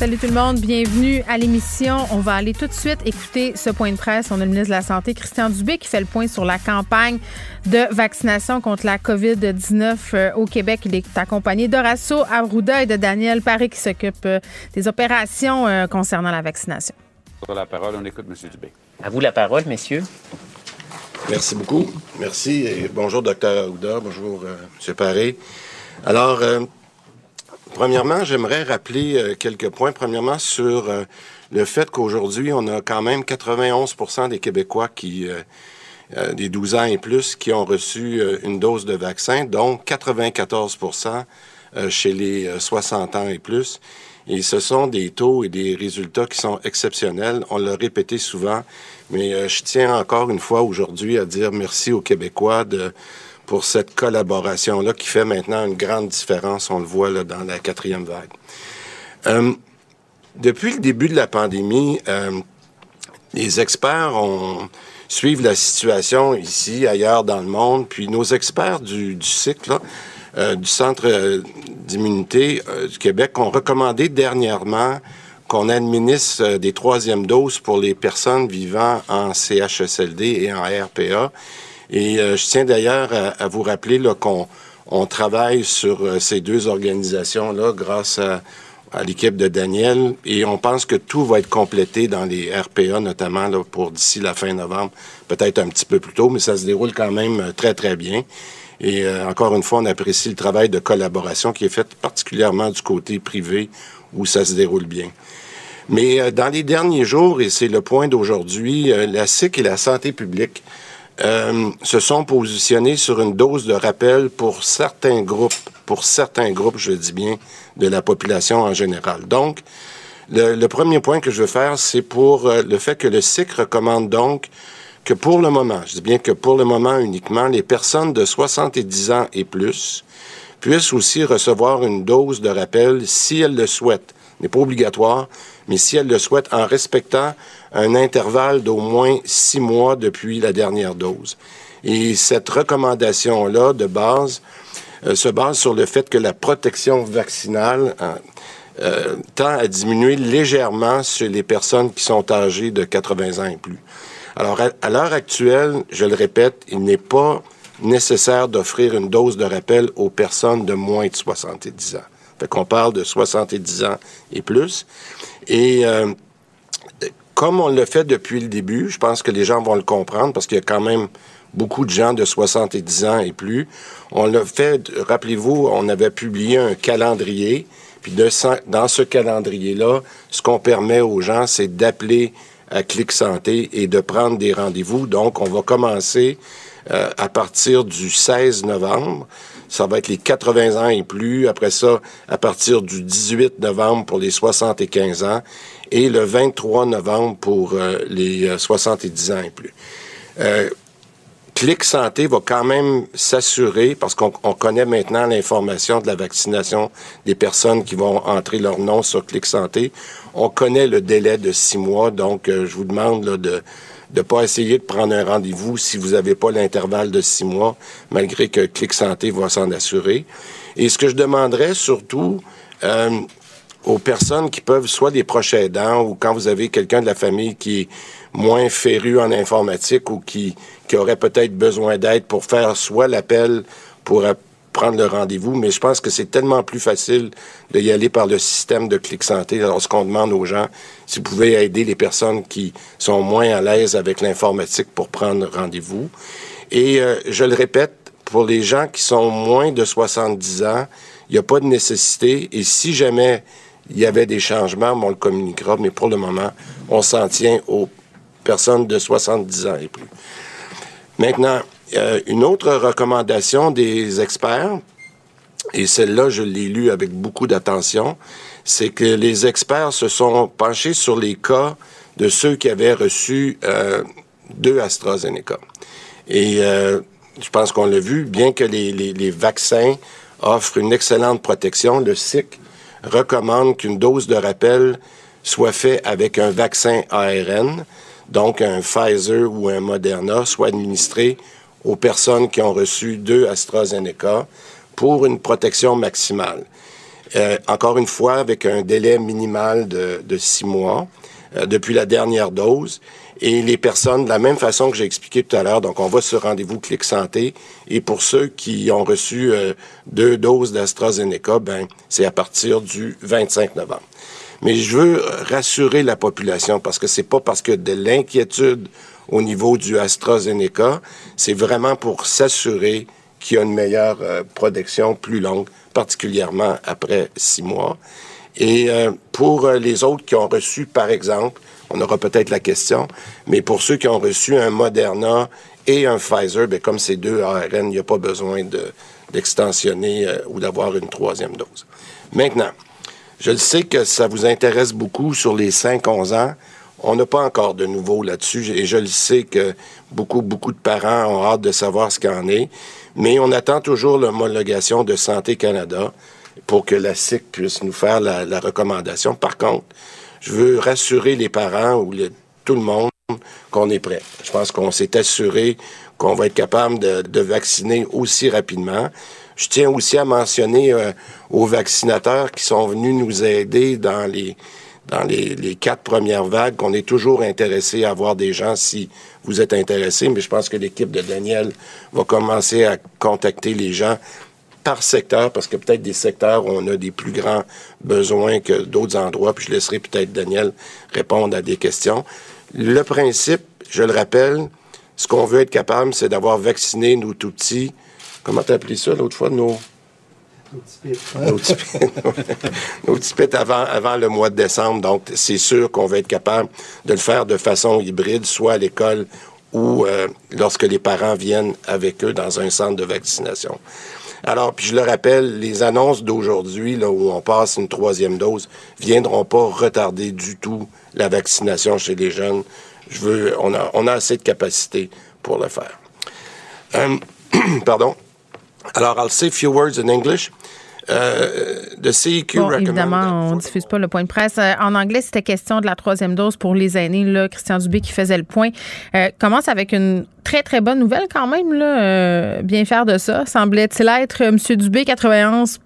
Salut tout le monde, bienvenue à l'émission. On va aller tout de suite écouter ce point de presse. On a le ministre de la Santé, Christian Dubé, qui fait le point sur la campagne de vaccination contre la COVID-19 euh, au Québec. Il est accompagné d'Horacio Arruda et de Daniel Paris qui s'occupent euh, des opérations euh, concernant la vaccination. Sur la parole, on écoute M. Dubé. À vous la parole, messieurs. Merci beaucoup. Merci. Et bonjour, Dr. Arruda. Bonjour, M. Paré. Alors, Premièrement, j'aimerais rappeler euh, quelques points. Premièrement, sur euh, le fait qu'aujourd'hui, on a quand même 91 des Québécois qui, euh, des 12 ans et plus, qui ont reçu une dose de vaccin, dont 94% chez les 60 ans et plus. Et ce sont des taux et des résultats qui sont exceptionnels. On l'a répété souvent, mais je tiens encore une fois aujourd'hui à dire merci aux Québécois de pour cette collaboration-là qui fait maintenant une grande différence, on le voit là, dans la quatrième vague. Euh, depuis le début de la pandémie, euh, les experts suivent la situation ici, ailleurs dans le monde, puis nos experts du, du cycle, euh, du Centre d'immunité du Québec ont recommandé dernièrement qu'on administre des troisièmes doses pour les personnes vivant en CHSLD et en RPA et euh, je tiens d'ailleurs à, vous rappeler qu'on on travaille sur euh, ces deux organisations-là grâce à, l'équipe de Daniel et on pense que tout va être complété dans les RPA, notamment là, pour d'ici la fin novembre, peut-être un petit peu plus tôt, mais ça se déroule quand même euh, très, très bien. Et encore une fois, on apprécie le travail de collaboration qui est fait particulièrement du côté privé où ça se déroule bien. Mais dans les derniers jours, et c'est le point d'aujourd'hui, la SIC et la santé publique euh, se sont positionnés sur une dose de rappel pour certains groupes, pour certains groupes, je dis bien, de la population en général. Donc, le, premier point que je veux faire, c'est pour euh, le fait que le SIC recommande donc que pour le moment, je dis bien que pour le moment uniquement, les personnes de 70 ans et plus puissent aussi recevoir une dose de rappel si elles le souhaitent. n'est pas obligatoire, mais si elles le souhaitent en respectant un intervalle d'au moins six mois depuis la dernière dose. Et cette recommandation-là de base euh, se base sur le fait que la protection vaccinale euh, euh, tend à diminuer légèrement chez les personnes qui sont âgées de 80 ans et plus. Alors, à, l'heure actuelle, je le répète, il n'est pas nécessaire d'offrir une dose de rappel aux personnes de moins de 70 ans. Fait qu'on parle de 70 ans et plus. Et comme on le fait depuis le début, je pense que les gens vont le comprendre parce qu'il y a quand même beaucoup de gens de 70 ans et plus. On l'a fait, rappelez-vous, on avait publié un calendrier. Puis de, dans ce calendrier-là, ce qu'on permet aux gens, c'est d'appeler à Clic Santé et de prendre des rendez-vous. Donc, on va commencer euh, à partir du 16 novembre. Ça va être les 80 ans et plus. Après ça, à partir du 18 novembre pour les 75 ans et le 23 novembre pour euh, les 70 euh, ans et plus. Euh, Clic Santé va quand même s'assurer, parce qu'on connaît maintenant l'information de la vaccination des personnes qui vont entrer leur nom sur Clic Santé. On connaît le délai de six mois, donc je vous demande de ne pas essayer de prendre un rendez-vous si vous n'avez pas l'intervalle de six mois, malgré que Clic Santé va s'en assurer. Et ce que je demanderais surtout, aux personnes qui peuvent, soit des proches aidants ou quand vous avez quelqu'un de la famille qui est moins féru en informatique ou qui, qui aurait peut-être besoin d'aide pour faire soit l'appel pour prendre le rendez-vous, mais je pense que c'est tellement plus facile d'y aller par le système de Clic Santé lorsqu'on demande aux gens si vous pouvez aider les personnes qui sont moins à l'aise avec l'informatique pour prendre rendez-vous. Et euh, je le répète, pour les gens qui sont moins de 70 ans, il n'y a pas de nécessité. Et si jamais il y avait des changements, on le communiquera, mais pour le moment, on s'en tient aux personnes de 70 ans et plus. Maintenant, euh, une autre recommandation des experts, et celle-là, je l'ai lue avec beaucoup d'attention, c'est que les experts se sont penchés sur les cas de ceux qui avaient reçu euh, deux AstraZeneca. Et euh, je pense qu'on l'a vu, bien que les, les, vaccins offre une excellente protection. Le SIC recommande qu'une dose de rappel soit faite avec un vaccin ARN, donc un Pfizer ou un Moderna, soit administré aux personnes qui ont reçu deux AstraZeneca pour une protection maximale. Euh, encore une fois, avec un délai minimal de, de six mois euh, depuis la dernière dose. Et les personnes, de la même façon que j'ai expliqué tout à l'heure, donc on va sur rendez-vous Clic Santé. Et pour ceux qui ont reçu euh, deux doses d'AstraZeneca, ben c'est à partir du 25 novembre. Mais je veux rassurer la population parce que c'est pas parce que de l'inquiétude au niveau du AstraZeneca, c'est vraiment pour s'assurer qu'il y a une meilleure euh, protection plus longue, particulièrement après six mois. Et euh, pour euh, les autres qui ont reçu, par exemple, on aura peut-être la question, mais pour ceux qui ont reçu un Moderna et un Pfizer, bien, comme ces deux ARN, il n'y a pas besoin d'extensionner ou d'avoir une troisième dose. Maintenant, je le sais que ça vous intéresse beaucoup sur les 5-11 ans. On n'a pas encore de nouveau là-dessus et je le sais que beaucoup, beaucoup de parents ont hâte de savoir ce qu'il en est. Mais on attend toujours l'homologation de Santé Canada pour que la SIC puisse nous faire la, recommandation. Par contre, je veux rassurer les parents ou tout le monde qu'on est prêt. Je pense qu'on s'est assuré qu'on va être capable de, vacciner aussi rapidement. Je tiens aussi à mentionner euh, aux vaccinateurs qui sont venus nous aider dans les dans les, quatre premières vagues, qu'on est toujours intéressé à voir des gens si vous êtes intéressé, mais je pense que l'équipe de Daniel va commencer à contacter les gens par secteur, parce que peut-être des secteurs où on a des plus grands besoins que d'autres endroits, puis je laisserai peut-être Daniel répondre à des questions. Le principe, je le rappelle, ce qu'on veut être capable, c'est d'avoir vacciné nos tout petits, comment t'as appelé ça l'autre fois, nos nos petits avant, avant le mois de décembre. Donc, c'est sûr qu'on va être capable de le faire de façon hybride, soit à l'école ou euh, lorsque les parents viennent avec eux dans un centre de vaccination. Alors, puis je le rappelle, les annonces d'aujourd'hui, là où on passe une troisième dose, viendront pas retarder du tout la vaccination chez les jeunes. Je veux, on a, on a assez de capacité pour le faire. Euh, pardon. Alors, I'll say a few words in English. Euh, bon, évidemment, on ne diffuse pas le point de presse. Euh, en anglais, c'était question de la troisième dose pour les aînés. Là, Christian Dubé qui faisait le point. Euh, commence avec une très, très bonne nouvelle quand même. Là, bien faire de ça. Semblait-il être M. Dubé, 91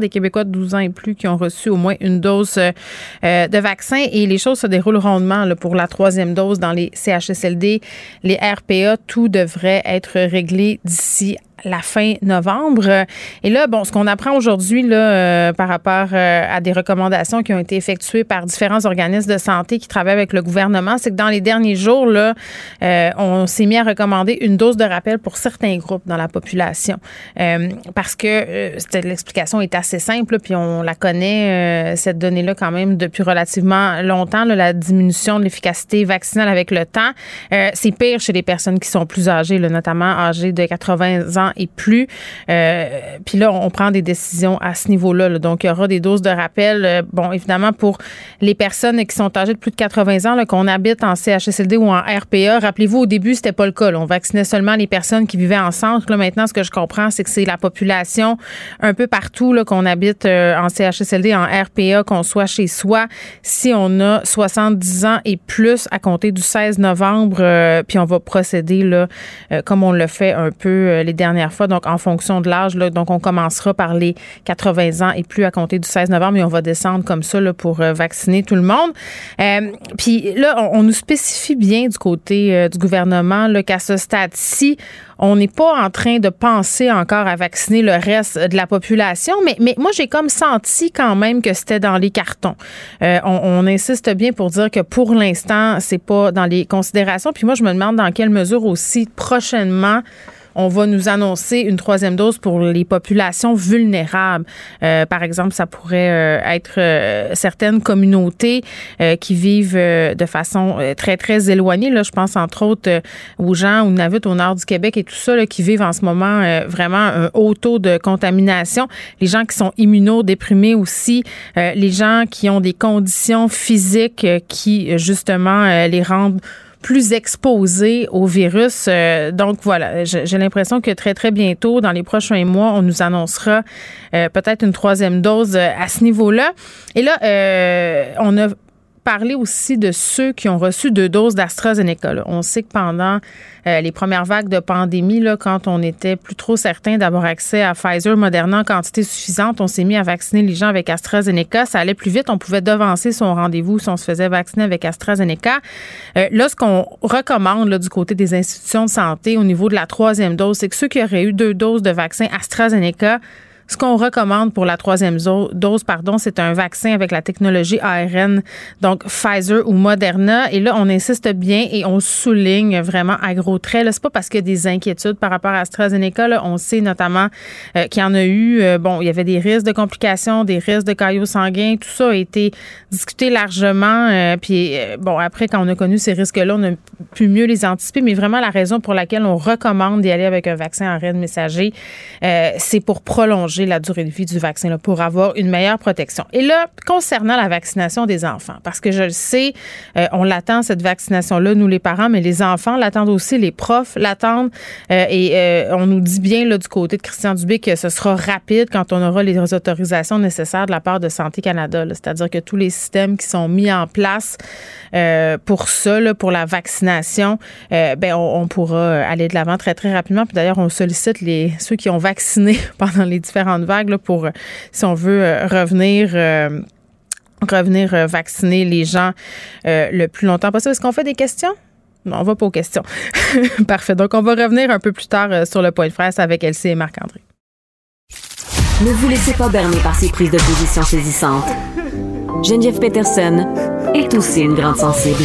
des Québécois de 12 ans et plus qui ont reçu au moins une dose de vaccin. Et les choses se déroulent rondement là, pour la troisième dose dans les CHSLD, les RPA. Tout devrait être réglé d'ici la fin novembre. Et là, bon, ce qu'on apprend aujourd'hui là, euh, par rapport euh, à des recommandations qui ont été effectuées par différents organismes de santé qui travaillent avec le gouvernement, c'est que dans les derniers jours, là, euh, on s'est mis à recommander une dose de rappel pour certains groupes dans la population. parce que l'explication est assez simple, puis on la connaît, cette donnée-là, quand même, depuis relativement longtemps, la diminution de l'efficacité vaccinale avec le temps. c'est pire chez les personnes qui sont plus âgées, notamment âgées de 80 ans et plus. Euh, puis là, on prend des décisions à ce niveau-là. Donc, il y aura des doses de rappel. Euh, bon, évidemment, pour les personnes qui sont âgées de plus de 80 ans, qu'on habite en CHSLD ou en RPA, rappelez-vous, au début, c'était pas le cas. On vaccinait seulement les personnes qui vivaient en centre. Là, maintenant, ce que je comprends, c'est que c'est la population un peu partout qu'on habite euh, en CHSLD, en RPA, qu'on soit chez soi. Si on a 70 ans et plus à compter du 16 novembre, puis on va procéder là, comme on le fait un peu les dernières fois, donc en fonction de l'âge. Donc, on commencera par les 80 ans et plus à compter du 16 novembre et on va descendre comme ça pour euh, vacciner tout le monde. Euh, puis là, on, nous spécifie bien du côté euh, du gouvernement qu'à ce stade-ci, on n'est pas en train de penser encore à vacciner le reste de la population, mais, mais moi, j'ai comme senti quand même que c'était dans les cartons. on, on, insiste bien pour dire que pour l'instant, c'est pas dans les considérations. Puis moi, je me demande dans quelle mesure aussi prochainement on va nous annoncer une troisième dose pour les populations vulnérables. Euh, par exemple, ça pourrait euh, être euh, certaines communautés qui vivent de façon très, très éloignée. Là, je pense entre autres aux gens ou Navut au nord du Québec et tout ça, qui vivent en ce moment vraiment un haut taux de contamination. Les gens qui sont immunodéprimés aussi, les gens qui ont des conditions physiques qui, justement, les rendent plus exposés au virus. donc voilà, j'ai l'impression que très très bientôt, dans les prochains mois, on nous annoncera peut-être une troisième dose à ce niveau-là. Et là, on a parler aussi de ceux qui ont reçu deux doses d'AstraZeneca. On sait que pendant euh, les premières vagues de pandémie, quand on était plus trop certain d'avoir accès à Pfizer, Moderna en quantité suffisante, on s'est mis à vacciner les gens avec AstraZeneca. Ça allait plus vite. On pouvait devancer son rendez-vous si on se faisait vacciner avec AstraZeneca. Euh, là, ce qu'on recommande du côté des institutions de santé au niveau de la troisième dose, c'est que ceux qui auraient eu deux doses de vaccin AstraZeneca ce qu'on recommande pour la troisième dose, pardon, c'est un vaccin avec la technologie ARN, donc Pfizer ou Moderna. Et là, on insiste bien et on souligne vraiment à gros traits. C'est pas parce qu'il y a des inquiétudes par rapport à AstraZeneca. Là. On sait notamment euh, qu'il y en a eu. Euh, bon, il y avait des risques de complications, des risques de caillots sanguins. Tout ça a été discuté largement. Euh, puis bon, après, quand on a connu ces risques-là, on a pu mieux les anticiper. Mais vraiment, la raison pour laquelle on recommande d'y aller avec un vaccin ARN messager, c'est pour prolonger la durée de vie du vaccin là, pour avoir une meilleure protection. Et là, concernant la vaccination des enfants, parce que je le sais, euh, on l'attend, cette vaccination-là, nous les parents, mais les enfants l'attendent aussi, les profs l'attendent. Euh, et euh, on nous dit bien là, du côté de Christian Dubé que ce sera rapide quand on aura les autorisations nécessaires de la part de Santé Canada. C'est-à-dire que tous les systèmes qui sont mis en place pour ça, là, pour la vaccination, ben, on, pourra aller de l'avant très, très rapidement. Puis d'ailleurs, on sollicite les, ceux qui ont vacciné pendant les différents pour, euh, si on veut, euh, revenir euh, revenir vacciner les gens le plus longtemps possible. Est-ce qu'on fait des questions? Non, on va pas aux questions. Parfait. Donc, on va revenir un peu plus tard sur le point de presse avec Elsie et Marc-André. Ne vous laissez pas berner par ces prises de position saisissantes. Geneviève Peterson est aussi une grande sensible.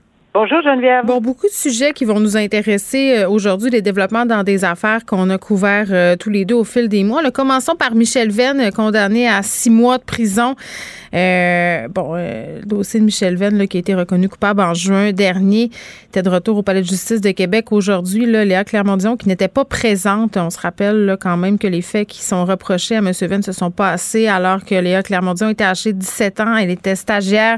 Bonjour Geneviève. Bon, beaucoup de sujets qui vont nous intéresser euh, aujourd'hui, les développements dans des affaires qu'on a couverts euh, tous les deux au fil des mois. commençons par Michel Venn, condamné à six mois de prison. Euh, bon, le dossier de Michel Venn, qui a été reconnu coupable en juin dernier, était de retour au Palais de justice de Québec aujourd'hui. Léa Clermont-Dion, qui n'était pas présente, on se rappelle quand même que les faits qui sont reprochés à M. Venn se sont passés alors que Léa Clermont-Dion était âgée de 17 ans. Elle était stagiaire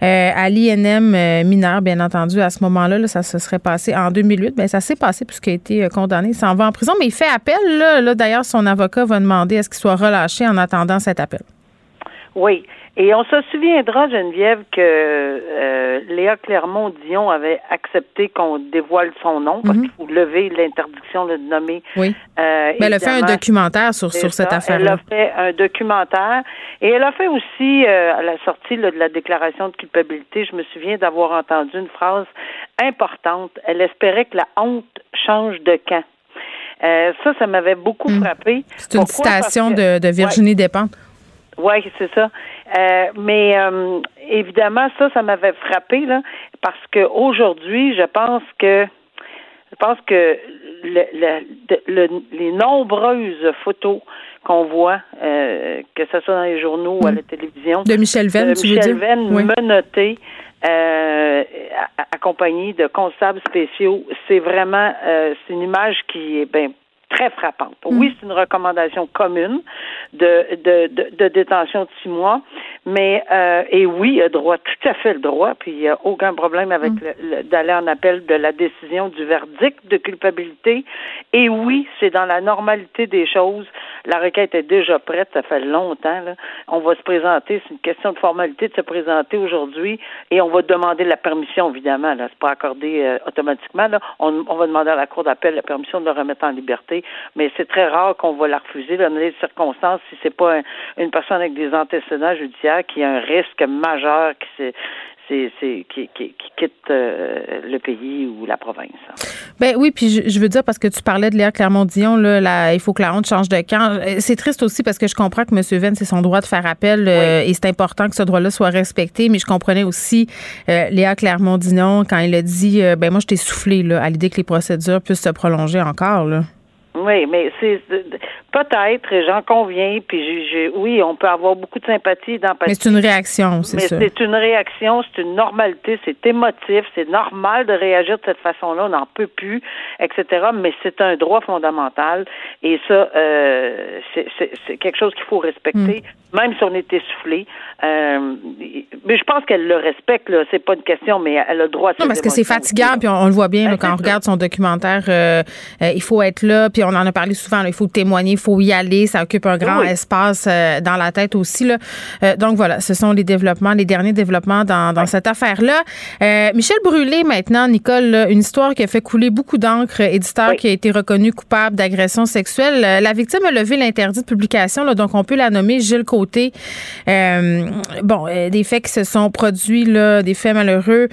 à l'INM mineur, bien entendu entendu, à ce moment-là, ça se serait passé en 2008. Bien, ça s'est passé puisqu'il a été euh, condamné. Il s'en va en prison, mais il fait appel. Là, D'ailleurs, son avocat va demander à ce qu'il soit relâché en attendant cet appel. Oui. Et on se souviendra, Geneviève, que euh, Léa Clermont-Dion avait accepté qu'on dévoile son nom parce mhm. qu'il faut lever l'interdiction de nommer. Oui. Euh, elle a fait un documentaire sur, sur cette affaire-là. Elle a fait un documentaire et elle a fait aussi, euh, à la sortie de la déclaration de culpabilité, je me souviens d'avoir entendu une phrase importante. Elle espérait que la honte change de camp. Ça, ça m'avait beaucoup mhm. frappé. C'est une citation de, de, Virginie Despentes. Oui, c'est ça. Euh, mais euh, évidemment, ça, ça m'avait frappé là, parce que aujourd'hui, je pense que je pense que les nombreuses photos qu'on voit, euh, que ce soit dans les journaux ou à la télévision, de Michel Venn, de Michel Venn menotté, accompagné de constables spéciaux, c'est vraiment c'est une image qui est ben très frappante. Mm. Oui, c'est une recommandation commune de, de, de, de, détention de six mois, mais euh, et oui, il a droit, tout à fait le droit, puis il n'y a aucun problème avec mm. d'aller en appel de la décision du verdict de culpabilité. Et oui, c'est dans la normalité des choses. La requête est déjà prête, ça fait longtemps. Là. On va se présenter, c'est une question de formalité de se présenter aujourd'hui, et on va demander la permission, évidemment. Là, c'est pas accordé euh, automatiquement. Là. On, on va demander à la cour d'appel la permission de le remettre en liberté mais c'est très rare qu'on va la refuser dans les circonstances si c'est pas une personne avec des antécédents judiciaires qui a un risque majeur qui c'est qui, qui, quitte euh, le pays ou la province. Ben oui, puis je, veux dire parce que tu parlais de Léa Clermont-Dion, là, il faut que la honte change de camp. Euh, c'est triste aussi parce que je comprends que M. Venn, c'est son droit de faire appel euh, et c'est important que ce droit-là soit respecté, mais je comprenais aussi Léa Clermont-Dion quand il a dit ben moi je t'ai soufflé là, à l'idée que les procédures puissent se prolonger encore là. Oui, mais c'est peut-être, j'en conviens, puis j'ai, oui, on peut avoir beaucoup de sympathie, d'empathie. Mais c'est une réaction, c'est ça. Mais c'est une réaction, c'est une normalité, c'est émotif, c'est normal de réagir de cette façon-là, on n'en peut plus, etc. Mais c'est un droit fondamental, et ça, euh, c'est quelque chose qu'il faut respecter, mm. même si on est essoufflé. Euh, mais je pense qu'elle le respecte, là, c'est pas une question, mais elle a le droit. non, parce que c'est fatigant, puis on, le voit bien quand on regarde son documentaire. Euh, il faut être là, puis on en a parlé souvent. il faut témoigner, il faut y aller. Ça occupe un grand espace euh, dans la tête aussi. Là. Euh, donc voilà, ce sont les développements, les derniers développements dans, dans cette affaire-là. Euh, Michel Brûlé, maintenant, Nicole, une histoire qui a fait couler beaucoup d'encre. Éditeur qui a été reconnu coupable d'agression sexuelle. La victime a levé l'interdit de publication, là, donc on peut la nommer Gilles Côté. bon, des faits qui se sont produits, là, des faits malheureux.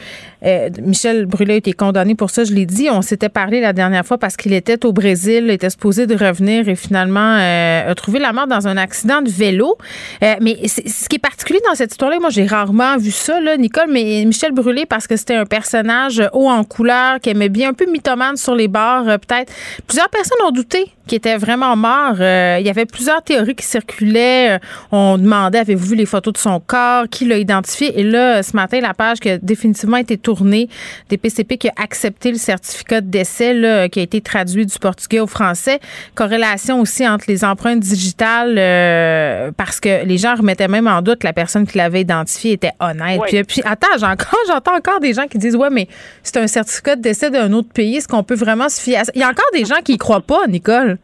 Michel Brûlé a été condamné pour ça, je l'ai dit. On s'était parlé la dernière fois parce qu'il était au Brésil, était supposé de revenir et finalement euh, a trouvé la mort dans un accident de vélo. Euh, mais ce qui est particulier dans cette histoire-là, moi j'ai rarement vu ça, Nicole, mais Michel Brûlé, parce que c'était un personnage haut en couleur, qui aimait bien un peu mythomane sur les bords, euh, peut-être. Plusieurs personnes ont douté qu'il était vraiment mort. il y avait plusieurs théories qui circulaient. on demandait, avez-vous vu les photos de son corps? Qui l'a identifié? Et là, ce matin, la page qui a définitivement été tournée des PCP qui a accepté le certificat de décès, qui a été traduit du portugais au français, corrélation aussi entre les empreintes digitales euh, parce que les gens remettaient même en doute que la personne qui l'avait identifié était honnête. Puis, puis, attends, j'entends encore des gens qui disent ouais, mais c'est un certificat de décès d'un autre pays, est-ce qu'on peut vraiment se fier à ça? Il y a encore des gens qui y croient pas, Nicole.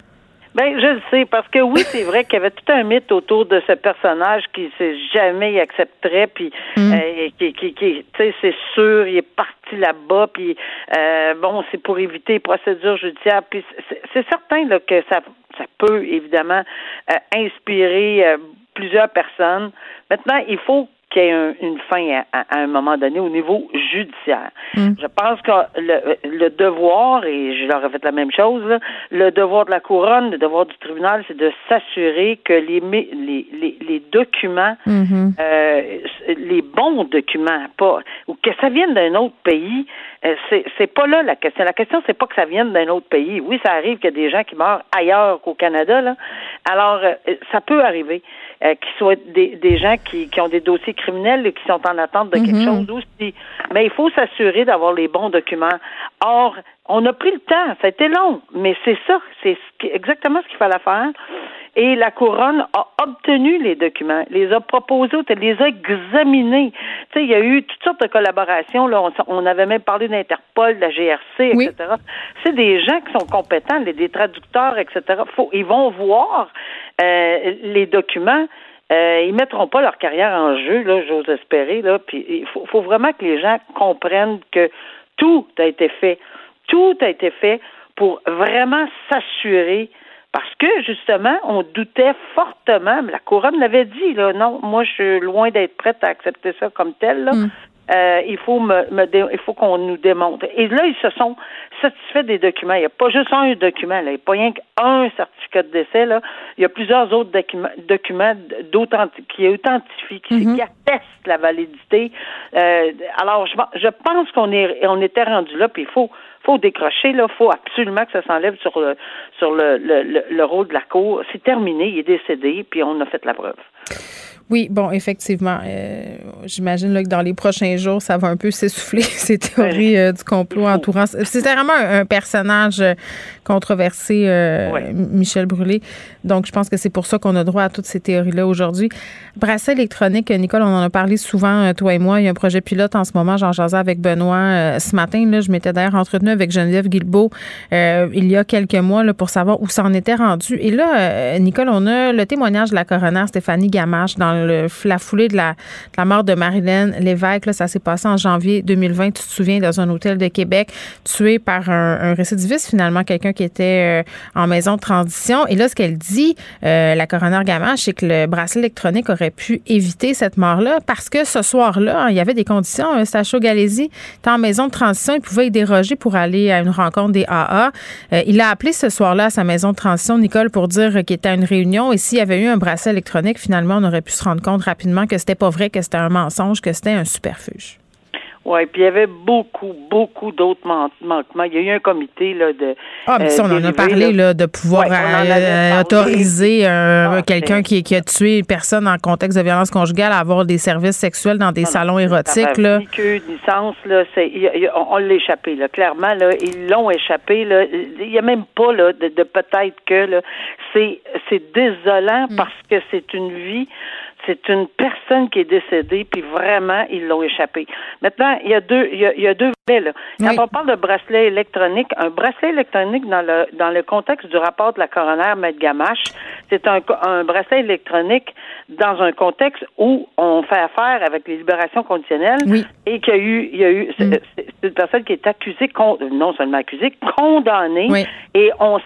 Ben, je le sais, parce que oui, c'est vrai qu'il y avait tout un mythe autour de ce personnage qui s'est jamais accepterait, puis mm. euh, qui, qui, qui tu sais, c'est sûr, il est parti là-bas, puis euh, bon, c'est pour éviter procédure judiciaire, puis c'est certain là, que ça, ça peut évidemment euh, inspirer plusieurs personnes. Maintenant, il faut qu'il y ait une fin à, un moment donné au niveau judiciaire. Mm. Je pense que le, devoir, et je leur ai fait la même chose, le devoir de la couronne, le devoir du tribunal, c'est de s'assurer que les, les, les, documents, mm-hmm. euh, les bons documents, pas ou que ça vienne d'un autre pays, euh, c'est, c'est pas là la question. La question, c'est pas que ça vienne d'un autre pays. Oui, ça arrive qu'il y a des gens qui meurent ailleurs qu'au Canada, là. Alors, euh, ça peut arriver euh, qu'ils soient des, des gens qui, qui ont des dossiers criminels et qui sont en attente de quelque mhm. chose aussi. Mais il faut s'assurer d'avoir les bons documents. Or, on a pris le temps, ça a été long, mais c'est ça, c'est exactement ce qu'il fallait faire. Et la couronne a obtenu les documents, les a proposés, les a examinés. Tu sais, il y a eu toutes sortes de collaborations. Là, on, avait même parlé d'Interpol, de la GRC, etc. C'est des gens qui sont compétents, les, des traducteurs, etc. Faut, ils vont voir euh, les documents. Euh, ils mettront pas leur carrière en jeu, là, j'ose espérer. Là, puis il faut, faut vraiment que les gens comprennent que tout a été fait tout a été fait pour vraiment s'assurer parce que justement, on doutait fortement, la couronne l'avait dit, là, non, moi je suis loin d'être prête à accepter ça comme tel. Là. Mm. Euh, il faut me, il faut qu'on nous démontre. Et là, ils se sont satisfaits des documents. Il n'y a pas juste un document, là. il n'y a pas rien qu'un certificat de décès. Là. Il y a plusieurs autres documents, documents qui authentifient, qui, mm-hmm. qui, attestent la validité. Euh, alors, je, je pense qu'on est on était rendu là, puis il faut faut décrocher, là, faut absolument que ça s'enlève sur le sur le, le, le, rôle de la cour. C'est terminé, il est décédé, puis on a fait la preuve. Oui, bon, effectivement. Euh, j'imagine que dans les prochains jours, ça va un peu s'essouffler, ces théories euh, du complot entourant. C'était vraiment un, personnage euh, controversé, Michel Brûlé. Donc, je pense que c'est pour ça qu'on a droit à toutes ces théories-là aujourd'hui. Bracelet électronique, Nicole, on en a parlé souvent, toi et moi. Il y a un projet pilote en ce moment. J'en jasais avec Benoît ce matin. Là, je m'étais d'ailleurs entretenue avec Geneviève Guilbeault il y a quelques mois là, pour savoir où ça en était rendu. Et là, Nicole, on a le témoignage de la coroner Stéphanie Gamache dans la foulée de la, mort de Marilyn Lévesque. Ça s'est passé en janvier 2020, tu te souviens, dans un hôtel de Québec, tué par un, récidiviste, finalement, quelqu'un qui était euh, en maison de transition. Et là, ce qu'elle dit, euh, la coroner Gamache, c'est que le bracelet électronique aurait pu éviter cette mort-là parce que ce soir-là, il y avait des conditions. Euh, Sacha était en maison de transition, il pouvait y déroger pour aller à une rencontre des AA. il a appelé ce soir-là à sa maison de transition, Nicole, pour dire qu'il était à une réunion et s'il y avait eu un bracelet électronique, finalement, on aurait pu se rendre compte rapidement que c'était pas vrai, que c'était un mensonge, que c'était un superfuge. Oui, puis il y avait beaucoup, beaucoup d'autres manquements. Il y a eu un comité là, de. Ah, mais ça, on en a parlé, là, de pouvoir euh, autoriser ah, quelqu'un qui, qui, a tué une personne en contexte de violence conjugale à avoir des services sexuels dans des salons érotiques. Là. Ni sens, là, on, l'a échappé, là. Clairement, là, ils l'ont échappé. Là. Il n'y a même pas là, de, peut-être que c'est, c'est désolant mm. parce que c'est une vie c'est une personne qui est décédée, puis vraiment, ils l'ont échappé. Maintenant, il y a deux, il y a, deux volets, là. Quand on parle de bracelet électronique, un bracelet électronique dans le, dans le contexte du rapport de la coroner Maître Gamache, c'est un, un bracelet électronique dans un contexte où on fait affaire avec les libérations conditionnelles et qu'il y a eu, il y a eu, mm. Une personne qui est accusée, non seulement accusée, condamnée, et on,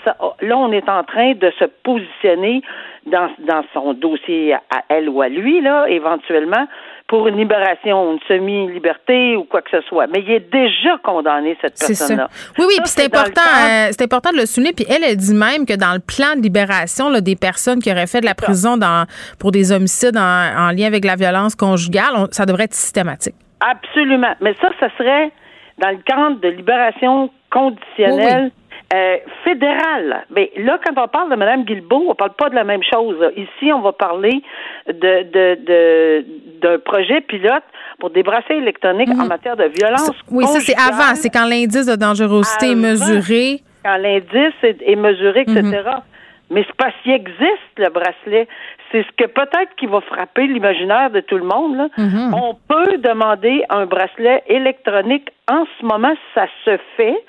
là, on est en train de se positionner dans, dans son dossier à elle ou à lui, là, éventuellement, pour une libération, une semi-liberté ou quoi que ce soit. Mais il est déjà condamné, cette personne-là. Oui, oui, puis c'est important, euh, c'est important de le souligner. Puis elle, elle dit même que dans le plan de libération là, des personnes qui auraient fait de la prison dans, pour des homicides en, lien avec la violence conjugale, ça devrait être systématique. Absolument. Mais ça, ça serait dans le cadre de libération conditionnelle euh, fédéral. Mais là, quand on parle de Mme Guilbeault, on parle pas de la même chose. Ici, on va parler de, de, d'un projet pilote pour des bracelets électroniques en mhm. matière de violence. Oui, ça, c'est avant. C'est quand l'indice de dangerosité est mesuré. Quand l'indice est, mesuré, etc. Mhm. Mais c'est pas s'il existe le bracelet. C'est ce que peut-être qui va frapper l'imaginaire de tout le monde. Là. Mhm. On peut demander un bracelet électronique. En ce moment, ça se fait.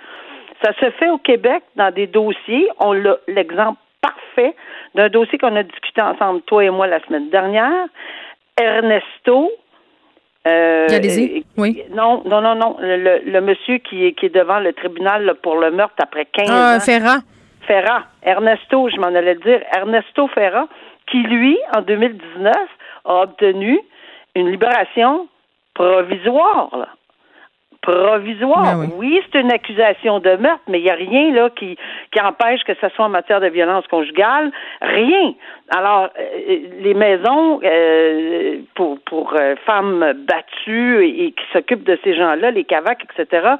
Ça se fait au Québec dans des dossiers. On l'a l'exemple parfait d'un dossier qu'on a discuté ensemble, toi et moi, la semaine dernière. Ernesto. Euh, oui. Non, non, non, non. Le, monsieur qui est, qui est devant le tribunal pour le meurtre après 15 ah, ans. Ferrat. Ferrat. Ernesto, je m'en allais dire. Ernesto Ferrat, qui, lui, en 2019, a obtenu une libération provisoire. Là provisoire. Ben oui, c'est une accusation de meurtre, mais il n'y a rien là qui, qui empêche que ce soit en matière de violence conjugale. Rien. Alors, euh, les maisons euh, pour, pour euh, femmes battues et, qui s'occupent de ces gens-là, les cavacs, etc.,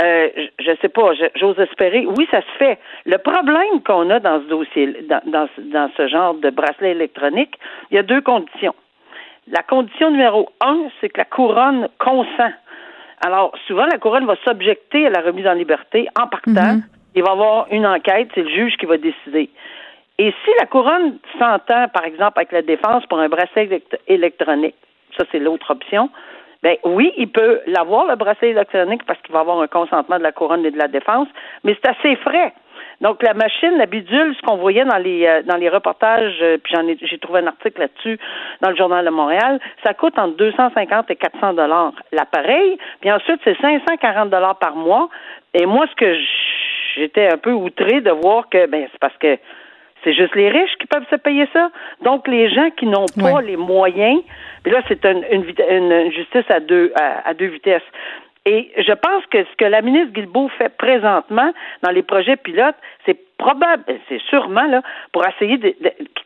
euh, je ne sais pas, j'ose espérer. Oui, ça se fait. Le problème qu'on a dans ce dossier, dans, dans, dans ce genre de bracelet électronique, il y a deux conditions. La condition numéro un, c'est que la couronne consent alors, souvent, la couronne va s'objecter à la remise en liberté en partant. Mhm. Il va y avoir une enquête, c'est le juge qui va décider. Et si la couronne s'entend, par exemple, avec la défense pour un bracelet électronique, ça c'est l'autre option, ben oui, il peut l'avoir, le bracelet électronique, parce qu'il va avoir un consentement de la couronne et de la défense, mais c'est assez frais. Donc la machine, la bidule, ce qu'on voyait dans les euh, dans les reportages, euh, puis j'en ai j'ai trouvé un article là-dessus dans le journal de Montréal, ça coûte entre 250 et 400 dollars l'appareil, puis ensuite c'est 540 dollars par mois. Et moi, ce que j'étais un peu outré de voir que ben c'est parce que c'est juste les riches qui peuvent se payer ça. Donc, les gens qui n'ont pas les moyens, puis là, c'est une, une, justice à deux, à deux vitesses. Et je pense que ce que la ministre Guilbeault fait présentement dans les projets pilotes, c'est probable, c'est sûrement là, pour essayer de,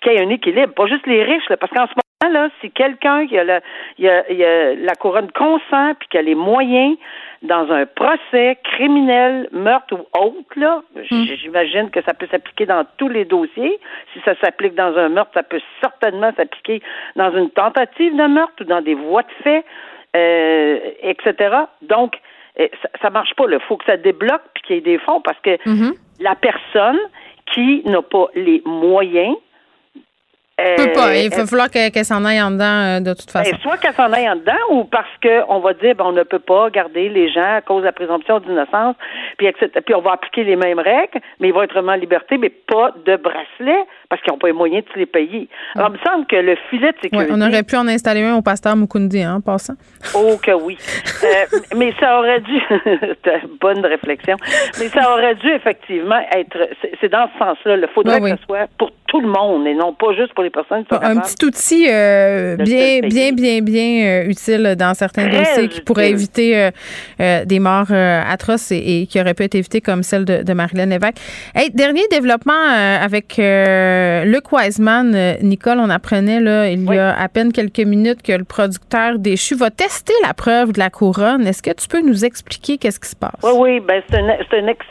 qu'il y ait un équilibre, pas juste les riches, là, parce qu'en ce moment là, si quelqu'un qui a, la, il a, il a la couronne consent puis qui a les moyens dans un procès criminel, meurtre ou autre, là, hmm. j'imagine que ça peut s'appliquer dans tous les dossiers. Si ça s'applique dans un meurtre, ça peut certainement s'appliquer dans une tentative de meurtre ou dans des voies de fait euh, etc. Donc, euh, ça, ça marche pas. Il faut que ça débloque puis qu'il y ait des fonds parce que mm-hmm. la personne qui n'a pas les moyens peut pas. Il va falloir qu'elle s'en aille en dedans euh, de toute façon. Ben, soit qu'elle s'en aille en dedans ou parce qu'on va dire ben, on ne peut pas garder les gens à cause de la présomption d'innocence, puis, puis on va appliquer les mêmes règles, mais ils vont être vraiment en liberté, mais pas de bracelet parce qu'ils n'ont pas les moyens de se les payer. Alors, il me semble que le filet de sécurité. on aurait pu en installer un au pasteur Mukundi, hein, en passant. Oh, que oui. euh, mais ça aurait dû. bonne réflexion. Mais ça aurait dû effectivement être. C'est dans ce sens-là. Il faudrait que ce soit pour tout le monde et non pas juste pour les personnes qui sont Un petit outil euh, bien, bien, bien, bien, euh, utile dans certains dossiers qui pourrait éviter euh, des morts atroces et, qui auraient pu être évitées comme celle de, de Marilyn Lévesque. Hey, dernier développement avec Luc Wiseman. Nicole, on apprenait là, il y a à peine quelques minutes que le producteur déchu va tester la preuve de la couronne. Est-ce que tu peux nous expliquer qu'est-ce qui se passe? Oui, oui, ben c'est un, un ex,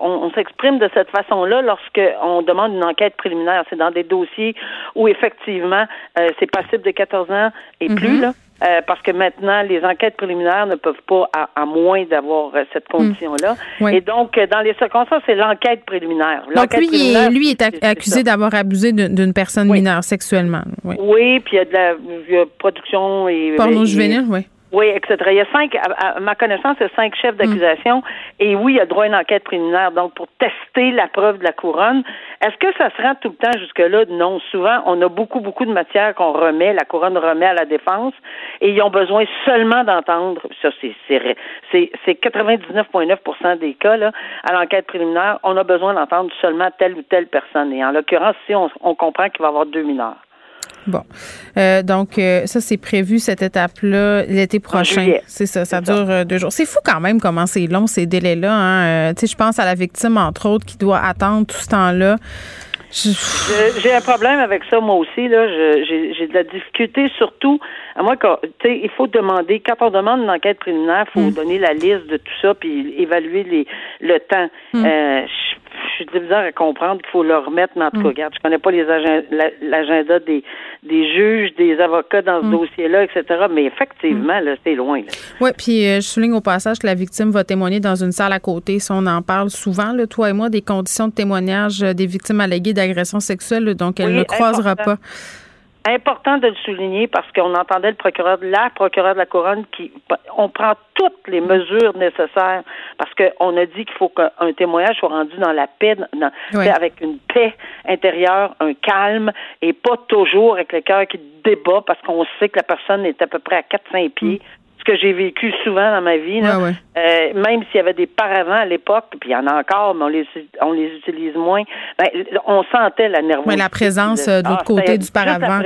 on, on s'exprime de cette façon-là lorsque on demande une enquête C'est dans des dossiers où effectivement euh, c'est passible de 14 ans et plus mhm. là. Euh, parce que maintenant, les enquêtes préliminaires ne peuvent pas, à, moins d'avoir euh, cette mhm. condition-là. Et donc, dans les circonstances, c'est l'enquête préliminaire. Donc, lui, est, lui est accusé d'avoir abusé d'une personne mineure sexuellement. Oui. oui, puis il y a de la production et... Porno juvénile, oui. Oui, etc. Il y a cinq, à, ma connaissance, il y a cinq chefs mm. d'accusation. Et oui, il y a droit à une enquête préliminaire. Donc, pour tester la preuve de la couronne, est-ce que ça se rend tout le temps jusque-là? Non. Souvent, on a beaucoup, beaucoup de matières qu'on remet, la couronne remet à la défense, et ils ont besoin seulement d'entendre, ça, c'est, c'est, c'est 99,9% des cas, là, à l'enquête préliminaire, on a besoin d'entendre seulement telle ou telle personne. Et en l'occurrence, si on, on comprend qu'il va y avoir deux mineurs. Bon. Euh, donc, euh, ça, c'est prévu, cette étape-là, l'été prochain. C'est ça, ça dure euh, deux jours. C'est fou quand même comment c'est long, ces délais-là. Hein. tu sais, je pense à la victime, entre autres, qui doit attendre tout ce temps-là. J'ai un problème avec ça, moi aussi. Là, j'ai de la difficulté, surtout à moi. Quand, il faut demander quand on demande une enquête préliminaire, il faut mm. donner la liste de tout ça puis évaluer les, le temps. Mm. Euh, je suis bizarre à comprendre qu'il faut le remettre, mais en tout cas, mm. regarde, je connais pas les l'agenda des, des juges, des avocats dans ce mm. dossier-là, etc. Mais effectivement, là, c'est loin. Oui, puis euh, je souligne au passage que la victime va témoigner dans une salle à côté. Si on en parle souvent, là, toi et moi, des conditions de témoignage des victimes alléguées d'agression sexuelle, donc elle ne croisera pas important de le souligner parce qu'on entendait le procureur, la procureure de la couronne qui, on prend toutes les mesures nécessaires parce qu'on a dit qu'il faut qu'un témoignage soit rendu dans la paix, avec une paix intérieure, un calme et pas toujours avec le cœur qui débat parce qu'on sait que la personne est à peu près à 4-5 pieds. Que j'ai vécu souvent dans ma vie. Euh, même s'il y avait des paravents à l'époque, puis il y en a encore, mais on les, on les utilise moins, ben, on sentait la nervosité. la présence euh, de l'autre ah, côté du paravent.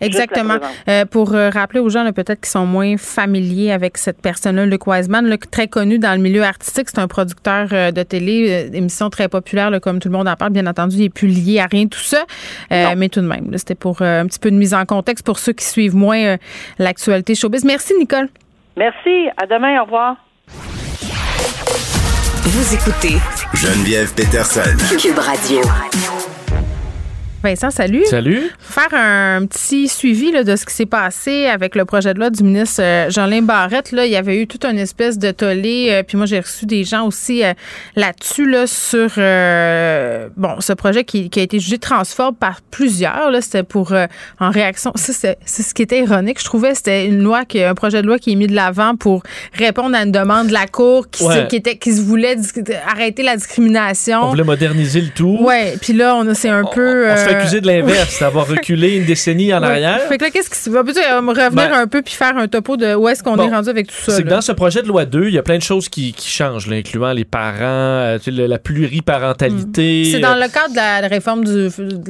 Exactement. Euh, pour rappeler aux gens peut-être qui sont moins familiers avec cette personne-là, Luc Wiseman, très connu dans le milieu artistique, c'est un producteur de télé, émission très populaire, comme tout le monde en parle. Bien entendu, il n'est plus lié à rien tout ça, mais tout de même, c'était pour un petit peu de mise en contexte pour ceux qui suivent moins l'actualité showbiz. Merci, Nicole. Merci. À demain. Au revoir. Vous écoutez Geneviève Peterson. Cube Radio. Vincent, salut. Salut. Faire un petit suivi là, de ce qui s'est passé avec le projet de loi du ministre euh, Jean-Lin Barrette. Là, il y avait eu toute une espèce de tollé. Euh, puis moi, j'ai reçu des gens aussi euh, là-dessus là, sur bon ce projet qui, a été jugé transphobe par plusieurs. C'était pour en réaction. Ça, c'est, ce qui était ironique. Je trouvais c'était une loi qui, un projet de loi qui est mis de l'avant pour répondre à une demande de la Cour qui, qui était qui se voulait arrêter la discrimination. On voulait moderniser le tout. Ouais. Puis là, on c'est un peu accusé de l'inverse, d'avoir reculé une décennie en arrière. Fait que là, qu'est-ce qui se va? me revenir ben, un peu puis faire un topo de où est-ce qu'on est rendu avec tout ça. C'est que dans ce projet de loi 2, il y a plein de choses qui, qui changent, incluant les parents, euh, la pluriparentalité. Mm. C'est dans le cadre de la réforme du,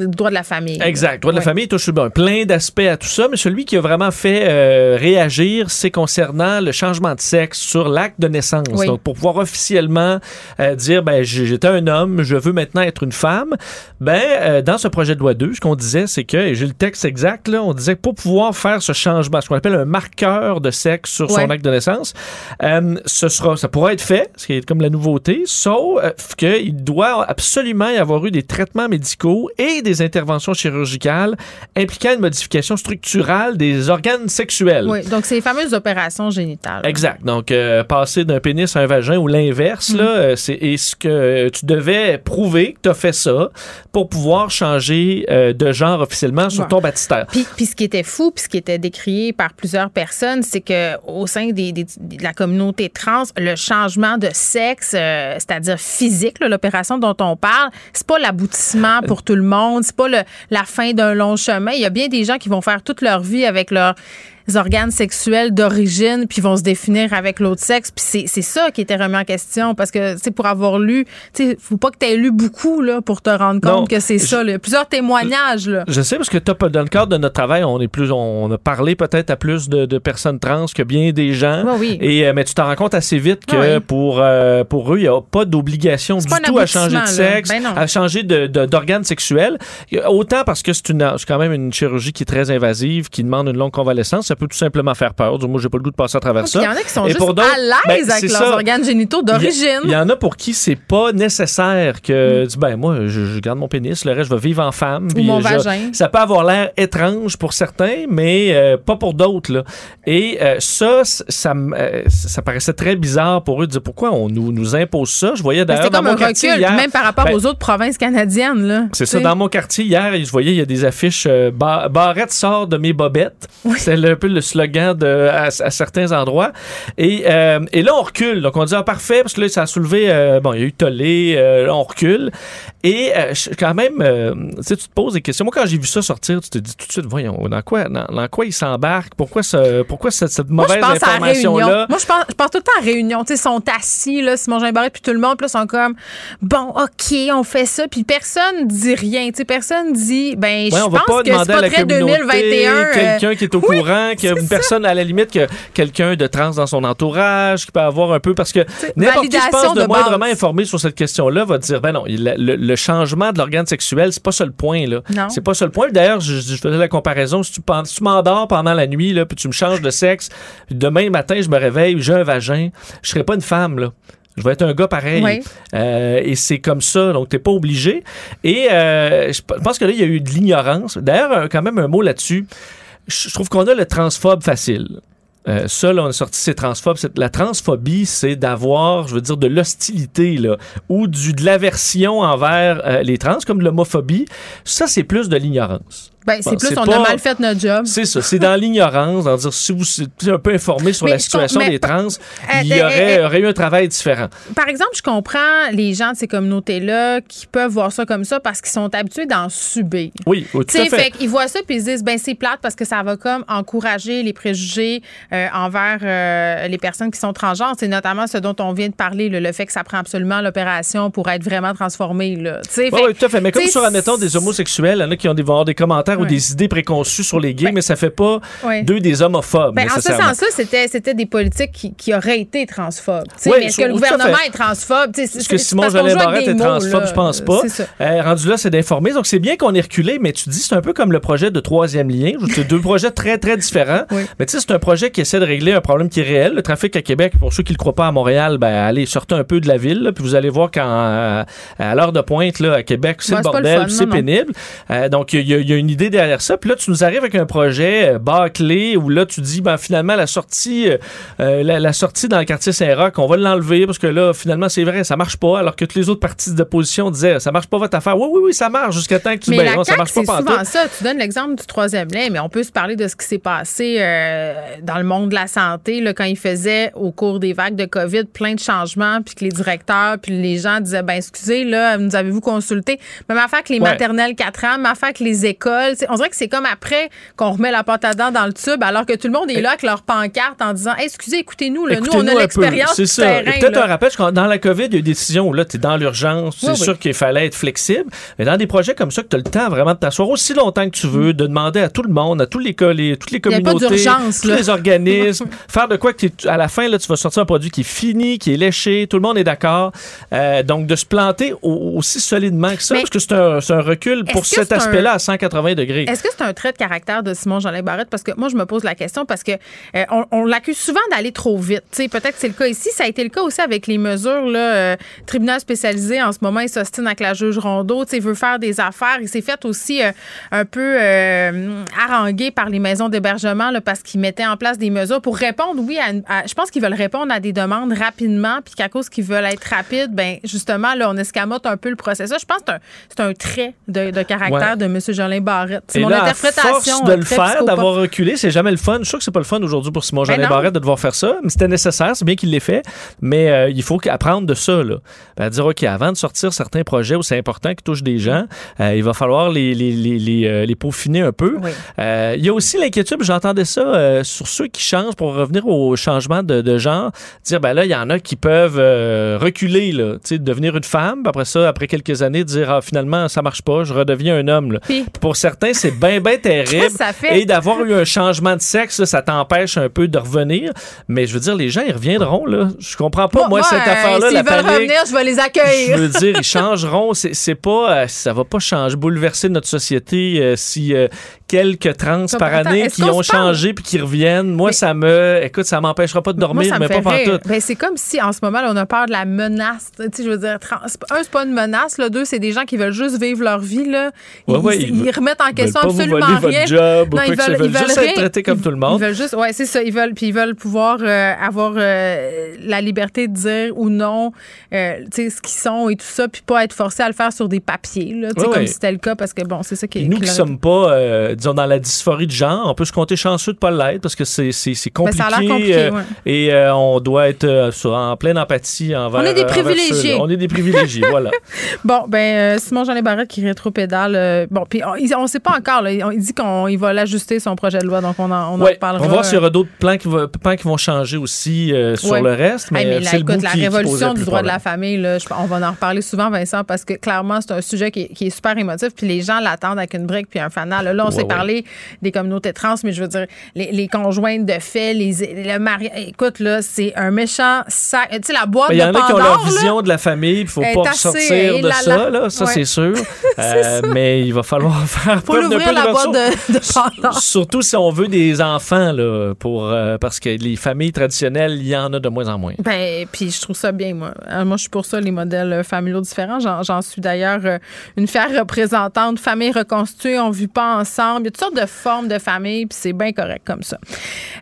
droit de la famille. Exact. Le droit de la famille touche bon, plein d'aspects à tout ça, mais celui qui a vraiment fait euh, réagir, c'est concernant le changement de sexe sur l'acte de naissance. Donc, pour pouvoir officiellement euh, dire, ben, j'étais un homme, je veux maintenant être une femme, ben, dans ce projet de loi 2, ce qu'on disait, c'est que, et j'ai le texte exact, là, on disait que pour pouvoir faire ce changement, ce qu'on appelle un marqueur de sexe sur son acte de naissance, euh, ce sera, ça pourra être fait, ce qui est comme la nouveauté, sauf euh, qu'il doit absolument y avoir eu des traitements médicaux et des interventions chirurgicales impliquant une modification structurale des organes sexuels. Oui, donc c'est les fameuses opérations génitales. Exact. Donc, euh, passer d'un pénis à un vagin ou l'inverse, mm. là, c'est est ce que tu devais prouver que tu as fait ça pour pouvoir changer euh, de genre officiellement sur ton baptistère. Puis, puis, ce qui était fou, puis ce qui était décrié par plusieurs personnes, c'est que au sein des, de la communauté trans, le changement de sexe, euh, c'est-à-dire physique, l'opération dont on parle, c'est pas l'aboutissement pour tout le monde, c'est pas le, la fin d'un long chemin. Il y a bien des gens qui vont faire toute leur vie avec leur organes sexuels d'origine, puis vont se définir avec l'autre sexe. Puis c'est ça qui était remis en question, parce que, c'est pour avoir lu, tu faut pas que tu aies lu beaucoup, là, pour te rendre compte que c'est ça, là. Plusieurs témoignages, là. Je sais, parce que dans le cadre de notre travail, on est plus, on a parlé peut-être à plus de, personnes trans que bien des gens. oui. Et, euh, mais tu t'en rends compte assez vite que pour, euh, pour eux, il n'y a pas d'obligation du tout à changer de sexe, ben à changer d'organe de, sexuel. Autant parce que c'est quand même une chirurgie qui est très invasive, qui demande une longue convalescence, ça peut tout simplement faire peur. Du moins, j'ai pas le goût de passer à travers ça. Il y en a qui sont juste à l'aise ben, avec leurs organes génitaux d'origine. Il y, en a pour qui c'est pas nécessaire que, mm. ben moi, je, garde mon pénis, le reste, je vais vivre en femme. Ou mon vagin. Ça peut avoir l'air étrange pour certains, mais euh, pas pour d'autres. Et euh, ça, ça, euh, ça paraissait très bizarre pour eux de dire pourquoi on nous, nous impose ça? Je voyais d'ailleurs dans mon quartier recul, même par rapport ben, aux autres provinces canadiennes. C'est ça, dans mon quartier hier, je voyais il y a des affiches Barrette sort de mes bobettes. C'est un peu le slogan de, à, certains endroits. Et, et là, on recule. Donc on dit ah, parfait, parce que là, ça a soulevé, bon, il y a eu tollé, là, on recule. Et quand même, tu sais, tu te poses des questions. Moi, quand j'ai vu ça sortir, tu te dis tout de suite, voyons, dans quoi, dans, quoi ils s'embarquent? Pourquoi, ce, pourquoi cette, cette mauvaise information-là? Moi, je pense, je pense tout le temps à réunion. Tu sais, ils sont assis, là, Simon Barrette, puis tout le monde, puis là, sont comme, bon, OK, on fait ça, puis personne dit rien. Tu sais, personne dit, ben, je pense que c'est pas très 2021. Euh, quelqu'un qui est au courant, qu'il y a une personne, à la limite, que quelqu'un de trans dans son entourage, qui peut avoir un peu, parce que n'importe qui se pense de, de moindrement informé sur cette question-là va dire, ben non, le, changement de l'organe sexuel, c'est pas ça le point, là. C'est pas ça le point. D'ailleurs, je, je faisais la comparaison. Si tu, tu m'endors pendant la nuit, là, puis tu me changes de sexe, demain matin, je me réveille, j'ai un vagin, je serai pas une femme, là. Je vais être un gars pareil. Euh, et c'est comme ça, donc t'es pas obligé. Et euh, je pense que là, il y a eu de l'ignorance. D'ailleurs, quand même un mot là-dessus. Je trouve qu'on a le transphobe facile. Euh, ça, là, on a sorti ces transphobes. La transphobie, c'est d'avoir, je veux dire, de l'hostilité, là, ou du, de l'aversion envers euh, les trans, comme de l'homophobie. Ça, c'est plus de l'ignorance. Ben, c'est plus, on a mal fait notre job. C'est ça. C'est dans l'ignorance, dans dire, si vous êtes un peu informé sur la situation des trans, euh, il y euh, aurait, euh, aurait, eu un travail différent. Par exemple, je comprends les gens de ces communautés-là qui peuvent voir ça comme ça parce qu'ils sont habitués d'en subir. Oui, tout à fait. fait ils voient ça puis ils se disent, ben, c'est plate parce que ça va comme encourager les préjugés envers les personnes qui sont transgenres. C'est notamment ce dont on vient de parler, le fait que ça prend absolument l'opération pour être vraiment transformé. Là. Oui, oui, tout à fait. Mais comme sur, admettons, des homosexuels, il y en a qui ont des, des commentaires ou des idées préconçues sur les gays, ben, mais ça fait pas d'eux des homophobes. Ben, en ce sens-là, c'était, c'était des politiques qui, qui, auraient été transphobes. mais est-ce que le gouvernement est transphobe? Est-ce que Simon Jolin Barrette est transphobe? Je pense pas. Euh, rendu là, c'est d'informer. Donc, c'est bien qu'on ait reculé, mais tu dis, c'est un peu comme le projet de troisième lien. C'est deux projets très, très différents. Mais tu sais, c'est un projet qui essaie de régler un problème qui est réel. Le trafic à Québec, pour ceux qui ne le croient pas à Montréal, ben, allez, sortez un peu de la ville, puis vous allez voir qu'à à l'heure de pointe, là, à Québec, c'est le bordel, c'est pénible. Euh, donc, il y, a une idée derrière ça. Puis là, tu nous arrives avec un projet euh, bâclé où là, tu dis, ben, finalement, la sortie, euh, euh, la, sortie dans le quartier Saint-Roch, on va l'enlever parce que là, finalement, c'est vrai, ça marche pas. Alors que tous les autres partis d'opposition disaient, ça marche pas votre affaire. Oui, oui, oui, ça marche jusqu'à temps que tu mais non, ça marche pas C'est souvent ça. Tu donnes l'exemple du troisième lien, mais on peut se parler de ce qui s'est passé dans le monde de la santé là, quand il faisait au cours des vagues de COVID plein de changements, puis que les directeurs, puis les gens disaient, ben excusez, là, nous avez-vous consulté? Même affaire que les maternelles 4 ans, même affaire que les écoles. On dirait que c'est comme après qu'on remet la pâte à dents dans le tube, alors que tout le monde est là avec leur pancarte en disant Excusez, écoutez-nous, nous, on a l'expérience du terrain. Peut-être un rappel, dans la COVID, il y a eu des décisions où là, tu es dans l'urgence, c'est sûr qu'il fallait être flexible. Mais dans des projets comme ça, que tu as le temps vraiment de t'asseoir aussi longtemps que tu veux, de demander à tout le monde, à tous les, toutes les communautés, tous les organismes, faire de quoi que à la fin, là, tu vas sortir un produit qui est fini, qui est léché, tout le monde est d'accord. Euh, donc, de se planter aussi solidement que ça, parce que c'est un, un, recul pour cet aspect-là à 180 degrés. Est-ce que c'est un trait de caractère de Simon Jolin Barrette? Parce que moi, je me pose la question parce que euh, on, l'accuse souvent d'aller trop vite. peut-être que c'est le cas ici. Ça a été le cas aussi avec les mesures. Là, euh, tribunal spécialisé, en ce moment, il s'ostine avec la juge Rondeau. Il veut faire des affaires. Il s'est fait aussi euh, un peu harangué par les maisons d'hébergement parce qu'il mettait en place des mesures pour répondre, oui, à, je pense qu'ils veulent répondre à des demandes rapidement, puis qu'à cause qu'ils veulent être rapides, ben justement, là, on escamote un peu le processus. Je pense que c'est un, trait de, caractère de M. Jolin Barrette Barrette. C'est mon là, à interprétation. force de le faire, d'avoir reculé, c'est jamais le fun. Je suis sûr que c'est pas le fun aujourd'hui pour Simon Ben non. Barrette de devoir faire ça, mais c'était nécessaire, c'est bien qu'il l'ait fait. Mais euh, il faut apprendre de ça, là. Ben, dire, OK, avant de sortir certains projets où c'est important qui touchent des gens, euh, il va falloir les, les, les, les, euh, les peaufiner un peu. Oui. Euh, il y a aussi l'inquiétude, j'entendais ça sur ceux qui changent pour revenir au changement de, de genre, dire ben là il y en a qui peuvent reculer là, devenir une femme, après ça après quelques années dire ah finalement ça marche pas, je redeviens un homme là. Puis- Pour certains c'est bien bien terrible ça fait? et d'avoir eu un changement de sexe là, ça t'empêche un peu de revenir, mais je veux dire les gens ils reviendront là. Je comprends pas moi, cette euh, affaire là S'ils veulent panique. revenir, je vais les Je accueillir. veux dire, ils changeront. C'est c'est pas, euh, ça va pas changer, bouleverser notre société euh, si euh, quelques trans par année qui ont changé puis qui reviennent? Moi, Mais- ça me, écoute, ça m'empêchera pas de dormir, mais pas rire. pantoute. Ben, c'est comme si en ce moment, là, on a peur de la menace. Tu sais, je veux dire, trans- un, c'est pas une menace. Là. Deux, c'est des gens qui veulent juste vivre leur vie. Là. Ils, Ouais, ouais, ils- ils veulent- ils remettent en question vous absolument rien. votre job ou Non, quoi ils veulent, Ils veulent juste rien. être traités comme tout le monde. Ils veulent juste, ouais, c'est ça. Ils veulent, puis ils veulent pouvoir euh, avoir euh, la liberté de dire ou non, euh, tu sais, ce qu'ils sont et tout ça, puis pas être forcés à le faire sur des papiers, là, tu sais, Ouais, comme si c'était le cas, parce que bon, c'est ça qui est. Nous qui sommes pas, disons, dans la dysphorie de genre, on peut se compter chanceux de pas l'être parce que c'est Ben, compliqué. ça a compliqué, euh, ouais. Et euh, on doit être euh, en pleine empathie envers On est des privilégiés. On est des privilégiés, voilà. Bon, ben, Simon Jean Barrette qui rétropédale. bon, puis on, on sait pas encore. Là, il, dit qu'il va l'ajuster son projet de loi, donc on en, on en reparlera. on va voir s'il y aura d'autres plans qui, va- plans qui vont changer aussi sur Ouais. le reste. Mais, Hey, mais là, c'est le écoute, la qui- révolution du droit de la famille, là, je- on va en reparler souvent, Vincent, parce que clairement, c'est un sujet qui est, super émotif, puis les gens l'attendent avec une brique puis un fanal. Là, on s'est ouais. parlé des communautés trans, mais je veux dire, les, les conjointes de fait, les, le mari... Écoute, là, c'est un méchant sac. Tu sais, la boîte Ben, Il y en de a qui ont leur là, vision de la famille, il faut est pas sortir de là, ça, là. ça Ouais. c'est sûr. Euh, mais il va falloir faire Faut preuve peu la boîte de, de Pandore. Surtout si on veut des enfants, là, pour, euh, parce que les familles traditionnelles, il y en a de moins en moins. Ben, puis je trouve ça bien, moi. Euh, Moi, je suis pour ça, les modèles familiaux différents. J'en, suis d'ailleurs une fière représentante. Famille reconstituée, on vit pas ensemble. Il y a toutes sortes de formes de famille, puis c'est bien correct comme ça.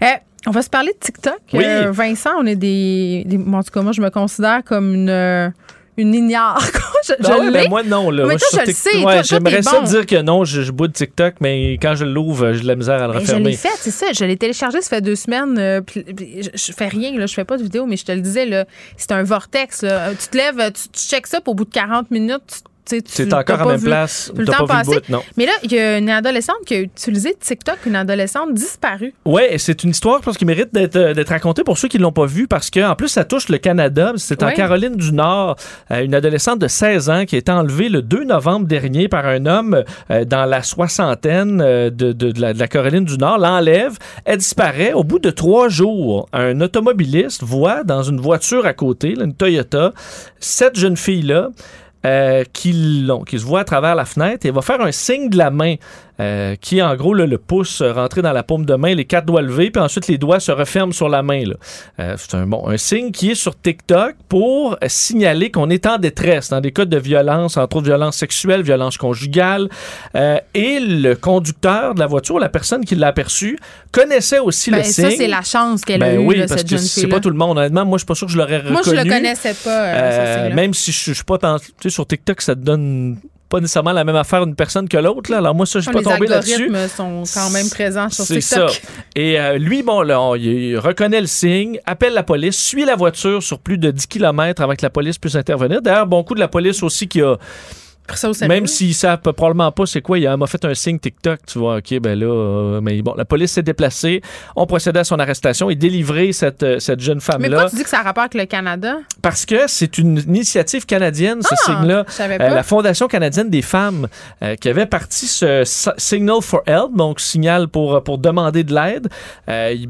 Euh, on va se parler de TikTok. Oui. Euh, Vincent, on est des, des- En tout cas, moi, je me considère comme une. une ignare. je je Ah ouais, l'ai. ben moi, non. Là. Mais toi, je le sais, Ouais, J'aimerais ça bon. dire que non, je, je bois de TikTok, mais quand je l'ouvre, j'ai de la misère à le Ben, je l'ai refermer. fait, c'est ça. Je l'ai téléchargé, ça fait deux semaines. euh, puis- puis je, fais rien, là, je fais pas de vidéo, mais je te le disais, c'est un vortex. là. Tu te lèves, tu, tu checkes ça, puis au bout de 40 minutes, tu tu sais, tu C'est t'as encore à pas même vu- place. le temps pas bout, non. Mais là, il y a une adolescente qui a utilisé TikTok, une adolescente disparue. Ouais, c'est une histoire je pense qui mérite d'être euh, d'être racontée pour ceux qui l'ont pas vu parce que en plus ça touche le Canada. C'est en Oui. Caroline du Nord, euh, une adolescente de 16 ans qui a été enlevée le 2 novembre dernier par un homme euh, dans la soixantaine de, de- de la, de la Caroline du Nord. L'enlève, elle disparaît. Au bout de trois jours, un automobiliste voit dans une voiture à côté, là, une Toyota, cette jeune fille là. Euh, qui, qui se voit à travers la fenêtre et va faire un signe de la main euh, qui en gros là, le pouce euh, rentré dans la paume de main, les quatre doigts levés, puis ensuite les doigts se referment sur la main. Euh, c'est un, bon, un signe qui est sur TikTok pour signaler qu'on est en détresse dans des cas de violence, entre autres violence sexuelle, violence conjugale. Euh, et le conducteur de la voiture, la personne qui l'a aperçu, connaissait aussi Ben, le ça, signe. c'est la chance qu'elle a Ben eue, oui, là, parce cette que c'est pas tout le monde. Honnêtement, moi, je suis pas sûr que je l'aurais reconnu. Moi, je le connaissais pas, euh, Euh, même si je, je suis pas tant- tu sais, sur TikTok, ça te donne pas nécessairement la même affaire d'une personne que l'autre. là. Alors moi, ça, je suis Ah, pas les tombé là-dessus. algorithmes sont quand même présents sur C'est TikTok. ça. Et euh, lui, bon, là, on- il reconnaît le signe, appelle la police, suit la voiture sur plus de 10 km avant que la police puisse intervenir. D'ailleurs, bon coup de la police aussi qui a, Pris ça au sérieux. même s'ils savent probablement pas c'est quoi, il m'a fait un signe TikTok, tu vois, ok, ben là, euh, mais bon, la police s'est déplacée, on procédait à son arrestation et délivré cette, euh, cette jeune Mais femme-là pourquoi tu dis que ça a rapport avec le Canada? parce que c'est une initiative canadienne, ce Ah, signe-là. je savais Euh, pas. la Fondation canadienne des femmes euh, qui avait parti ce Signal for Help, donc signal pour, pour demander de l'aide,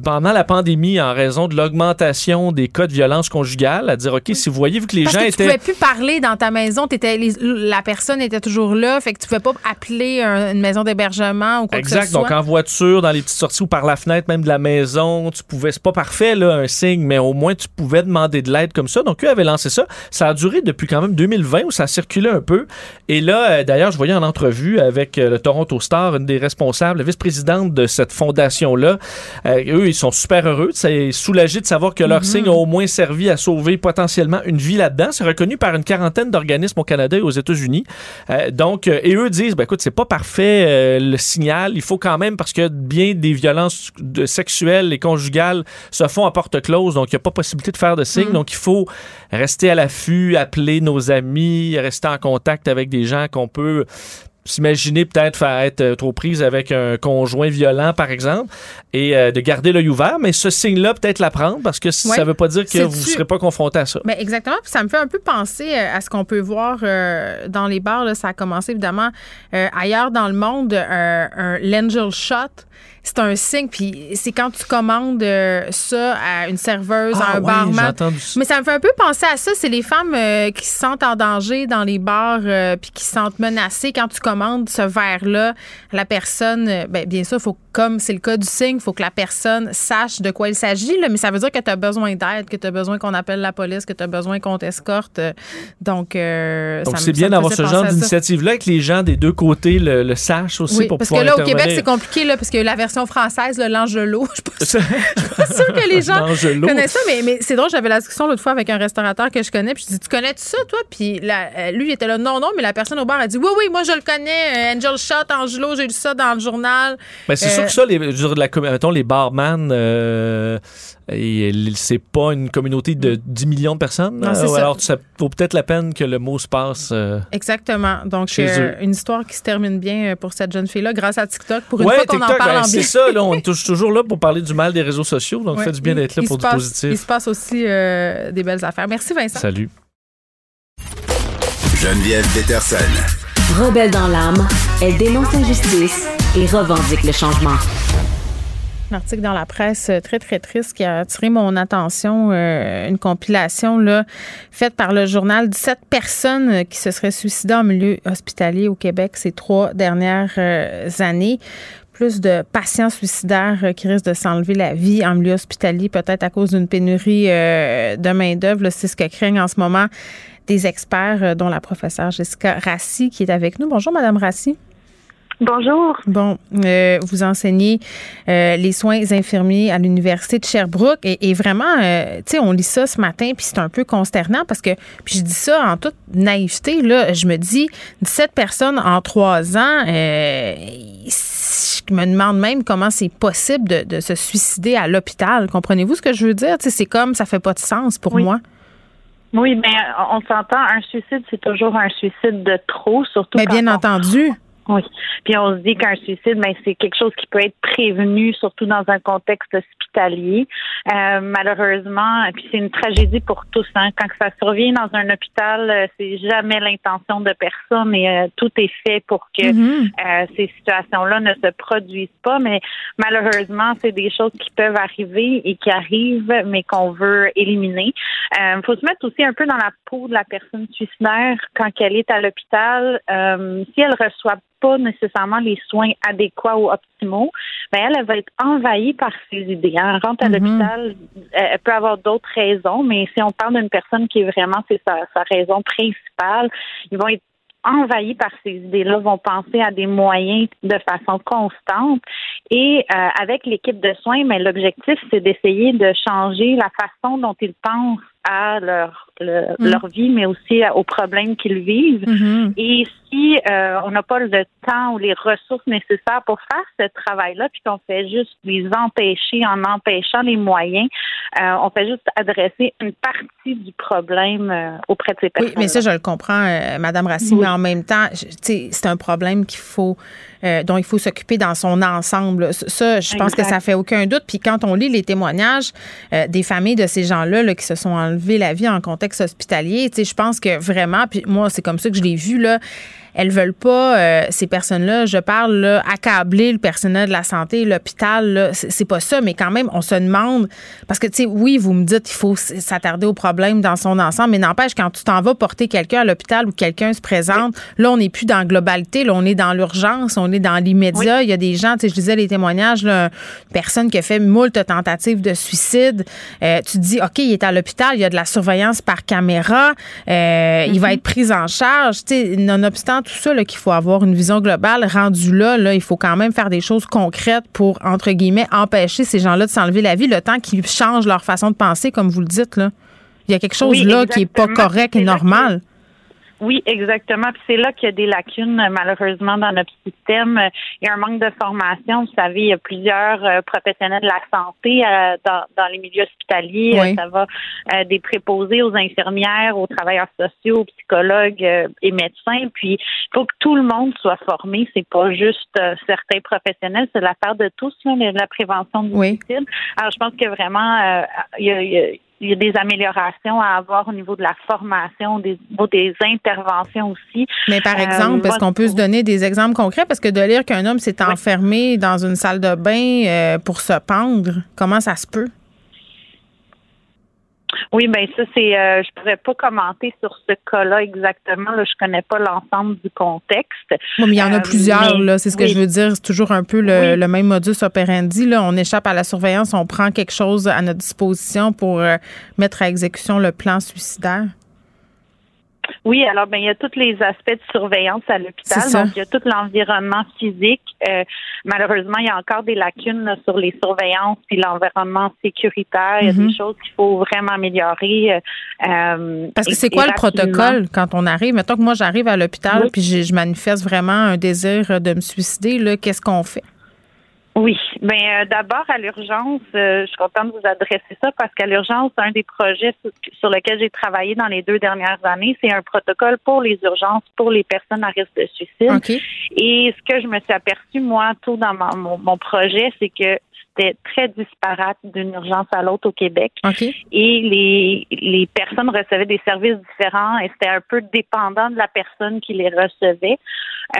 pendant la pandémie, en raison de l'augmentation des cas de violence conjugale, à dire, OK, si vous voyez, vu que les Parce gens que tu étaient... pouvais plus parler dans ta maison, t'étais, les- la personne était toujours là, fait que tu pouvais pas appeler un- une maison d'hébergement ou quoi que Exact. ce soit. Donc, en voiture, dans les petites sorties ou par la fenêtre même de la maison, tu pouvais. C'est pas parfait, là, un signe, mais au moins, tu pouvais demander de l'aide comme ça. Donc, eux avaient lancé ça. Ça a duré depuis quand même 2020 où ça circulait un peu. Et là, euh, d'ailleurs, je voyais en entrevue avec euh, le Toronto Star, une des responsables, la vice-présidente de cette fondation-là. Euh, eux, ils sont super heureux. C'est soulagés de savoir que leur signe a au moins servi à sauver potentiellement une vie là-dedans. C'est reconnu par une quarantaine d'organismes au Canada et aux États-Unis. Donc, et eux disent, ben, écoute, c'est pas parfait le signal. Il faut quand même, parce que bien des violences sexuelles et conjugales se font à porte close, donc il n'y a pas possibilité de faire de signe. Mm. Donc, il faut rester à l'affût, appeler nos amis, rester en contact avec des gens qu'on peut s'imaginer peut-être faire être euh, trop prise avec un conjoint violent, par exemple, et euh, de garder l'œil ouvert, mais ce signe-là, peut-être l'apprendre, parce que ça ne veut pas dire que vous ne serez pas confronté à ça. Mais ben, exactement, puis ça me fait un peu penser euh, à ce qu'on peut voir dans les bars. Là. Ça a commencé évidemment ailleurs dans le monde, un l'angel shot c'est un signe. Puis c'est quand tu commandes euh, ça à une serveuse, à ah un barman. Mais ça me fait un peu penser à ça. C'est les femmes euh, qui se sentent en danger dans les bars euh, puis qui se sentent menacées quand tu commandes ce verre-là. La personne, ben, bien sûr, faut comme c'est le cas du signe, il faut que la personne sache de quoi il s'agit. Mais ça veut dire que tu as besoin d'aide, que tu as besoin qu'on appelle la police, que tu as besoin qu'on t'escorte. Donc, Donc c'est bien d'avoir ce genre d'initiative-là, que les gens des deux côtés le, sachent aussi oui, pour parce pouvoir que là, au Québec, c'est compliqué, là, parce que la version française, l'Angelo. Je suis pas sûre que les gens connaissent ça, mais, mais c'est drôle. J'avais la discussion l'autre fois avec un restaurateur que je connais. Puis je dis, tu connais ça, toi? Puis euh, lui, il était là, non, non, mais la personne au bar a dit, oui, oui, moi, je le connais. Euh, Angel Shot, Angelo, j'ai lu ça dans le journal. Mais c'est sûr euh, que ça, les, la, mettons, les barman, c'est pas une communauté de 10 millions de personnes? Non, ça. Alors, ça vaut peut-être la peine que le mot se passe. Exactement. Donc, une histoire qui se termine bien pour cette jeune fille-là grâce à TikTok. Pour une fois qu'on en parle ben, en bien on est toujours là pour parler du mal des réseaux sociaux, donc ouais. fait du bien d'être là pour du positif. Il se passe aussi euh, des belles affaires. Merci Vincent. Salut. Geneviève Peterson. Rebelle dans l'âme, elle dénonce l'injustice et revendique le changement. Un article dans la presse euh, très, très triste qui a attiré mon attention. Euh, une compilation là, faite par le journal 17 personnes qui se seraient suicidées en milieu hospitalier au Québec ces trois dernières années plus de patients suicidaires euh, qui risquent de s'enlever la vie en milieu hospitalier, peut-être à cause d'une pénurie euh, de main-d'œuvre. C'est ce que craignent en ce moment des experts, euh, dont la professeure Jessica Rassi, qui est avec nous. Bonjour, Madame Rassi. Bonjour. Bon, vous enseignez les soins infirmiers à l'université de Sherbrooke et, vraiment, tu sais, on lit ça ce matin puis c'est un peu consternant parce que, puis je dis ça en toute naïveté là, je me dis 17 personnes en trois ans, je me demande même comment c'est possible de, se suicider à l'hôpital. Comprenez-vous ce que je veux dire? C'est comme ça fait pas de sens pour moi. Oui, mais on s'entend, un suicide, c'est toujours un suicide de trop, surtout. Mais bien entendu. Oui. Puis on se dit qu'un suicide, ben, c'est quelque chose qui peut être prévenu, surtout dans un contexte hospitalier. Euh, malheureusement, puis c'est une tragédie pour tous. Hein. Quand ça survient dans un hôpital, euh, c'est jamais l'intention de personne et euh, tout est fait pour que mm-hmm. ces situations-là ne se produisent pas. Mais malheureusement, c'est des choses qui peuvent arriver et qui arrivent, mais qu'on veut éliminer. Il faut se mettre aussi un peu dans la peau de la personne suicidaire quand elle est à l'hôpital. si elle reçoit pas nécessairement les soins adéquats ou optimaux, ben elle, va être envahie par ses idées. Elle rentre à mhm. l'hôpital, elle peut avoir d'autres raisons, mais si on parle d'une personne qui est vraiment c'est sa, sa raison principale, ils vont être envahis par ces idées-là, vont penser à des moyens de façon constante. Et euh, avec l'équipe de soins, mais l'objectif, c'est d'essayer de changer la façon dont ils pensent à leur mm. leur vie, mais aussi aux problèmes qu'ils vivent. Mm-hmm. Et si euh, on n'a pas le temps ou les ressources nécessaires pour faire ce travail-là, puis qu'on fait juste les empêcher en empêchant les moyens, euh, on fait juste adresser une partie du problème euh, auprès de ces personnes. Oui, mais ça, je le comprends, Madame Racine, mais en même temps, c'est un problème qu'il faut dont il faut s'occuper dans son ensemble. Ça, je pense que ça fait aucun doute. Puis quand on lit les témoignages des familles de ces gens-là là, qui se sont enlevé la vie en contexte hospitalier, je pense que vraiment, puis moi, c'est comme ça que je l'ai vu, là, elles veulent pas euh, ces personnes-là. Je parle là, accabler le personnel de la santé, l'hôpital. C'est pas ça, mais quand même, on se demande parce que tu sais, oui, vous me dites qu'il faut s'attarder au problème dans son ensemble, mais n'empêche quand tu t'en vas porter quelqu'un à l'hôpital ou quelqu'un se présente, là, on n'est plus dans la globalité, là, on est dans l'urgence, on est dans l'immédiat. Il y a des gens, tu sais, je disais les témoignages, là, une personne qui a fait moult tentatives de suicide. Euh, tu te dis, ok, il est à l'hôpital, il y a de la surveillance par caméra, euh, il va mm-hmm. être pris en charge. Tu sais, nonobstant tout ça qu'il faut avoir une vision globale. Rendu là, là, il faut quand même faire des choses concrètes pour, entre guillemets, empêcher ces gens-là de s'enlever la vie le temps qu'ils changent leur façon de penser, comme vous le dites. Là. Il y a quelque chose là qui n'est pas correct et normal. Oui, exactement. Puis c'est là qu'il y a des lacunes, malheureusement, dans notre système. Il y a un manque de formation. Vous savez, il y a plusieurs euh, professionnels de la santé euh, dans, dans, les milieux hospitaliers. Euh, ça va des préposés aux infirmières, aux travailleurs sociaux, aux psychologues et médecins. Puis il faut que tout le monde soit formé. C'est pas juste certains professionnels, c'est la part de tous, la prévention du suicide. Alors je pense que vraiment, il y a, il y a il y a des améliorations à avoir au niveau de la formation, des, des interventions aussi. Mais par euh, exemple, est-ce qu'on peut se donner des exemples concrets? Parce que de lire qu'un homme s'est enfermé dans une salle de bain euh, pour se pendre, comment ça se peut? Oui, ben ça c'est, euh, je pourrais pas commenter sur ce cas-là exactement. Là, je connais pas l'ensemble du contexte. mais il y en a euh, plusieurs. là, c'est ce que je veux dire. C'est toujours un peu le, le, même modus operandi. Là, on échappe à la surveillance, on prend quelque chose à notre disposition pour euh, mettre à exécution le plan suicidaire. Oui, alors ben il y a tous les aspects de surveillance à l'hôpital. Donc il y a tout l'environnement physique. Euh, malheureusement, il y a encore des lacunes sur les surveillances et l'environnement sécuritaire. Il y a des mhm. choses qu'il faut vraiment améliorer. Euh, Parce que c'est quoi le protocole quand on arrive? Mettons que moi j'arrive à l'hôpital puis je, manifeste vraiment un désir de me suicider. Qu'est-ce qu'on fait? Oui, mais ben, euh, d'abord à l'urgence, euh, je suis contente de vous adresser ça parce qu'à l'urgence, un des projets sur, lequel j'ai travaillé dans les deux dernières années, c'est un protocole pour les urgences pour les personnes à risque de suicide. Et ce que je me suis aperçu moi tout dans mon projet, c'est que c'était très disparate d'une urgence à l'autre au Québec. Et les, les personnes recevaient des services différents et c'était un peu dépendant de la personne qui les recevait.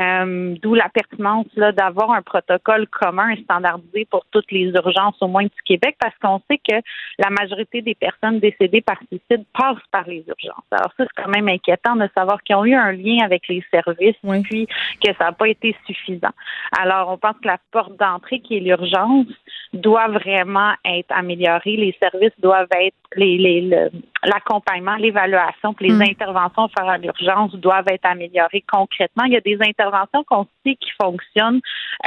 Euh, D'où la pertinence là d'avoir un protocole commun et standardisé pour toutes les urgences au moins du Québec parce qu'on sait que la majorité des personnes décédées par suicide passent par les urgences. Alors ça, c'est quand même inquiétant de savoir qu'ils ont eu un lien avec les services puis que ça n'a pas été suffisant. Alors, on pense que la porte d'entrée qui est l'urgence doit vraiment être amélioré. Les services doivent être les, les l'accompagnement, l'évaluation, les mm. interventions faire à l'urgence doivent être améliorées concrètement. Il y a des interventions qu'on sait qui fonctionnent.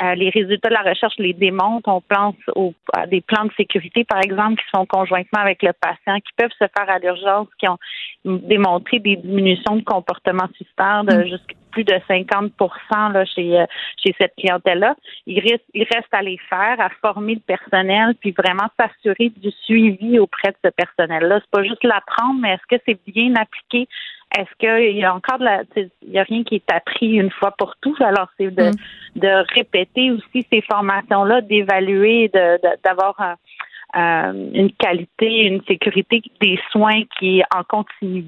Euh, les résultats de la recherche les démontrent. On pense aux, à des plans de sécurité, par exemple, qui sont conjointement avec le patient, qui peuvent se faire à l'urgence, qui ont démontré des diminutions de comportement suicidaire de mm. jusqu'à plus de 50 là, chez, euh, chez cette clientèle-là. Il reste, il reste à les faire, à former le personnel, puis vraiment s'assurer du suivi auprès de ce personnel-là. C'est pas juste l'apprendre, mais est-ce que c'est bien appliqué? Est-ce qu'il y a encore de la, il y a rien qui est appris une fois pour tous? Alors, c'est de, mm. de répéter aussi ces formations-là, d'évaluer, de, d'avoir un, euh, une qualité, une sécurité des soins qui est en continu,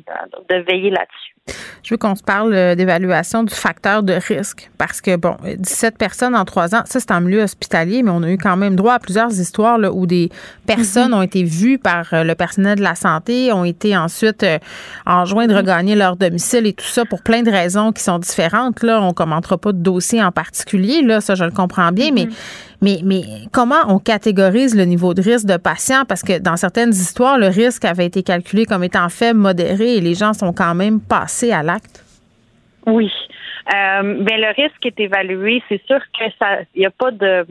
de veiller là-dessus. Je veux qu'on se parle euh, d'évaluation du facteur de risque parce que, bon, 17 personnes en trois ans, ça, c'est en milieu hospitalier, mais on a eu quand même droit à plusieurs histoires là, où des personnes mhm. ont été vues par euh, le personnel de la santé, ont été ensuite euh, enjoints de mhm. regagner leur domicile et tout ça pour plein de raisons qui sont différentes. Là, on commentera pas de dossier en particulier, là, ça, je le comprends bien, mhm. Mais, mais comment on catégorise le niveau de risque de patient? Parce que dans certaines histoires, le risque avait été calculé comme étant faible, modéré, et les gens sont quand même passés à l'acte. Oui. Euh, ben, le risque est évalué. C'est sûr que ça, n'y a pas de,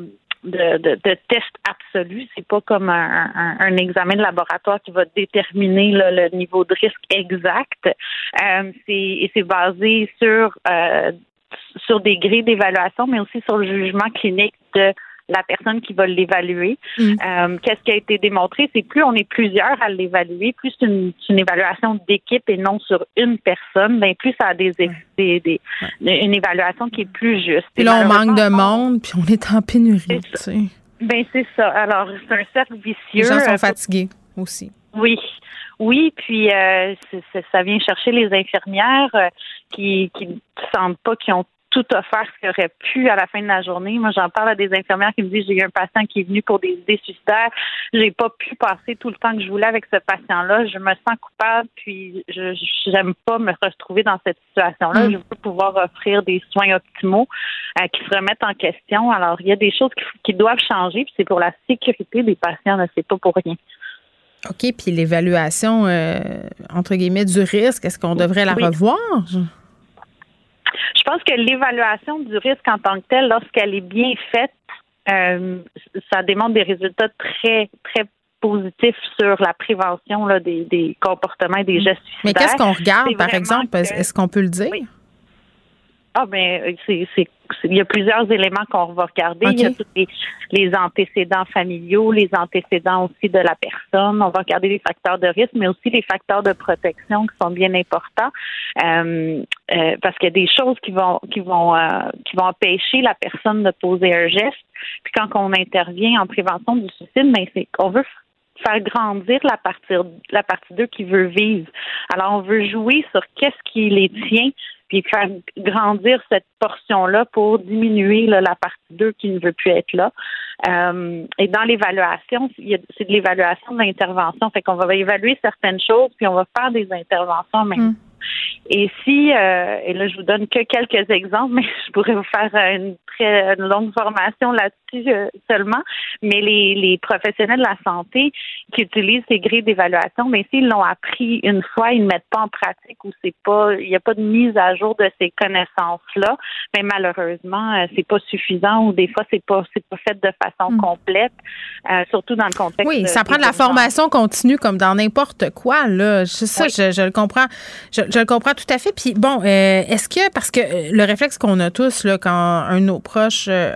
de, test absolu. C'est pas comme un, un, examen de laboratoire qui va déterminer le niveau de risque exact. Euh, c'est, c'est basé sur euh, sur des grilles d'évaluation, mais aussi sur le jugement clinique de la personne qui va l'évaluer. Mm. Euh, qu'est-ce qui a été démontré? C'est plus on est plusieurs à l'évaluer, plus c'est une, une, évaluation d'équipe et non sur une personne, ben plus ça a des, des, des une évaluation qui est plus juste. Puis là, on manque de monde, puis on est en pénurie. Ben c'est ça. Alors, c'est un cercle vicieux. Les gens sont fatigués aussi. Oui. Oui, puis euh, ça vient chercher les infirmières euh, qui qui ne sentent pas qu'ils ont tout offert ce qu'il aurait pu à la fin de la journée. Moi, j'en parle à des infirmières qui me disent j'ai eu un patient qui est venu pour des idées suicidaires. J'ai pas pu passer tout le temps que je voulais avec ce patient-là. Je me sens coupable, puis je j'aime pas me retrouver dans cette situation-là. Mm. Je veux pouvoir offrir des soins optimaux euh, qui se remettent en question. Alors, il y a des choses qui, doivent changer, puis c'est pour la sécurité des patients, c'est pas pour rien. OK, puis l'évaluation, euh, entre guillemets, du risque, est-ce qu'on devrait la revoir? Je pense que l'évaluation du risque en tant que tel, lorsqu'elle est bien faite, euh, ça démontre des résultats très, très positif sur la prévention là, des, des comportements et des gestes suicidaires. Mais qu'est-ce qu'on regarde, par exemple? Est-ce qu'on peut le dire? Ah, ben, c'est, c'est, il y a plusieurs éléments qu'on va regarder. Il y a tous les, antécédents familiaux, les antécédents aussi de la personne. On va regarder les facteurs de risque, mais aussi les facteurs de protection qui sont bien importants. Euh, euh, parce qu'il y a des choses qui vont qui vont euh, qui vont empêcher la personne de poser un geste. Puis quand on intervient en prévention du suicide, mais ben, c'est qu'on veut faire grandir la partie la partie d'eux qui veut vivre. Alors on veut jouer sur qu'est-ce qui les tient puis faire grandir cette portion-là pour diminuer la partie 2 qui ne veut plus être là. Euh, et dans l'évaluation, c'est de l'évaluation de l'intervention. Fait qu'on va évaluer certaines choses, puis on va faire des interventions même. Mm. Et si, euh, et là je vous donne que quelques exemples, mais je pourrais vous faire une très longue formation là-dessus euh, seulement, mais les, les professionnels de la santé qui utilisent ces grilles d'évaluation, mais s'ils l'ont appris une fois, ils ne mettent pas en pratique ou c'est pas, il n'y a pas de mise à jour de ces connaissances-là, mais malheureusement, euh, c'est pas suffisant ou des fois c'est pas c'est pas fait de façon hmm. complète, surtout dans le contexte. Oui, ça prend de la formation continue comme dans n'importe quoi là. Ça, je, je, le comprends. Je, je, le comprends tout à fait. Puis bon, euh, est-ce que, parce que euh, le réflexe qu'on a tous là, quand un de nos proches euh,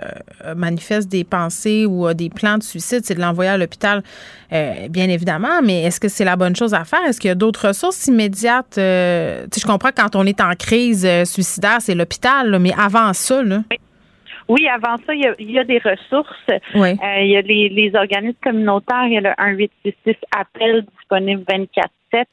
manifeste des pensées ou a des plans de suicide, c'est de l'envoyer à l'hôpital, bien évidemment, mais est-ce que c'est la bonne chose à faire? Est-ce qu'il y a d'autres ressources immédiates? sais, je comprends quand on est en crise suicidaire, c'est l'hôpital, mais avant ça, là. Oui. avant ça, il y a, des ressources. Oui. il y a les, les, organismes communautaires. Il y a le 1866 appel disponible 24-7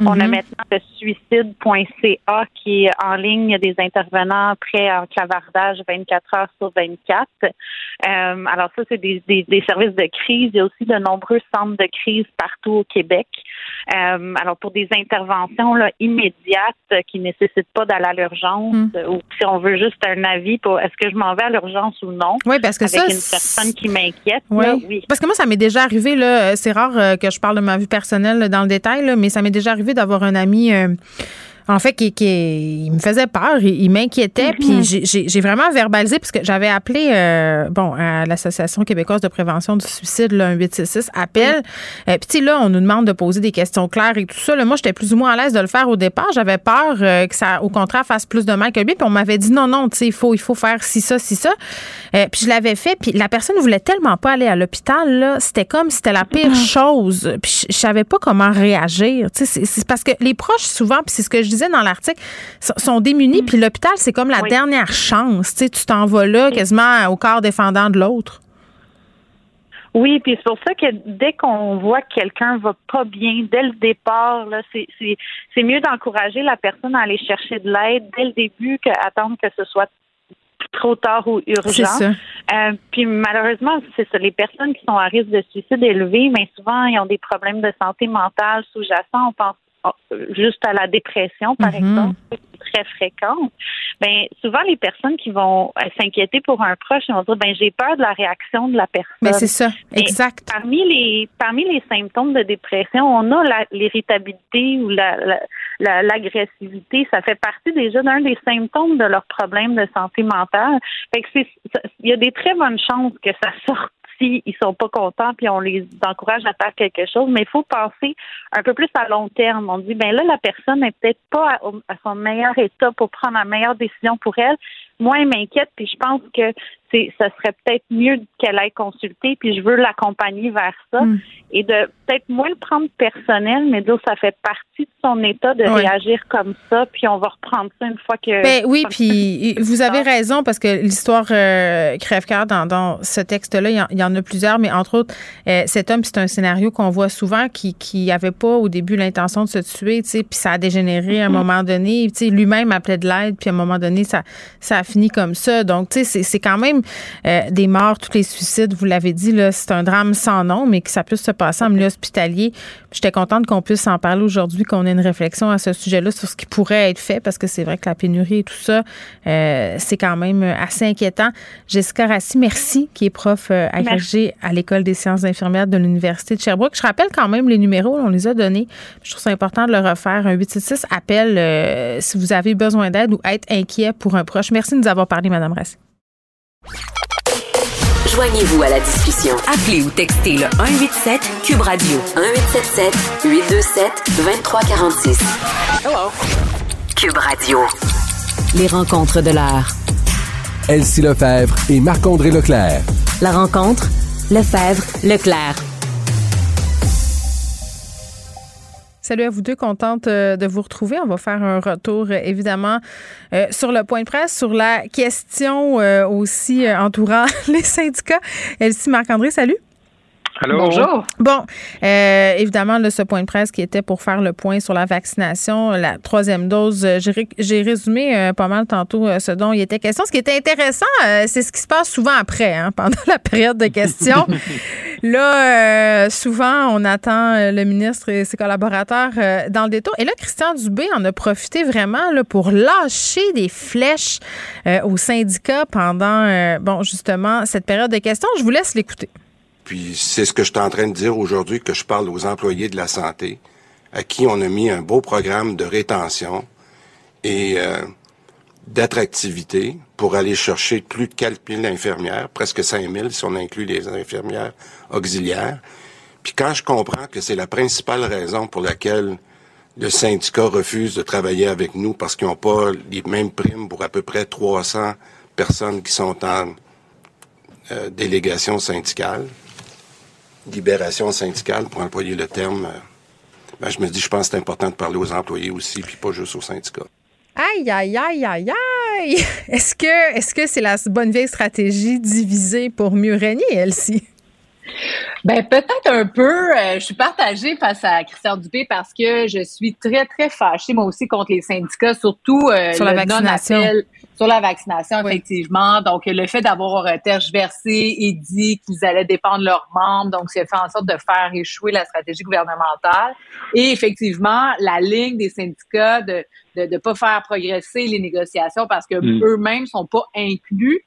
on a mhm. maintenant le suicide.ca qui est en ligne. Il y a des intervenants prêts en clavardage 24 heures sur 24. Euh, alors ça, c'est des, des, services de crise. Il y a aussi de nombreux centres de crise partout au Québec. Euh, alors pour des interventions là, immédiates qui ne nécessitent pas d'aller à l'urgence mhm. ou si on veut juste un avis pour est-ce que je m'en vais à l'urgence ou non? Oui, parce que avec une personne qui m'inquiète. Oui. Parce que moi, ça m'est déjà arrivé. Là, c'est rare euh, que je parle de ma vie personnelle dans le détail, mais ça m'est déjà arrivé d'avoir un ami euh, en fait, qui, il me faisait peur, il, m'inquiétait, puis mm-hmm. j'ai vraiment verbalisé, parce que j'avais appelé, euh, bon, à l'Association québécoise de prévention du suicide, là, un 866, appel. Euh, puis, là, on nous demande de poser des questions claires et tout ça. Là, moi, j'étais plus ou moins à l'aise de le faire au départ. J'avais peur euh, que ça, au contraire, fasse plus de mal que lui. Puis, on m'avait dit non, non, tu sais, il faut, il faut faire ci, ça, ci, ça. puis, je l'avais fait, puis la personne ne voulait tellement pas aller à l'hôpital, là. C'était comme si c'était la pire mm-hmm. chose. Puis, je savais pas comment réagir. Tu sais, c'est parce que les proches, souvent, puis c'est ce que je dans l'article, sont démunis. Puis l'hôpital, c'est comme la dernière chance. Tu sais, tu t'en vas là quasiment au corps défendant de l'autre. Oui, puis c'est pour ça que dès qu'on voit que quelqu'un va pas bien dès le départ, là, c'est, c'est, mieux d'encourager la personne à aller chercher de l'aide dès le début qu'attendre que ce soit trop tard ou urgent. Euh, puis malheureusement, c'est ça. Les personnes qui sont à risque de suicide élevé, mais souvent, ils ont des problèmes de santé mentale sous-jacents. On pense juste à la dépression, par mhm. exemple, très fréquente, ben souvent les personnes qui vont euh, s'inquiéter pour un proche, ils vont dire ben j'ai peur de la réaction de la personne. Mais c'est ça, exact. parmi les parmi les symptômes de dépression, on a l'irritabilité ou la, l'agressivité, ça fait partie déjà d'un des symptômes de leurs problèmes de santé mentale. Fait que c'est il y a des très bonnes chances que ça sorte s'ils ils sont pas contents puis on les encourage à faire quelque chose, mais il faut penser un peu plus à long terme. On dit ben là la personne n'est peut-être pas à, son meilleur état pour prendre la meilleure décision pour elle. Moi, elle m'inquiète puis je pense que c'est ça serait peut-être mieux qu'elle aille consulter puis je veux l'accompagner vers ça mm. et de peut-être moins le prendre personnel mais dire ça fait partie de son état de réagir comme ça puis on va reprendre ça une fois que ben oui puis vous avez raison parce que l'histoire euh, crève-cœur dans, dans, ce texte-là il y, en a plusieurs mais entre autres euh, cet homme c'est un scénario qu'on voit souvent qui qui avait pas au début l'intention de se tuer tu sais puis ça a dégénéré à un mm-hmm. moment donné tu sais lui-même appelait de l'aide puis à un moment donné ça ça a fini comme ça donc tu sais c'est quand même euh, des morts, tous les suicides, vous l'avez dit, là, c'est un drame sans nom, mais que ça puisse se passer en milieu hospitalier. J'étais contente qu'on puisse en parler aujourd'hui, qu'on ait une réflexion à ce sujet-là sur ce qui pourrait être fait, parce que c'est vrai que la pénurie et tout ça, euh, c'est quand même assez inquiétant. Jessica Rassi, merci, qui est prof euh, agrégée à l'École des sciences infirmières de l'Université de Sherbrooke. Je rappelle quand même les numéros, on les a donnés. Je trouve ça important de le refaire. Un 866 appel si vous avez besoin d'aide ou être inquiet pour un proche. Merci de nous avoir parlé, Madame Rassi. Joignez-vous à la discussion. Appelez ou textez le 187 Cube Radio 1877 827 2346. Hello. Cube Radio. Les rencontres de l'heure. Elsie Lefebvre et Marc-André Leclerc. La rencontre, Lefebvre, Leclerc. Salut à vous deux, contente euh, de vous retrouver. On va faire un retour euh, évidemment euh, sur le point de presse, sur la question aussi entourant les syndicats. Elsie Marc-André, salut. Bonjour. Bon, euh, évidemment, là, ce point de presse qui était pour faire le point sur la vaccination, la troisième dose, euh, j'ai résumé euh, pas mal tantôt ce dont il était question. Ce qui était intéressant, c'est ce qui se passe souvent après, hein, pendant la période de questions. là, souvent, on attend le ministre et ses collaborateurs dans le détour. Et là, Christian Dubé en a profité vraiment là, pour lâcher des flèches aux syndicats pendant, bon, justement, cette période de questions. Je vous laisse l'écouter. Puis c'est ce que je suis en train de dire aujourd'hui que je parle aux employés de la santé, à qui on a mis un beau programme de rétention et euh, d'attractivité pour aller chercher plus de 4 000 infirmières, presque 5 000 si on inclut les infirmières auxiliaires. Puis quand je comprends que c'est la principale raison pour laquelle le syndicat refuse de travailler avec nous parce qu'ils n'ont pas les mêmes primes pour à peu près 300 personnes qui sont en euh, délégation syndicale, libération syndicale, pour employer le terme, euh, ben, je me dis, je pense que c'est important de parler aux employés aussi, puis pas juste aux syndicats. Aïe, aïe, aïe, aïe, aïe! Est-ce que est-ce que c'est la bonne vieille stratégie diviser pour mieux régner, Elsie? Ben peut-être un peu. Euh, je suis partagée face à Christian Dupé parce que je suis très très fâchée moi aussi contre les syndicats, surtout euh, sur la vaccination. Sur la vaccination effectivement. Donc le fait d'avoir euh, tergiversé et dit qu'ils allaient dépendre leurs membres, donc c'est fait en sorte de faire échouer la stratégie gouvernementale. Et effectivement la ligne des syndicats de de ne pas faire progresser les négociations parce que mm. eux-mêmes sont pas inclus,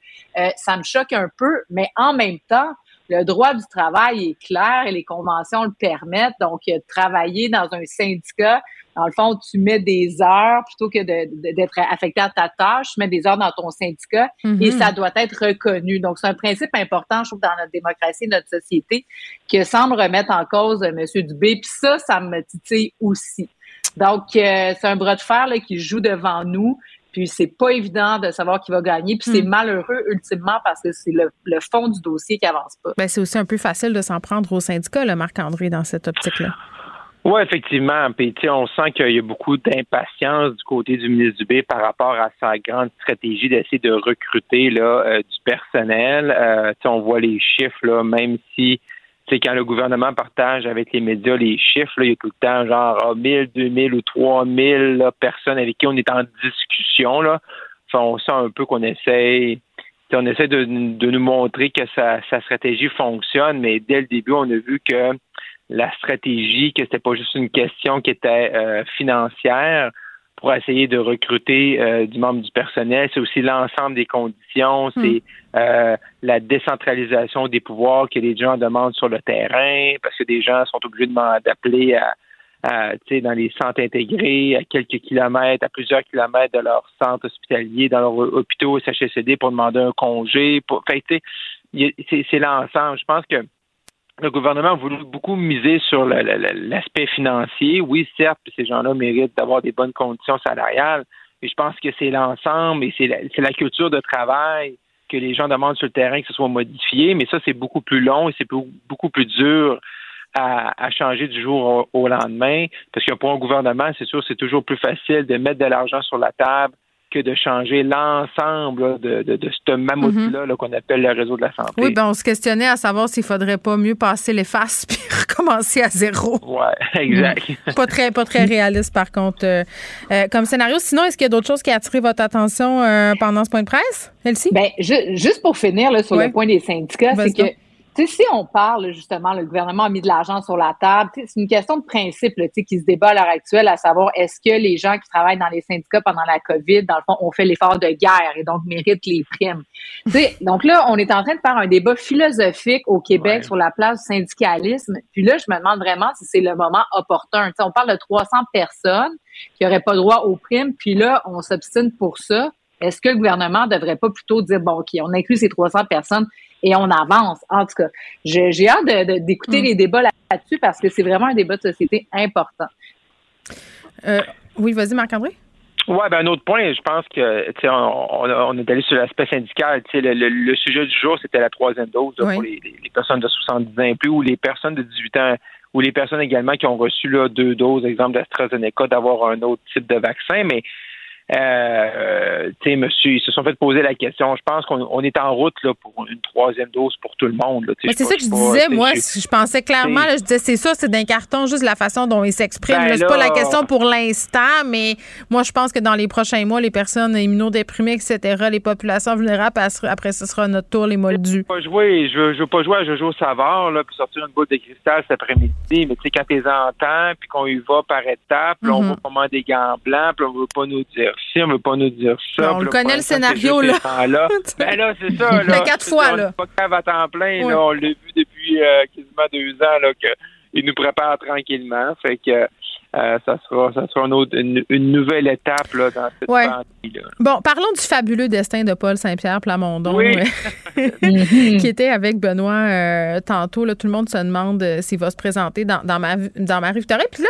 ça me choque un peu. Mais en même temps le droit du travail est clair et les conventions le permettent. Donc, travailler dans un syndicat, dans le fond, tu mets des heures plutôt que d'être affecté à ta tâche, tu mets des heures dans ton syndicat et mm-hmm. ça doit être reconnu. Donc, c'est un principe important, je trouve, dans notre démocratie, notre société, que semble remettre en cause euh, M. Dubé. Puis ça, ça me titille aussi. Donc, euh, c'est un bras de fer là, qui joue devant nous. Puis c'est pas évident de savoir qui va gagner. Puis c'est hmm. malheureux ultimement parce que c'est le, fond du dossier qui avance pas. Ben, c'est aussi un peu facile de s'en prendre au syndicat, le Marc-André, dans cette optique-là. Oui, effectivement. Puis, on sent qu'il y a beaucoup d'impatience du côté du ministre Dubé par rapport à sa grande stratégie d'essayer de recruter là, euh, du personnel. Euh, on voit les chiffres, là, même si quand le gouvernement partage avec les médias les chiffres, il y a tout le temps genre 1000, ah, 2000 ou 3000 personnes avec qui on est en discussion. Là. on sent un peu qu'on essaie on essaie de, nous montrer que sa, stratégie fonctionne, mais dès le début, on a vu que la stratégie, que c'était pas juste une question qui était euh, financière, pour essayer de recruter euh, du membre du personnel. C'est aussi l'ensemble des conditions, hmm. c'est euh, la décentralisation des pouvoirs que les gens demandent sur le terrain, parce que des gens sont obligés d'appeler à, à dans les centres intégrés, à quelques kilomètres, à plusieurs kilomètres de leur centre hospitalier, dans leur hôpitaux CHSCD pour demander un congé. Pour, c'est l'ensemble. Je pense que le gouvernement a voulu beaucoup miser sur l'aspect financier. Oui, certes, ces gens-là méritent d'avoir des bonnes conditions salariales, mais je pense que c'est l'ensemble et c'est la, culture de travail que les gens demandent sur le terrain que ce soit modifié, mais ça, c'est beaucoup plus long et c'est beaucoup plus dur à, changer du jour au, au lendemain, parce que pour un gouvernement, c'est sûr, c'est toujours plus facile de mettre de l'argent sur la table que de changer l'ensemble de, de, de, ce mammouth-là mhm. qu'on appelle le réseau de la santé. Oui, ben on se questionnait à savoir s'il faudrait pas mieux passer les faces puis recommencer à zéro. Oui, exact. Mhm. pas très pas très réaliste par contre euh, euh, comme scénario. Sinon, est-ce qu'il y a d'autres choses qui ont attiré votre attention euh, pendant ce point de presse, Elsie? Ben, juste pour finir là, sur le point des syndicats, c'est que si on parle justement, le gouvernement a mis de l'argent sur la table, c'est une question de principe là, qui se débat à l'heure actuelle, à savoir est-ce que les gens qui travaillent dans les syndicats pendant la COVID, dans le fond, ont fait l'effort de guerre et donc méritent les primes? donc là, on est en train de faire un débat philosophique au Québec sur la place du syndicalisme. Puis là, je me demande vraiment si c'est le moment opportun. on parle de 300 personnes qui n'auraient pas droit aux primes, puis là, on s'obstine pour ça. Est-ce que le gouvernement devrait pas plutôt dire, bon, OK, on inclut ces 300 personnes et on avance. En tout cas, j'ai hâte d'écouter mm. les débats là-dessus parce que c'est vraiment un débat de société important. Euh, oui, vas-y, Marc-André. Oui, ben un autre point, je pense que on, on, est allé sur l'aspect syndical. Le, le, sujet du jour, c'était la troisième dose pour les, personnes de 70 ans et plus ou les personnes de 18 ans ou les personnes également qui ont reçu là, deux doses, exemple d'AstraZeneca, d'avoir un autre type de vaccin. Mais euh, tu sais, monsieur, ils se sont fait poser la question. Je pense qu'on est en route là, pour une troisième dose pour tout le monde. C'est ça que je disais, moi. Je pensais clairement, je disais, c'est ça, c'est d'un carton, juste la façon dont ils s'expriment. Ben c'est pas la question pour l'instant, mais moi, je pense que dans les prochains mois, les personnes immunodéprimées, etc., les populations vulnérables, après, ce sera notre tour, les moldus. Je veux pas jouer, je veux, veux pas jouer à Jojo Savard, là, puis sortir une boule de cristal cet après-midi, mais tu sais, quand tu entends, puis qu'on y va par étapes, on mm-hmm. va comment des gants blancs, puis on veut pas nous dire on veut pas nous dire ça. on le connaît le scénario, là. ben là, c'est ça. Là, quatre fois, là. pas grave à temps plein, là. On l'a vu depuis euh, quasiment deux ans, là, qu'il nous prépare tranquillement. Fait que euh, ça sera, ça sera une, une, nouvelle étape là, dans cette ouais. là Bon, parlons du fabuleux destin de Paul Saint-Pierre Plamondon, euh, qui était avec Benoît euh, tantôt. Là, tout le monde se demande s'il va se présenter dans, dans ma dans ma Puis là,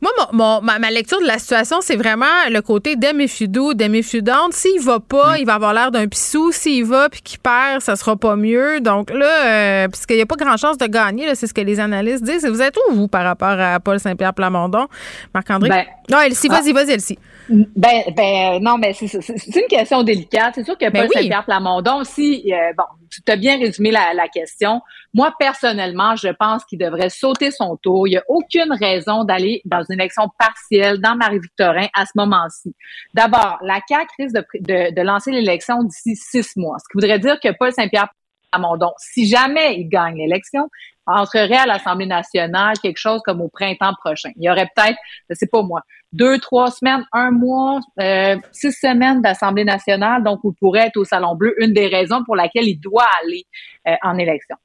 moi, ma, ma, lecture de la situation, c'est vraiment le côté demi fudou, demi fudante. S'il va pas, mm. il va avoir l'air d'un pissou. S'il va puis qu'il perd, ça sera pas mieux. Donc là, puisqu'il n'y a pas grand chance de gagner, c'est ce que les analystes disent. Vous êtes où, vous, par rapport à Paul Saint-Pierre Plamondon? Marc-André? Ben, non, Elsie, vas-y, vas-y, Elsie. Ben, ben, non, mais c'est une question délicate. C'est sûr que ben Paul Saint-Pierre Plamondon, si, euh, bon, tu as bien résumé la, la, question. Moi, personnellement, je pense qu'il devrait sauter son tour. Il n'y a aucune raison d'aller dans une élection partielle dans Marie-Victorin à ce moment-ci. D'abord, la CAQ risque de, de, de lancer l'élection d'ici six mois, ce qui voudrait dire que Paul Saint-Pierre Plamondon, si jamais il gagne l'élection, entrerait à l'Assemblée nationale quelque chose comme au printemps prochain. Il y aurait peut-être, je sais pas moi, deux, trois semaines, un mois, euh, six semaines d'Assemblée nationale, donc il pourrait être au Salon Bleu, une des raisons pour laquelle il doit aller euh, en élection.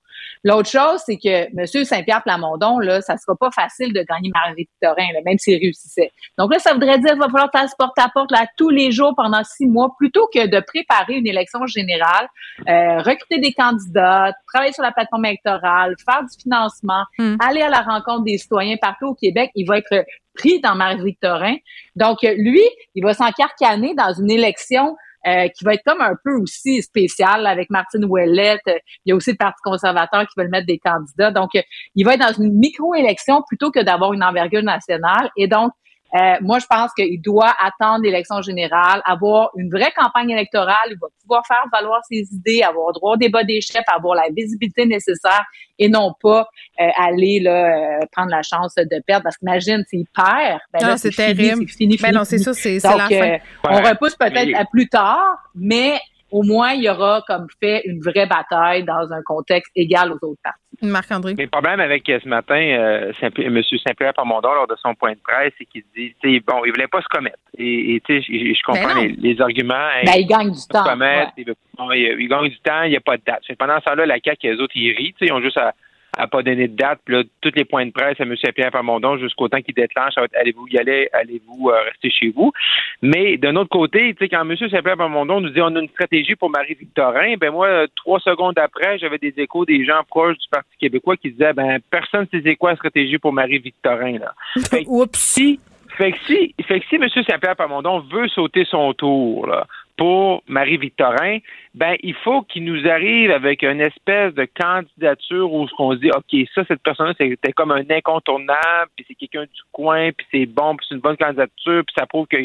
L'autre chose, c'est que M. Saint-Pierre Plamondon, là, ça sera pas facile de gagner Marie-Victorin, même s'il réussissait. Donc là, ça voudrait dire qu'il va falloir faire porte à porte là, tous les jours pendant six mois, plutôt que de préparer une élection générale, euh, recruter des candidats, travailler sur la plateforme électorale, faire du financement, hmm. aller à la rencontre des citoyens partout au Québec. Il va être pris dans Marie-Victorin. Donc, lui, il va s'encarcaner dans une élection euh, qui va être comme un peu aussi spécial avec Martine Ouellette. Il y a aussi le Parti conservateur qui veut mettre des candidats. Donc, il va être dans une micro-élection plutôt que d'avoir une envergure nationale. Et donc, euh, moi, je pense qu'il doit attendre l'élection générale, avoir une vraie campagne électorale. Il va pouvoir faire valoir ses idées, avoir droit au débat des chefs, avoir la visibilité nécessaire et non pas euh, aller là, euh, prendre la chance de perdre. Parce qu'imagine, s'il perd, ben là, c'est terrible. C'est fini, ben non, c'est ça, c'est la fin. on repousse peut-être à plus tard, mais au moins, il y aura comme fait une vraie bataille dans un contexte égal aux autres partis. Marc-André? Le problème avec euh, ce matin, euh, M. Saint-Pierre Parmondon, lors de son point de presse, c'est qu'il dit, bon, il voulait pas se commettre. Et, tu sais, je comprends ben les, arguments. Ben, il gagne du temps. il, gagne du temps, il n'y a pas de date. Pendant ce temps-là, la CAQ et les autres, ils rient, ils ont juste à n'a pas donné de date. Puis là, tous les points de presse à M. Pierre Pamondon jusqu'au temps qu'il déclenche, allez-vous y aller, allez-vous euh, rester chez vous? Mais d'un autre côté, tu sais, quand M. Pierre Pamondon nous dit on a une stratégie pour Marie-Victorin, ben moi, trois secondes après, j'avais des échos des gens proches du Parti québécois qui disaient ben personne ne sait quoi la stratégie pour Marie-Victorin. Là. Oups. Fait que si, fait que si M. Saint-Pierre Pamondon veut sauter son tour là, pour Marie-Victorin, ben il faut qu'il nous arrive avec une espèce de candidature où on se dit OK, ça, cette personne-là, c'était comme un incontournable, puis c'est quelqu'un du coin, puis c'est bon, puis c'est une bonne candidature, puis ça prouve que,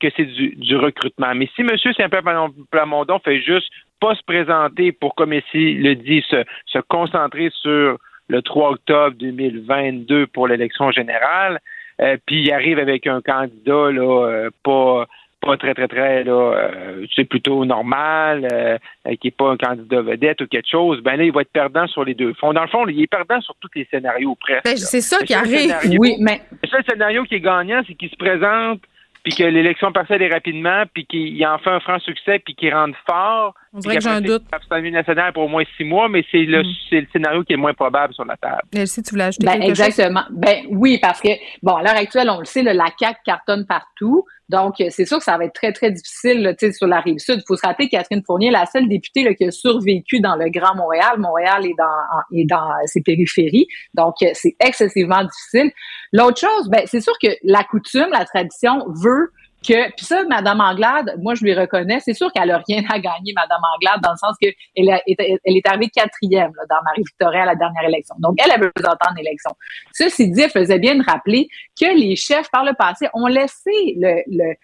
que c'est du, du recrutement. Mais si M. Saint-Pierre Plamondon fait juste pas se présenter pour, comme ici le dit, se, se concentrer sur le 3 octobre 2022 pour l'élection générale, euh, puis il arrive avec un candidat là, euh, pas pas très, très, très, là, euh, c'est plutôt normal, qui n'est pas un candidat vedette ou quelque chose, ben là, il va être perdant sur les deux fonds. Dans le fond, il est perdant sur tous les scénarios presque. Ben, c'est ça qui arrive. oui, mais. Le seul scénario qui est gagnant, c'est qu'il se présente, puis que l'élection partielle est rapidement, puis qu'il en fait un franc succès, puis qu'il rentre fort, On dirait que j'ai un doute. L'Assemblée nationale pour au moins six mois, mais c'est le, mm. scénario qui est le moins probable sur la table. si tu voulais ajouter ben, quelque exactement. Ben oui, parce que bon, à l'heure actuelle, on le sait, la CAQ cartonne partout. Donc, c'est sûr que ça va être très, très difficile là, sur la rive sud. Il faut se rappeler que Catherine Fournier est la seule députée là, qui a survécu dans le Grand Montréal. Montréal est dans, est dans ses périphéries. Donc, c'est excessivement difficile. L'autre chose, ben, c'est sûr que la coutume, la tradition veut que puis ça Madame Anglade moi je lui reconnais. C'est sûr qu'elle a rien à gagner Madame Anglade dans le sens que elle, elle est arrivée quatrième là, dans Marie-Victorin à la dernière élection. Donc elle avait besoin en élection. Ceci dit elle faisait bien de rappeler que les chefs par le passé ont laissé le, le,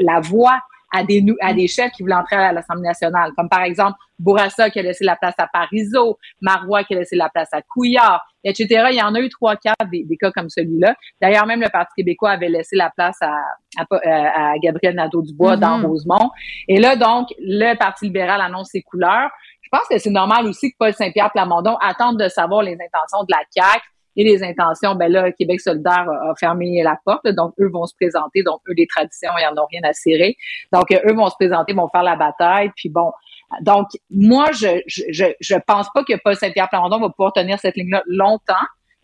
la voix à des, à des chefs qui voulaient entrer à l'Assemblée nationale, comme par exemple Bourassa qui a laissé la place à Parizeau, Marois qui a laissé la place à Couillard, etc. Il y en a eu trois, quatre des, des cas comme celui-là. D'ailleurs, même le Parti québécois avait laissé la place à, à, à Gabriel Nadeau-Dubois dans mm-hmm. Rosemont. Et là, donc, le Parti libéral annonce ses couleurs. Je pense que c'est normal aussi que Paul Saint-Pierre Plamondon attende de savoir les intentions de la CAQ et les intentions, ben là, Québec solidaire a, fermé la porte, donc eux vont se présenter, donc eux, des traditions, ils en ont rien à cirer. Donc, eux vont se présenter, vont faire la bataille, puis bon, donc, moi, je je, je pense pas que Paul Saint-Pierre Plamondon va pouvoir tenir cette ligne-là longtemps.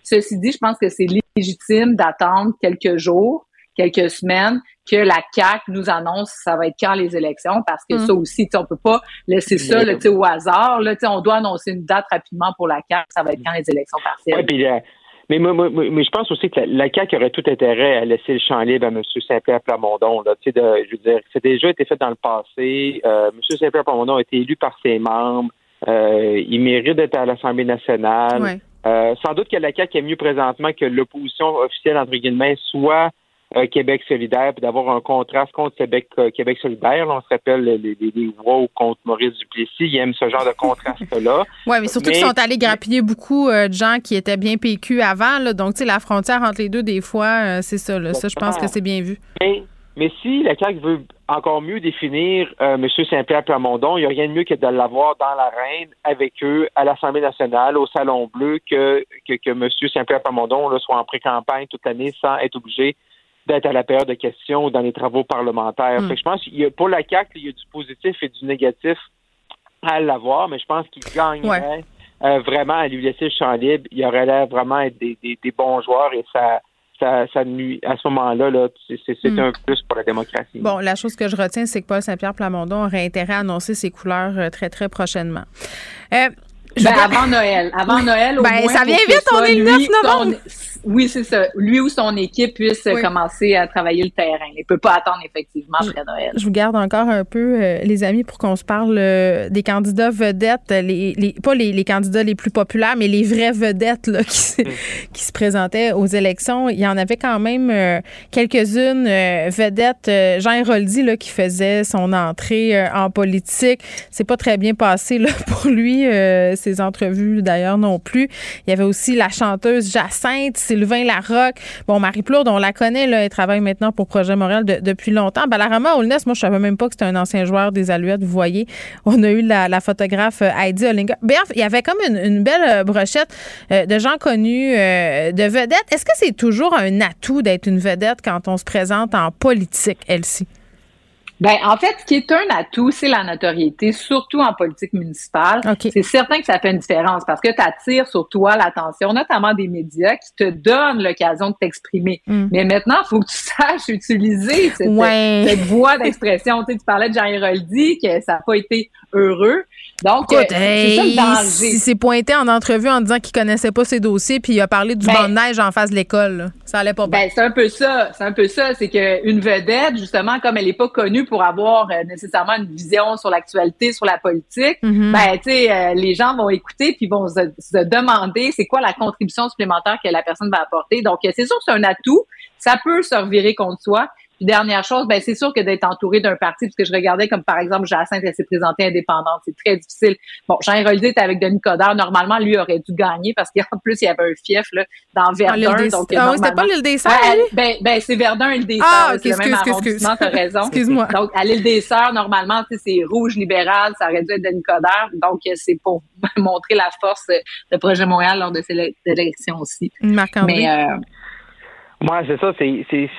Ceci dit, je pense que c'est légitime d'attendre quelques jours, quelques semaines, que la CAC nous annonce ça va être quand les élections, parce que mm. ça aussi, on peut pas laisser ça là, au hasard. Là, on doit annoncer une date rapidement pour la CAC, ça va être quand les élections partielles. Mais, mais, je pense aussi que la, CAQ aurait tout intérêt à laisser le champ libre à M. Saint-Pierre Plamondon. Là, de, je veux dire, c'est déjà été fait dans le passé. Euh, M. Saint-Pierre Plamondon a été élu par ses membres. Euh, il mérite d'être à l'Assemblée nationale. Euh, sans doute que la CAQ est mieux présentement que l'opposition officielle, entre guillemets, soit Québec solidaire, puis d'avoir un contraste contre Québec, euh, Québec solidaire. on se rappelle les, les, les wow contre Maurice Duplessis. Ils aiment ce genre de contraste-là. oui, mais surtout qu'ils sont allés grappiller beaucoup euh, de gens qui étaient bien PQ avant. Là, donc, tu sais, la frontière entre les deux, des fois, c'est ça. Là. Ça, je pense que c'est bien vu. Mais, si la CAQ veut encore mieux définir M. Saint-Pierre Plamondon, il n'y a rien de mieux que de l'avoir dans l'arène avec eux à l'Assemblée nationale, au Salon Bleu, que, que, que M. Saint-Pierre Plamondon soit en pré-campagne toute l'année sans être obligé d'être à la période de questions dans les travaux parlementaires. Hmm. je pense qu'il y a, pour la CAQ, il y a du positif et du négatif à l'avoir, mais je pense qu'il gagnerait euh, vraiment à lui laisser le champ libre. Il y aurait l'air vraiment être des, bons joueurs et ça, ça, nuit, à ce moment-là, -là, c'est hmm. un plus pour la démocratie. Bon, la chose que je retiens, c'est que Paul Saint-Pierre Plamondon aurait intérêt à annoncer ses couleurs euh, très, très prochainement. Euh, ben, avant Noël. Avant Noël, au ben, ça vient vite, on est le 9 novembre. Oui, c'est ça. Lui ou son équipe puisse commencer à travailler le terrain. Il peut pas attendre effectivement après Noël. Je vous garde encore un peu, euh, les amis, pour qu'on se parle euh, des candidats vedettes, les, les pas les, les, candidats les plus populaires, mais les vraies vedettes là, qui, se, mm. qui se présentaient aux élections. Il y en avait quand même euh, quelques-unes vedettes. Jean Héroldi là, qui faisait son entrée en politique. C'est pas très bien passé là, pour lui ses entrevues d'ailleurs non plus. Il y avait aussi la chanteuse Jacinthe, Sylvain Larocque. Bon, Marie Plourde, on la connaît, là, elle travaille maintenant pour Projet Montréal depuis longtemps. Balarama Olness, moi, je savais même pas que c'était un ancien joueur des Alouettes. Vous voyez, on a eu la, photographe euh, Heidi Olinga. Bref, il y avait comme une, belle euh, brochette euh, de gens connus, de vedettes. Est-ce que c'est toujours un atout d'être une vedette quand on se présente en politique, Elsie? Ben, en fait, ce qui est un atout, c'est la notoriété, surtout en politique municipale. C'est certain que ça fait une différence parce que tu attires sur toi l'attention, notamment des médias qui te donnent l'occasion de t'exprimer. Mm. Mais maintenant, il faut que tu saches utiliser cette, voix d'expression. Tu, sais, tu parlais de Jean Héroldi, que ça n'a pas été heureux. Donc, euh, c'est ça le danger. Il s'est pointé en entrevue en disant qu'il connaissait pas ses dossiers, puis il a parlé du ben, banc de neige en face de l'école. Ça allait pas bien. Ben, c'est un peu ça. C'est un peu ça. C'est qu'une vedette, justement, comme elle est pas connue pour avoir euh, nécessairement une vision sur l'actualité, sur la politique, mm-hmm. ben, tu sais, euh, les gens vont écouter puis vont se, se demander c'est quoi la contribution supplémentaire que la personne va apporter. Donc, c'est sûr que c'est un atout. Ça peut se revirer contre soi. Puis dernière chose, ben c'est sûr que d'être entouré d'un parti, parce que je regardais comme par exemple Jacinthe, elle s'est présentée indépendante, c'est très difficile. Bon, Jean Héroldi était avec Denis Coderre, normalement lui aurait dû gagner parce qu'en plus il y avait un fief là dans Verdun. Ah, donc ah, c'était pas l'île des Sœurs. ben, ben c'est Verdun l'île des Sœurs, ah, c'est le même arrondissement, t'as raison. Excuse-moi. Donc à l'île des Sœurs, normalement, c'est rouge libéral, ça aurait dû être Denis Coderre, donc c'est pour montrer la force de Projet Montréal lors de ces élections aussi. Marc-André. Mais euh, Moi, c'est ça, c'est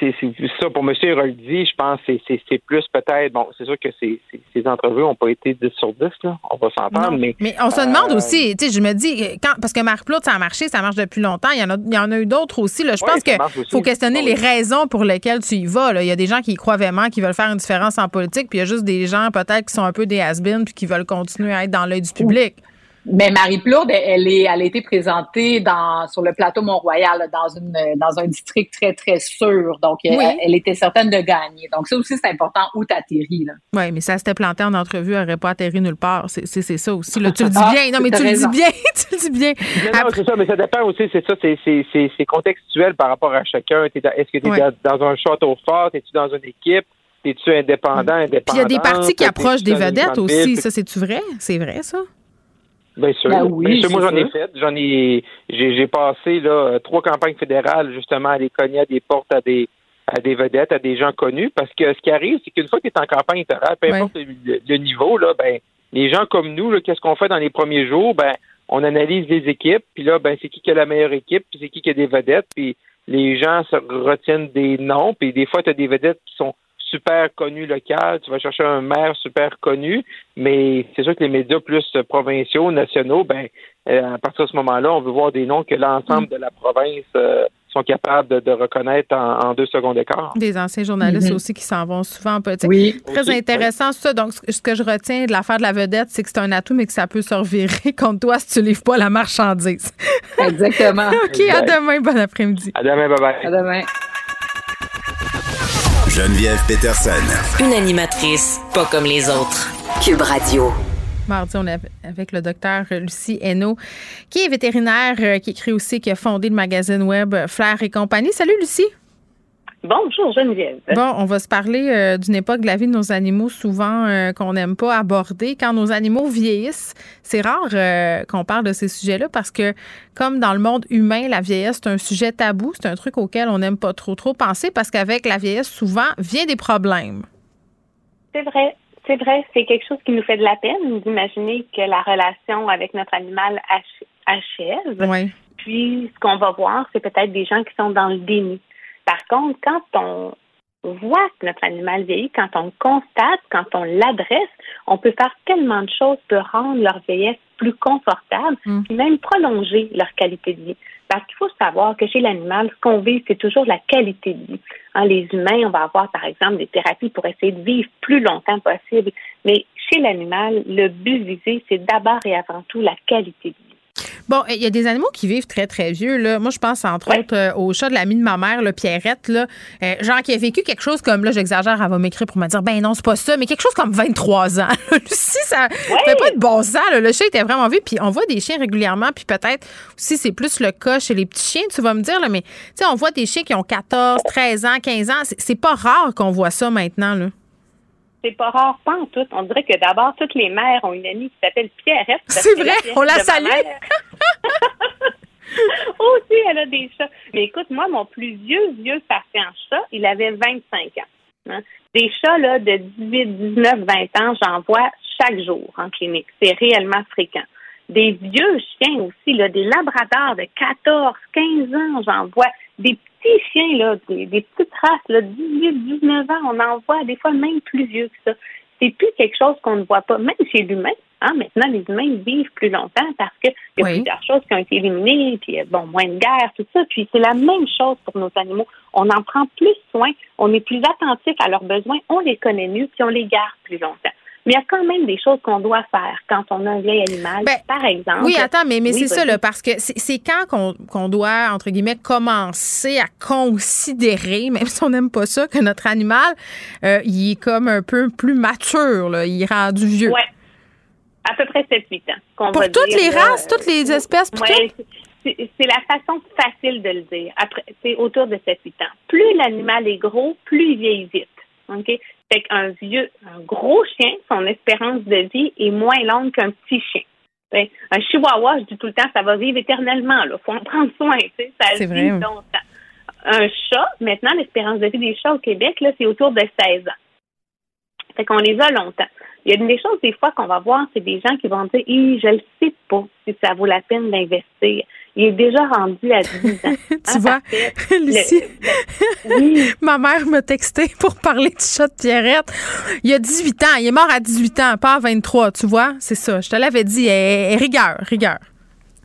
ça pour M. Héroldi, je pense que c'est plus peut-être bon, c'est sûr que ces, ces, entrevues n'ont pas été 10 sur 10, là. On va s'entendre, mais. Mais on se demande euh, aussi, tu sais, je me dis, quand, parce que Marc Plout, ça a marché, ça marche depuis longtemps. Il y en a, il y en a eu d'autres aussi. Là. Je pense qu'il faut questionner les raisons pour lesquelles tu y vas. Là. Il y a des gens qui y croient vraiment, qui veulent faire une différence en politique, puis il y a juste des gens peut-être qui sont un peu des has puis qui veulent continuer à être dans l'œil du public. Mais Marie Plourde, elle est, elle a été présentée dans, sur le plateau Mont-Royal, dans une, dans un district très, très sûr. Donc, elle, était certaine de gagner. Donc, ça aussi, c'est important où tu atterris, Oui, mais ça s'était planté en entrevue, elle n'aurait pas atterri nulle part. C'est, ça aussi, là. Tu le dis ah, bien. Non, mais tu le dis bien. tu le dis bien. Non, c'est ça, mais ça dépend aussi, c'est ça, c'est, contextuel par rapport à chacun. Est-ce que tu es dans un château fort? Es-tu dans une équipe? Es-tu indépendant, indépendant? Puis il y a des partis qui approchent des vedettes aussi. Ça, c'est-tu vrai? C'est vrai, ça? Bien sûr. Ben oui, moi, j'en ai fait. J'en ai, j'ai, passé là, trois campagnes fédérales justement à aller cogner à des portes à des, à des vedettes, à des gens connus. Parce que ce qui arrive, c'est qu'une fois que tu es en campagne électorale, peu importe le, niveau, là, ben, les gens comme nous, qu'est-ce qu'on fait dans les premiers jours? Ben, on analyse les équipes, puis là, ben, c'est qui qui a la meilleure équipe, puis c'est qui qui a des vedettes, puis les gens se retiennent des noms, puis des fois, tu as des vedettes qui sont super connu local, tu vas chercher un maire super connu, mais c'est sûr que les médias plus provinciaux, nationaux, ben euh, à partir de ce moment-là, on veut voir des noms que l'ensemble de la province euh, sont capables de, reconnaître en, deux secondes d'écart. Des anciens journalistes mm-hmm. aussi qui s'en vont souvent en politique. Oui. Très intéressant ça. Donc, ce que je retiens de l'affaire de la vedette, c'est que c'est un atout, mais que ça peut se revirer contre toi si tu livres pas la marchandise. Exactement. OK, à demain. Bon après-midi. À demain. Bye-bye. À demain. Geneviève Peterson. Une animatrice pas comme les autres. Cube Radio. Mardi, on est avec le docteur Lucie Hainaut, qui est vétérinaire, euh, qui écrit aussi, qui a fondé le magazine web Flair et compagnie. Salut Lucie. Bonjour Geneviève. Bon, on va se parler euh, d'une époque de la vie de nos animaux souvent euh, qu'on n'aime pas aborder. Quand nos animaux vieillissent, c'est rare euh, qu'on parle de ces sujets-là parce que comme dans le monde humain, la vieillesse c'est un sujet tabou, c'est un truc auquel on n'aime pas trop trop penser parce qu'avec la vieillesse souvent vient des problèmes. C'est vrai. C'est vrai, c'est quelque chose qui nous fait de la peine d'imaginer que la relation avec notre animal achève. Oui. Puis, ce qu'on va voir, c'est peut-être des gens qui sont dans le déni par contre, quand on voit que notre animal vieillit, quand on constate, quand on l'adresse, on peut faire tellement de choses pour rendre leur vieillesse plus confortable, mm. puis même prolonger leur qualité de vie. Parce qu'il faut savoir que chez l'animal, ce qu'on vit, c'est toujours la qualité de vie. Hein, les humains, on va avoir, par exemple, des thérapies pour essayer de vivre plus longtemps possible. Mais chez l'animal, le but visé, c'est d'abord et avant tout la qualité de vie. Bon, il y a des animaux qui vivent très, très vieux. Là. Moi, je pense entre autres euh, au chat de l'ami de ma mère, le Pierrette, là, euh, genre qui a vécu quelque chose comme, là, j'exagère, elle va m'écrire pour me dire, ben non, c'est pas ça, mais quelque chose comme 23 ans. si ça fait pas de bon sens. Le chat était vraiment vieux. Puis on voit des chiens régulièrement, puis peut-être aussi c'est plus le cas chez les petits chiens, tu vas me dire, là, mais tu sais, on voit des chiens qui ont 14, 13 ans, 15 ans. C'est pas rare qu'on voit ça maintenant. Là c'est pas rare, pas en tout. On dirait que d'abord, toutes les mères ont une amie qui s'appelle Pierrette. C'est vrai, on la salue. Aussi, elle a des chats. Mais écoute, moi, mon plus vieux, vieux patient chat, il avait 25 ans. Hein. Des chats là, de 18, 19, 20 ans, j'en vois chaque jour en clinique. C'est réellement fréquent. Des vieux chiens aussi, là, des labradors de 14, 15 ans, j'en vois. Des petits chiens, là, des, petites races, là, 18, 19 ans, on en voit des fois même plus vieux que ça. C'est plus quelque chose qu'on ne voit pas, même chez l'humain. Hein, maintenant, les humains vivent plus longtemps parce qu'il y a plusieurs choses qui ont été éliminées, puis euh, bon, moins de guerre, tout ça. Puis c'est la même chose pour nos animaux. On en prend plus soin, on est plus attentif à leurs besoins, on les connaît mieux, puis on les garde plus longtemps. Mais il y a quand même des choses qu'on doit faire quand on a un vieil animal, ben, par exemple. Oui, attends, mais, mais c'est ça, là, parce que c'est quand qu'on doit, entre guillemets, commencer à considérer, même si on n'aime pas ça, que notre animal, euh, il est comme un peu plus mature, là, il est rendu vieux. Oui, à peu près 7-8 ans. Pour toutes les races, toutes les espèces, Oui, c'est la façon facile de le dire. Après, c'est autour de 7-8 ans. Plus l'animal est gros, plus il vieillit vite. OK? Fait qu'un vieux, un gros chien, son espérance de vie est moins longue qu'un petit chien. un chihuahua, je dis tout le temps, ça va vivre éternellement. Il faut en prendre soin. Ça vit longtemps. Un chat, maintenant, l'espérance de vie des chats au Québec, c'est autour de 16 ans. Fait qu'on les a longtemps. Il y a des choses, des fois, qu'on va voir, c'est des gens qui vont dire, je ne sais pas si ça vaut la peine d'investir. Il est déjà rendu à 10 ans. tu hein, vois, Lucie, oui. ma mère m'a texté pour parler du chat de Pierrette. Il a 18 ans, il est mort à 18 ans, pas à 23, tu vois, c'est ça. Je te l'avais dit, rigueur, rigueur.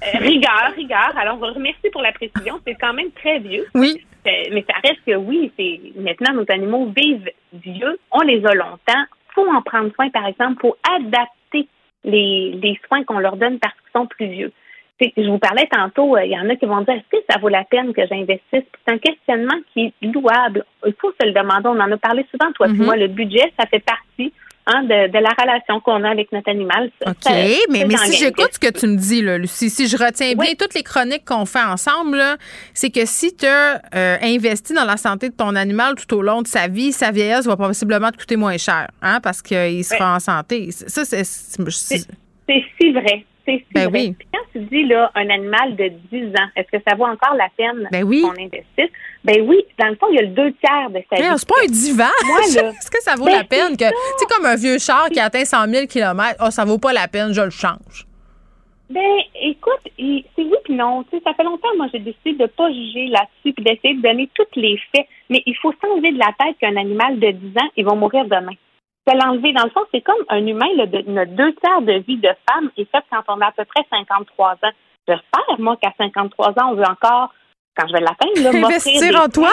Euh, rigueur, rigueur. Alors, on remercie pour la précision. C'est quand même très vieux. Oui. Mais ça reste que oui, c'est maintenant nos animaux vivent vieux, on les a longtemps. Faut en prendre soin, par exemple, pour adapter les, les soins qu'on leur donne parce qu'ils sont plus vieux. Je vous parlais tantôt, euh, il y en a qui vont dire est-ce que ça vaut la peine que j'investisse? C'est un questionnement qui est louable. Il faut se le demander. On en a parlé souvent, toi et mm-hmm. moi. Le budget, ça fait partie Hein, de, la relation qu'on a avec notre animal. OK, mais, mais si j'écoute ce que tu me dis, là, Lucie, si je retiens bien toutes les chroniques qu'on fait ensemble, c'est que si tu as euh, investi dans la santé de ton animal tout au long de sa vie, sa vieillesse va possiblement te coûter moins cher, hein, parce qu'il sera en santé. Ça, c'est. C'est si vrai. C'est ben vrai. quand tu dis là, un animal de 10 ans, est-ce que ça vaut encore la peine ben qu'on investisse? Ben oui, dans le fond, il y a le deux tiers de sa vie. C'est pas un divan. Est-ce que ça vaut la ben, peine que, tu comme un vieux char qui atteint 100 000 km, oh, ça vaut pas la peine, je le change. Ben, écoute, c'est oui puis non. Tu sais, ça fait longtemps, moi, j'ai décidé de pas juger là-dessus puis d'essayer de donner tous les faits. Mais il faut s'enlever de la tête qu'un animal de 10 ans, il va mourir demain se l'enlever. Dans le fond, c'est comme un humain, notre deux tiers de vie de femme est fait quand on a à peu près 53 ans. J'espère, moi, qu'à 53 ans, on veut encore, quand je vais l'atteindre, investir en toi.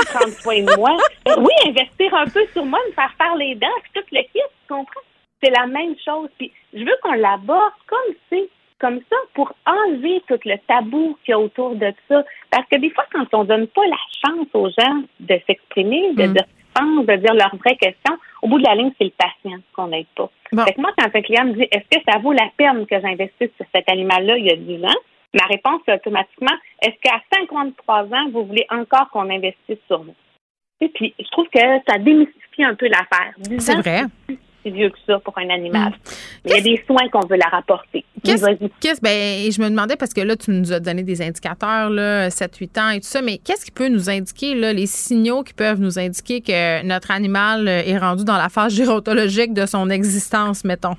moi. oui, investir un peu sur moi, me faire faire les dents, tout le kit, tu comprends? C'est la même chose. Puis je veux qu'on l'aborde comme c'est comme ça pour enlever tout le tabou qu'il y a autour de ça. Parce que des fois, quand on donne pas la chance aux gens de s'exprimer, de, mm. dire de dire leurs vraies questions, au bout de la ligne, c'est le patient qu'on n'aide pas. Fait que moi, quand un client me dit est-ce que ça vaut la peine que j'investisse sur cet animal-là il y a 10 ans, ma réponse est automatiquement est-ce qu'à 53 ans, vous voulez encore qu'on investisse sur vous? Et puis, je trouve que ça démystifie un peu l'affaire. C'est vrai si vieux que ça pour un animal. Mm. Il y a des soins qu'on veut la rapporter. Qu'est-ce, ben, je me demandais, parce que là, tu nous as donné des indicateurs, là, 7-8 ans et tout ça, mais qu'est-ce qui peut nous indiquer, là, les signaux qui peuvent nous indiquer que notre animal est rendu dans la phase gérontologique de son existence, mettons?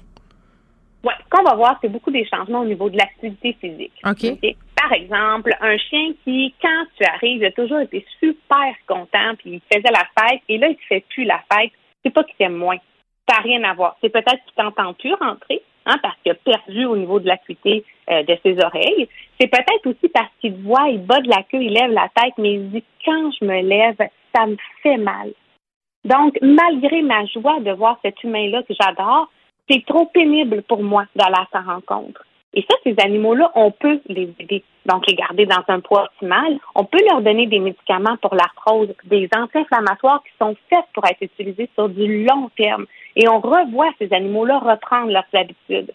Oui, ce qu'on va voir, c'est beaucoup des changements au niveau de l'activité physique. OK. Par exemple, un chien qui, quand tu arrives, a toujours été super content, puis il faisait la fête, et là, il ne fait plus la fête. C'est pas qu'il t'aime moins ça n'a rien à voir. C'est peut-être qu'il t'entend plus rentrer, hein, parce qu'il a perdu au niveau de l'acuité euh, de ses oreilles. C'est peut-être aussi parce qu'il voit, il bat de la queue, il lève la tête, mais il dit quand je me lève, ça me fait mal. Donc, malgré ma joie de voir cet humain-là que j'adore, c'est trop pénible pour moi d'aller à sa rencontre. Et ça, ces animaux-là, on peut les aider. Donc, les garder dans un poids optimal. On peut leur donner des médicaments pour l'arthrose, des anti-inflammatoires qui sont faits pour être utilisés sur du long terme. Et on revoit ces animaux-là reprendre leurs habitudes.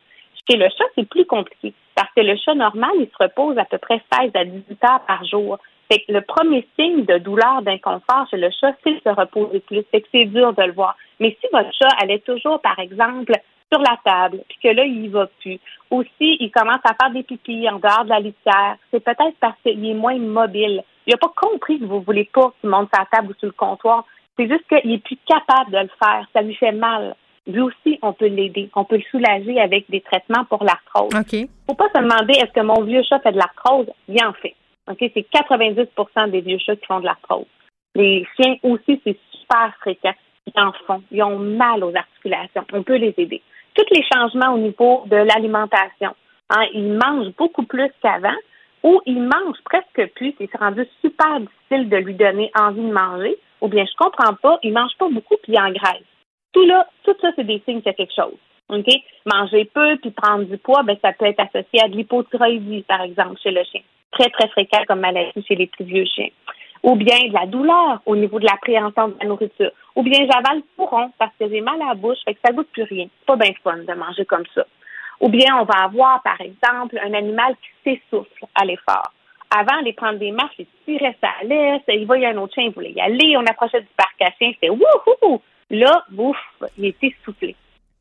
Chez le chat, c'est plus compliqué parce que le chat normal, il se repose à peu près 16 à 18 heures par jour. Fait que le premier signe de douleur, d'inconfort chez le chat, c'est de se reposer plus. Fait que c'est dur de le voir. Mais si votre chat allait toujours, par exemple, sur la table, puis que là, il y va plus. Aussi, il commence à faire des pipis en dehors de la litière. C'est peut-être parce qu'il est moins mobile. Il n'a pas compris que vous voulez pas qu'il monte sa table ou sur le comptoir. C'est juste qu'il est plus capable de le faire. Ça lui fait mal. Lui aussi, on peut l'aider. On peut le soulager avec des traitements pour l'arthrose. Il ne faut pas se demander est-ce que mon vieux chat fait de l'arthrose? Il en fait. Ok, C'est 90% des vieux chats qui font de l'arthrose. Les chiens aussi, c'est super fréquent. Ils en font. Ils ont mal aux articulations. On peut les aider. Tous les changements au niveau de l'alimentation. Hein, ils mangent beaucoup plus qu'avant ou ils mangent presque plus. C'est rendu super difficile de lui donner envie de manger ou bien je comprends pas, il mange pas beaucoup puis il engraisse. Tout là, tout ça, c'est des signes qu'il y a quelque chose. OK? Manger peu puis prendre du poids, ben, ça peut être associé à de l'hypothyroïdie, par exemple, chez le chien. Très, très fréquent comme maladie chez les plus vieux chiens. Ou bien de la douleur au niveau de l'appréhension de la nourriture. Ou bien j'avale rond parce que j'ai mal à la bouche, fait que ça goûte plus rien. Pas bien fun de manger comme ça. Ou bien on va avoir, par exemple, un animal qui s'essouffle à l'effort. Avant, aller prendre des marches, il tirait sa laisse, il voyait un autre chien, il voulait y aller, on approchait du parc à chiens, c'était wouhou! Là, bouf, il était soufflé.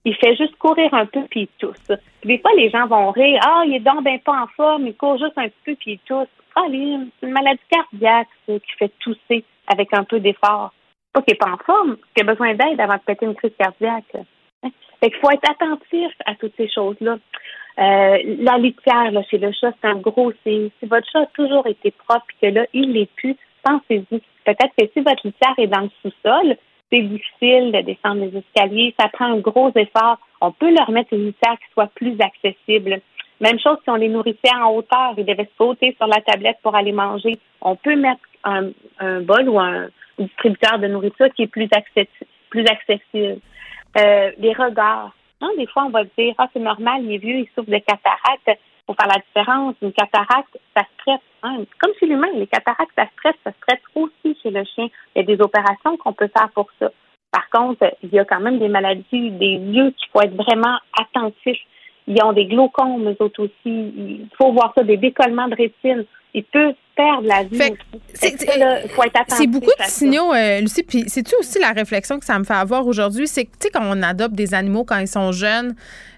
Il fait juste courir un peu puis il tousse. des fois, les gens vont rire. Ah, il est donc ben pas en forme, il court juste un petit peu puis il tousse. Ah, c'est une maladie cardiaque qui fait tousser avec un peu d'effort. Pas qu'il n'est pas en forme, qu'il a besoin d'aide avant de péter une crise cardiaque. Hein? Fait qu'il faut être attentif à toutes ces choses-là. Euh, la litière là, chez le chat, c'est un gros signe. Si votre chat a toujours été propre et que là, il l'est plus, pensez-y. Peut-être que si votre litière est dans le sous-sol, c'est difficile de descendre les escaliers, ça prend un gros effort. On peut leur mettre une litière qui soit plus accessible. Même chose si on les nourrissait en hauteur, ils devaient sauter sur la tablette pour aller manger. On peut mettre un, bol ou un distributeur de nourriture qui est plus. Plus accessible. Euh, les regards. Non, des fois, on va dire, ah, c'est normal, il est vieux, il souffre de cataracte. Pour faire la différence, une cataracte, ça stresse. Hein? Comme chez l'humain, les cataractes, ça stresse, ça stresse aussi chez le chien. Il y a des opérations qu'on peut faire pour ça. Par contre, il y a quand même des maladies des yeux qu'il faut être vraiment attentif. Ils ont des glaucomes, eux autres aussi. Il faut voir ça, des décollements de rétine. Ils peuvent perdre la vie. C'est beaucoup de signaux, euh, Lucie. Puis c'est-tu aussi la réflexion que ça me fait avoir aujourd'hui? C'est que, tu sais, quand on adopte des animaux quand ils sont jeunes,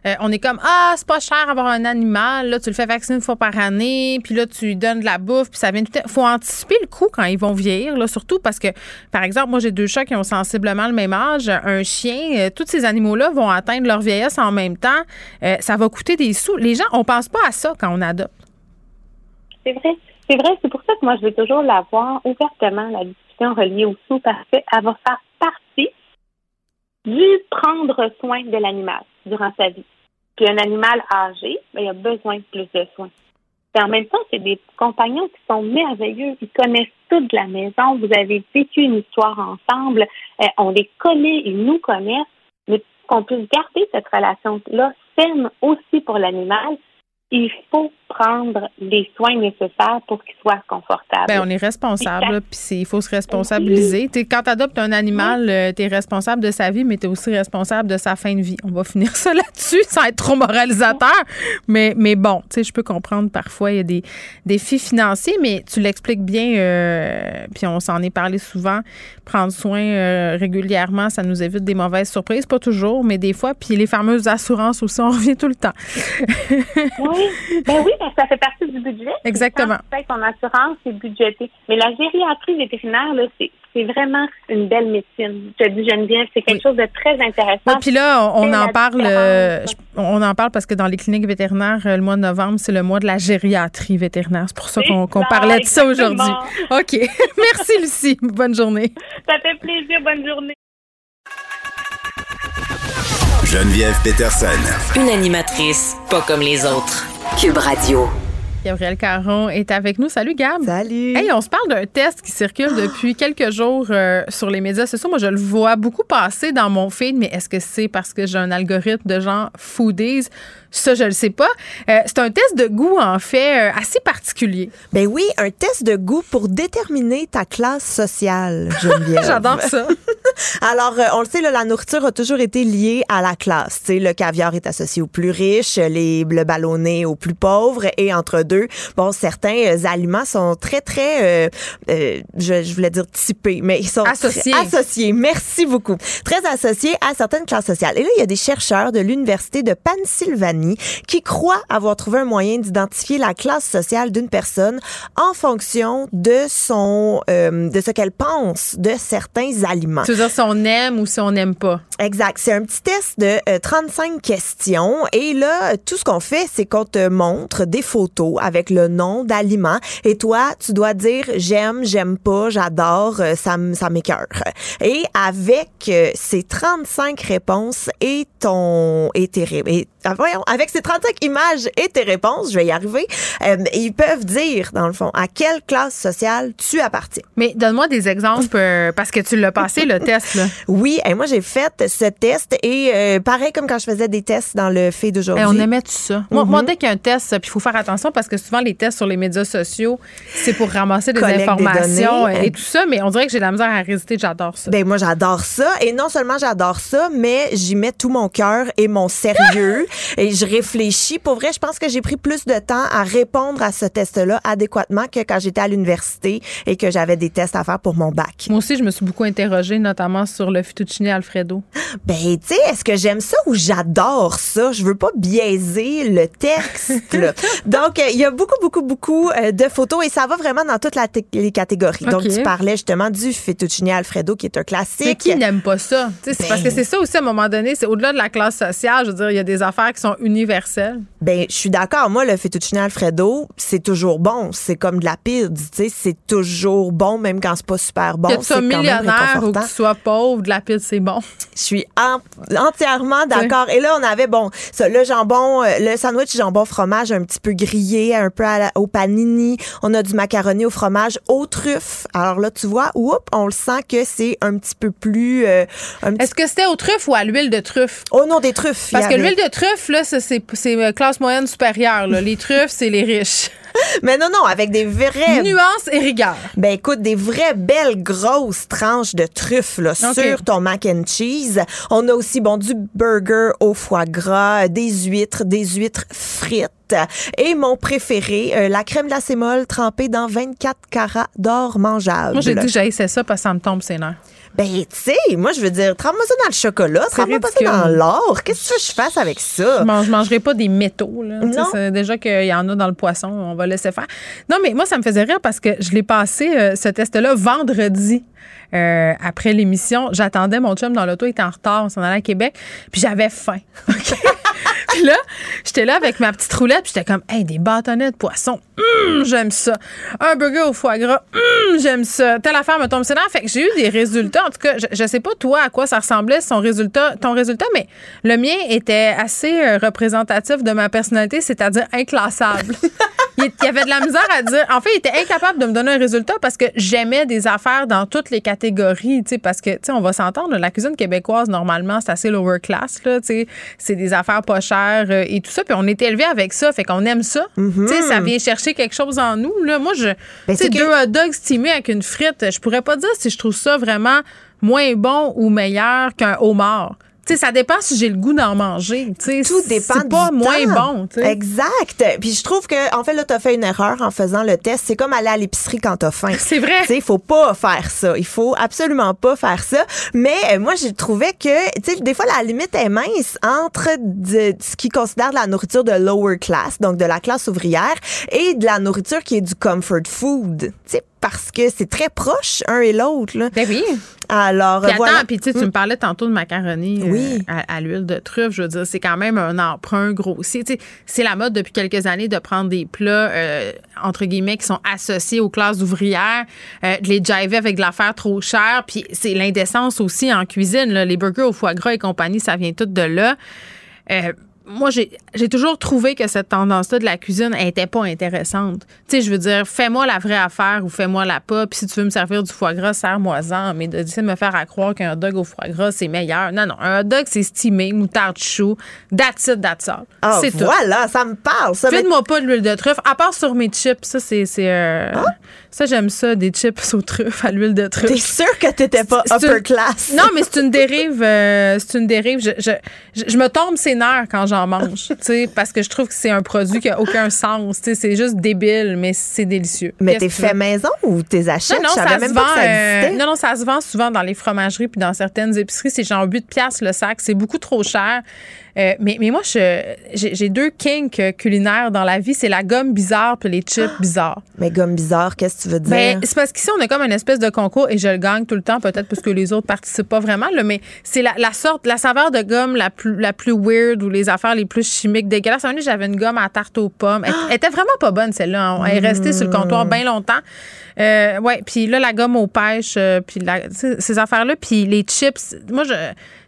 euh, on est comme, ah, c'est pas cher avoir un animal. Là, tu le fais vacciner une fois par année. Puis là, tu lui donnes de la bouffe. Puis ça vient tout faut anticiper le coup quand ils vont vieillir, là, surtout parce que, par exemple, moi, j'ai deux chats qui ont sensiblement le même âge. Un chien, euh, tous ces animaux-là vont atteindre leur vieillesse en même temps. ça va coûter des sous. Les gens, on pense pas à ça quand on adopte. C'est vrai. C'est vrai, c'est pour ça que moi, je vais toujours l'avoir ouvertement, la discussion reliée au sous, parce qu'elle va faire partie du prendre soin de l'animal durant sa vie. Puis un animal âgé, ben, il a besoin de plus de soins. Et en même temps, c'est des compagnons qui sont merveilleux. Ils connaissent toute la maison. Vous avez vécu une histoire ensemble. Euh, on les connaît, ils nous connaissent. Mais qu'on puisse garder cette relation-là saine aussi pour l'animal, il faut prendre les soins nécessaires pour qu'il soit confortable. Bien, on est responsable, puis il faut se responsabiliser. quand tu adoptes un animal, euh, tu es responsable de sa vie, mais tu es aussi responsable de sa fin de vie. On va finir ça là-dessus sans être trop moralisateur. Mais, mais bon, tu sais, je peux comprendre parfois, il y a des défis financiers, mais tu l'expliques bien, euh, puis on s'en est parlé souvent. Prendre soin euh, régulièrement, ça nous évite des mauvaises surprises. Pas toujours, mais des fois. Puis les fameuses assurances aussi, on revient tout le temps. oui, ben oui, ça fait partie du budget. Exactement. Fait ton assurance, c'est budgété. Mais la gériatrie vétérinaire, là, c'est c'est vraiment une belle médecine. Je te dis Geneviève, c'est quelque chose de très intéressant. puis là, on, en parle, euh, on en parle parce que dans les cliniques vétérinaires, euh, le mois de novembre, c'est le mois de la gériatrie vétérinaire. C'est pour ça qu'on parlait de ça aujourd'hui. OK. Merci Lucie. Bonne journée. Ça fait plaisir. Bonne journée. Geneviève Peterson. Une animatrice pas comme les autres. Cube Radio. Gabriel Caron est avec nous. Salut Gab. Salut. Hey, on se parle d'un test qui circule depuis quelques jours euh, sur les médias sociaux. Moi, je le vois beaucoup passer dans mon feed, mais est-ce que c'est parce que j'ai un algorithme de gens foodies? Ça, je le sais pas. Euh, c'est un test de goût, en fait, euh, assez particulier. Ben oui, un test de goût pour déterminer ta classe sociale, Geneviève. J'adore ça. Alors, euh, on le sait, la nourriture a toujours été liée à la classe. sais, le caviar est associé aux plus riches, les, le ballonné aux plus pauvres, et entre deux, bon, certains aliments sont très, très, je, je, voulais dire typés, mais ils sont associés. associés. Merci beaucoup. Très associés à certaines classes sociales. Et là, il y a des chercheurs de l'Université de Pennsylvanie qui croit avoir trouvé un moyen d'identifier la classe sociale d'une personne en fonction de son euh, de ce qu'elle pense de certains aliments. Tu veux dire si on aime ou si on n'aime pas. Exact. C'est un petit test de 35 euh, questions et là tout ce qu'on fait c'est qu'on te montre des photos avec le nom d'aliments et toi tu dois dire j'aime, j'aime pas, j'adore, euh, ça ça m'écœure. Et avec ces 35 réponses et ton et tes et, ah, voyons, avec ces 35 images et tes réponses, je vais y arriver, euh, ils peuvent dire, dans le fond, à quelle classe sociale tu appartiens. Mais donne-moi des exemples, euh, parce que tu l'as passé, le test. Là. Oui, et moi, j'ai fait ce test et euh, pareil comme quand je faisais des tests dans le fait d'aujourd'hui. on aimait tout ça. Moi, mm-hmm. dès qu'il y a un test, puis il faut faire attention parce que souvent, les tests sur les médias sociaux, c'est pour ramasser des informations et tout ça, mais on dirait que j'ai la misère à résister. J'adore ça. Ben moi, j'adore ça. Et non seulement j'adore ça, mais j'y mets tout mon cœur et mon sérieux. Et je réfléchis. Pour vrai, je pense que j'ai pris plus de temps à répondre à ce test-là adéquatement que quand j'étais à l'université et que j'avais des tests à faire pour mon bac. Moi aussi, je me suis beaucoup interrogée, notamment sur le fettuccine Alfredo. Ben, tu sais, est-ce que j'aime ça ou j'adore ça? Je veux pas biaiser le texte. Donc, il y a beaucoup, beaucoup, beaucoup euh, de photos et ça va vraiment dans toutes les catégories. Donc, tu parlais justement du fettuccine Alfredo qui est un classique. Mais qui n'aime pas ça? C'est parce que ben c'est ça aussi, à un moment donné, c'est au-delà de la classe sociale. Je veux dire, il y a des affaires affaires qui sont universelles? Ben, je suis d'accord. Moi, le fettuccine Alfredo, c'est toujours bon. C'est comme de la sais. C'est toujours bon, même quand c'est pas super bon. Que tu sois millionnaire ou que tu sois pauvre, de la pizza, c'est bon. Je suis entièrement d'accord. Et là, on avait, bon, ça, le jambon, euh, le sandwich jambon fromage un petit peu grillé, un peu au panini. On a du macaroni au fromage aux truffes. Alors là, tu vois, oups, on le sent que c'est un petit peu plus. Euh, Est-ce que c'était aux truffes ou à l'huile de truffe? Oh non, des truffes. Parce que l'huile de truffe, là, c'est euh, classe moyenne supérieure. Là. Les truffes, c'est les riches. Mais non, non, avec des vraies... Nuances et rigueur. Ben écoute, des vraies belles grosses tranches de truffes là, sur ton mac and cheese. On a aussi, bon, du burger au foie gras, des huîtres, des huîtres frites. Et mon préféré, euh, la crème glacée molle trempée dans 24 carats d'or mangeable. Moi, j'ai dit que j'haïssais ça parce que ça me tombe ses nerfs. Ben, tu sais, moi, je veux dire, trempe-moi ça dans le chocolat, trempe-moi pas ça dans l'or. Qu'est-ce que je fasse avec ça? Je, je mangerai pas des métaux, là. Non. Déjà qu'il y en a dans le poisson, on va laisser faire. Non, mais moi, ça me faisait rire parce que je l'ai passé, euh, ce test-là, vendredi. Euh, après l'émission, j'attendais mon chum dans l'auto, il était en retard, on s'en allait à Québec, puis j'avais faim. puis là, j'étais là avec ma petite roulette, puis j'étais comme, hey, des bâtonnets de poisson, hum, j'aime ça. Un burger au foie gras, hum, j'aime ça. Telle affaire me tombe c'est Fait que j'ai eu des résultats. En tout cas, je, je, sais pas toi à quoi ça ressemblait son résultat, ton résultat, mais le mien était assez euh, représentatif de ma personnalité, c'est-à-dire inclassable. il, y avait de la misère à dire. En fait, il était incapable de me donner un résultat parce que j'aimais des affaires dans toutes les catégories, tu sais, parce que, tu sais, on va s'entendre, la cuisine québécoise, normalement, c'est assez lower class, là, tu sais, c'est des affaires pas chères euh, et tout ça, puis on est élevé avec ça, fait qu'on aime ça. Tu sais, ça vient chercher quelque chose en nous, là. Moi, je, ben, tu sais, deux hot dogs stimés avec une frite, je pourrais pas dire si je trouve ça vraiment moins bon ou meilleur qu'un homard ça dépend si j'ai le goût d'en manger. Tout dépend C'est pas moins bon. Exact. Puis je trouve que, en fait, là, tu as fait une erreur en faisant le test. C'est comme aller à l'épicerie quand t'as faim. C'est vrai. Il faut pas faire ça. Il faut absolument pas faire ça. Mais euh, moi, j'ai trouvé que, tu sais, des fois, la limite est mince entre ce qui considère de la nourriture de lower class, donc de la classe ouvrière, et de la nourriture qui est du comfort food. Tu sais, parce que c'est très proche un et l'autre. Ben oui. Alors, puis voilà. Attends, puis tu me mm. parlais tantôt de macaroni oui. Euh, à, l'huile de truffe. Je veux dire, c'est quand même un emprunt grossier. c'est la mode depuis quelques années de prendre des plats, euh, entre guillemets, qui sont associés aux classes ouvrières, euh, de les jiver avec de l'affaire trop chère. Puis c'est l'indécence aussi en cuisine. Les burgers au foie gras et compagnie, ça vient tout de là moi, j'ai toujours trouvé que cette tendance-là de la cuisine n'était pas intéressante. Tu sais, je veux dire, fais-moi la vraie affaire ou fais-moi la pas. Puis si tu veux me servir du foie gras, serre-moi-en. Mais de, de me faire à croire qu'un dog au foie gras, c'est meilleur. Non, non. Un hot dog, c'est stimé, moutarde chou, that's it, that's all. Ah, c'est voilà, ça me parle. Fais-moi pas de l'huile de truffe, à part sur mes chips. Ça, c'est... Euh, ah? Ça, j'aime ça, des chips aux truffes à l'huile de truffe. T'es sûr que t'étais pas upper class? Non, mais c'est une dérive. Euh, c'est une dérive. Je, je, je, me tombe ses nerfs quand j'en mange, tu sais, parce que je trouve que c'est un produit qui a aucun sens. Tu sais, c'est juste débile, mais c'est délicieux. Mais t'es fait maison ou t'es achètes? Non, non, ça se vend. Euh, non, non, ça se vend souvent dans les fromageries puis dans certaines épiceries. C'est genre 8 piastres le sac. C'est beaucoup trop cher. Euh, mais, mais moi, j'ai deux kinks culinaires dans la vie. C'est la gomme bizarre puis les chips bizarres. Mais gomme bizarre, qu'est-ce que tu veux dire? Ben, c'est parce qu'ici, on a comme une espèce de concours et je le gagne tout le temps, peut-être parce que les autres participent pas vraiment, là, mais c'est la, la, sorte, la saveur de gomme la plus, la plus weird ou les affaires les plus chimiques dégueulasses. Un j'avais une gomme à tarte aux pommes. Elle, était vraiment pas bonne, celle-là. Elle est restée sur le comptoir bien longtemps. Euh, ouais, puis là, la gomme aux pêches, euh, puis ces affaires-là, puis les chips. Moi, je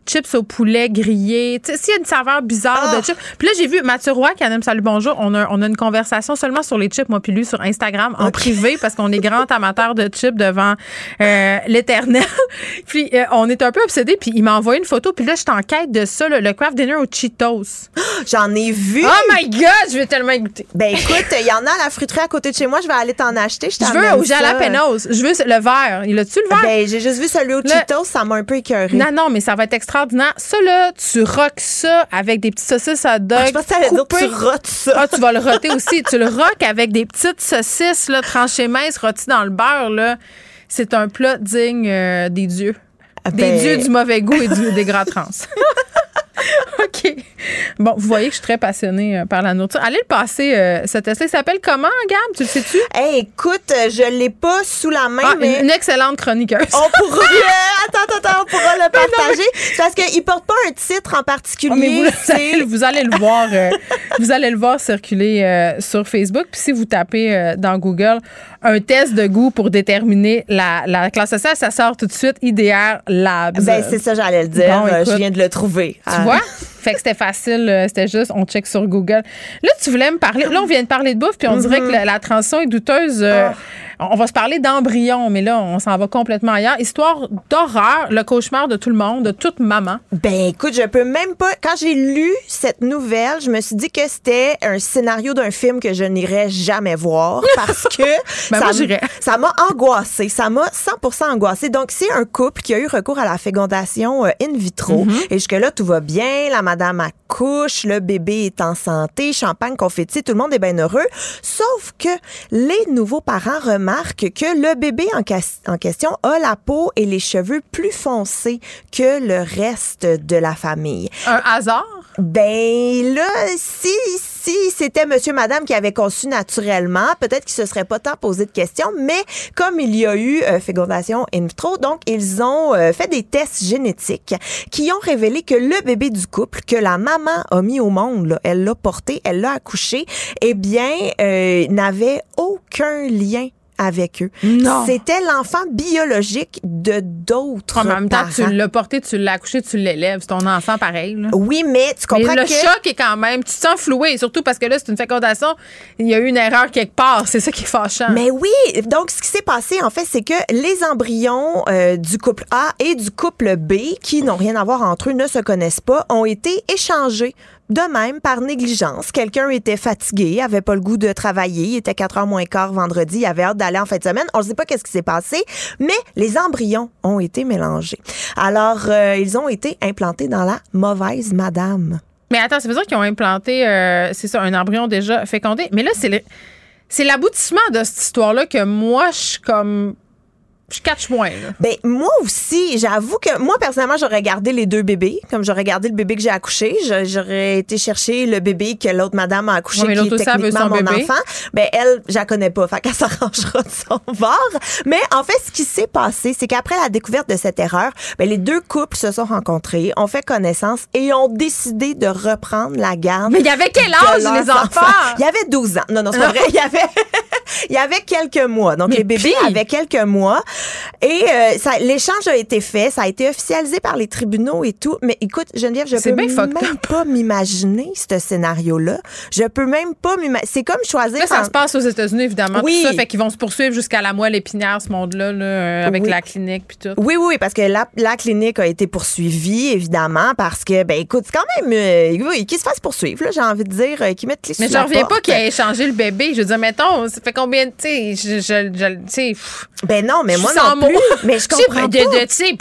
chips au poulet grillé. S'il y a une saveur bizarre de ah! chips. Puis là, j'ai vu Mathieu Roy qui aime Salut Bonjour. On a, on a une conversation seulement sur les chips, moi puis lui, sur Instagram, en privé, parce qu'on est grand amateur de chips devant euh, l'éternel. puis euh, on est un peu obsédés. Puis il m'a envoyé une photo. Puis là, je suis en quête de ça, le craft dinner aux Cheetos. J'en ai vu. Oh my God, je vais tellement goûter. Ben écoute, il y en a à la fruiterie à côté de chez moi. Je vais aller t'en acheter. Je, je veux au jalapenos. Je veux le vert. Il a-tu le vert? Ben, j'ai juste vu celui au Cheetos. Ça m'a un peu écœuré. Non, non, mais ça va être extraordinaire. Ça, là, tu roques ça avec des petites saucisses à dog. Ah, je pense que ça dire tu rotes ça. Ah, tu vas le roter aussi. tu le roques avec des petites saucisses là, tranchées minces rôties dans le beurre. Là. C'est un plat digne euh, des dieux. Ah, des ben dieux du mauvais goût et des gras trans. OK. Bon, vous voyez que je suis très passionnée euh, par la nourriture. Allez le passer, euh, ce test Il s'appelle comment, Gab? Tu le sais-tu? Hey, écoute, euh, je l'ai pas sous la main, ah, mais... Une excellente chroniqueuse. On pourra... attends, attends, on pourra le partager. parce qu'il porte pas un titre en particulier. Ah, vous, allez, le voir. Euh, vous allez le voir circuler euh, sur Facebook. Puis si vous tapez dans Google un test de goût pour déterminer la, classe sociale, ça sort tout de suite IDR Labs. Ben, c'est ça, j'allais le dire. je viens de le trouver. Tu vois? Fait que c'était facile, c'était juste, on check sur Google. Là, tu voulais me parler, là, on vient de parler de bouffe, puis on dirait que mm-hmm. la, transition est douteuse. Ah on va se parler d'embryon, mais là, on s'en va complètement ailleurs. Histoire d'horreur, le cauchemar de tout le monde, de toute maman. Ben, écoute, je peux même pas. Quand j'ai lu cette nouvelle, je me suis dit que c'était un scénario d'un film que je n'irais jamais voir parce que ben, ça m'a angoissé. Ça m'a 100% angoissé. Donc, c'est un couple qui a eu recours à la fécondation euh, in vitro. Mm-hmm. Et jusque-là, tout va bien. La madame accouche, le bébé est en santé, champagne, confetti, tout le monde est bien heureux. Sauf que les nouveaux parents remarquent que le bébé en, en, question a la peau et les cheveux plus foncés que le reste de la famille. Un hasard? Ben là, si, si c'était monsieur, madame qui avait conçu naturellement, peut-être qu'il se serait pas tant posé de questions, mais comme il y a eu euh, fécondation in vitro, donc ils ont euh, fait des tests génétiques qui ont révélé que le bébé du couple que la maman a mis au monde, elle l'a porté, elle l'a accouché, eh bien, euh, n'avait aucun lien avec eux. C'était l'enfant biologique de d'autres En même temps, tu l'as porté, tu l'as accouché, tu l'élèves. C'est ton enfant pareil. Oui, mais tu comprends mais le choc est quand même... Tu te sens floué, surtout parce que là, c'est une fécondation. Il y a eu une erreur quelque part. C'est ça qui est fâchant. Mais oui. Donc, ce qui s'est passé, en fait, c'est que les embryons euh, du couple A et du couple B, qui n'ont rien à voir entre eux, ne se connaissent pas, ont été échangés de même, par négligence, quelqu'un était fatigué, avait pas le goût de travailler, il était 4 heures moins quart vendredi, il avait hâte d'aller en fin de semaine. On ne sait pas qu'est-ce qui s'est passé, mais les embryons ont été mélangés. Alors, euh, ils ont été implantés dans la mauvaise madame. Mais attends, ça veut dire qu'ils ont implanté, euh, c'est ça, un embryon déjà fécondé. Mais là, c'est c'est l'aboutissement de cette histoire-là que moi, je suis comme je catch moins. Ben, moi aussi, j'avoue que moi, personnellement, j'aurais gardé les deux bébés. Comme j'aurais gardé le bébé que j'ai accouché, j'aurais été chercher le bébé que l'autre madame a accouché, qui est techniquement mon enfant. Ben, elle, je la connais pas. Fait qu'elle s'arrangera de son bord. Mais en fait, ce qui s'est passé, c'est qu'après la découverte de cette erreur, ben, les deux couples se sont rencontrés, ont fait connaissance et ont décidé de reprendre la garde. Mais il y avait quel âge, les enfants? Il y avait 12 ans. Non, non, c'est pas vrai. Il y avait, il y avait quelques mois. Donc, les bébés avaient quelques mois. Et euh, l'échange a été fait, ça a été officialisé par les tribunaux et tout. Mais écoute, Geneviève, je peux même pas m'imaginer ce scénario-là. Je peux même pas m'imaginer. C'est comme choisir. Là, ça se passe aux États-Unis, évidemment. Oui. Tout ça fait qu'ils vont se poursuivre jusqu'à la moelle épinière, ce monde-là, là, euh, avec la clinique puis tout. Oui, oui, parce que la, la, clinique a été poursuivie, évidemment, parce que, ben écoute, c'est quand même. Euh, oui, qu'ils se fasse poursuivre, j'ai envie de dire, qu'ils mettent les Mais je reviens pas qu'il ait échangé le bébé. Je veux dire, mettons, ça fait combien, tu sais, je, je, sais. Ben non, mais moi non plus. Mais je comprends pas. De, de, tu sais,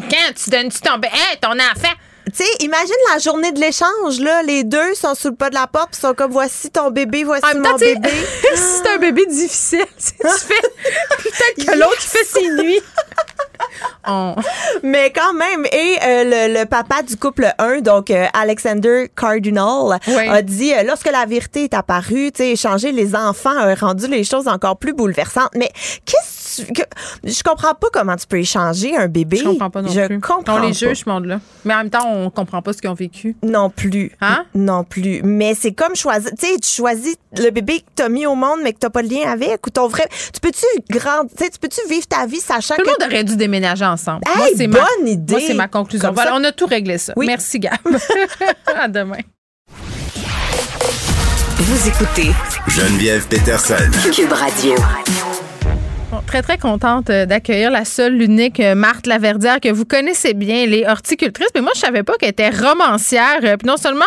quand tu donnes ton, hey, ton enfant, tu sais, imagine la journée de l'échange, là. Les deux sont sous le pas de la porte, puis sont comme voici ton bébé, voici mon bébé. c'est un bébé difficile. tu fais peut-être que l'autre fait ses nuits. Mais quand même, et euh, le, papa du couple 1, donc euh, Alexander Cardinal, a dit euh, lorsque la vérité est apparue, tu sais, échanger les enfants a rendu les choses encore plus bouleversantes. Mais qu'est-ce que je comprends pas comment tu peux échanger un bébé. Je comprends pas non je plus. Comprends on les juge, ce monde-là. Mais en même temps, on comprend pas ce qu'ils ont vécu. Non plus. Hein? Non plus. Mais c'est comme choisir, tu sais, tu choisis le bébé que t'as mis au monde, mais que t'as pas de lien avec, ou ton vrai. Tu peux-tu grand, tu peux-tu vivre ta vie sachant Tout que. le monde aurait dû déménager ensemble. Hey, bonne idée. Moi, c'est ma conclusion. Voilà, on a tout réglé ça. Merci, Gab. à demain. Vous écoutez Geneviève Peterson. Cube Radio. Très, très contente euh, d'accueillir la seule, l'unique euh, Marthe Laverdière que vous connaissez bien, les horticultrices. Mais moi, je savais pas qu'elle était romancière. Euh, puis non seulement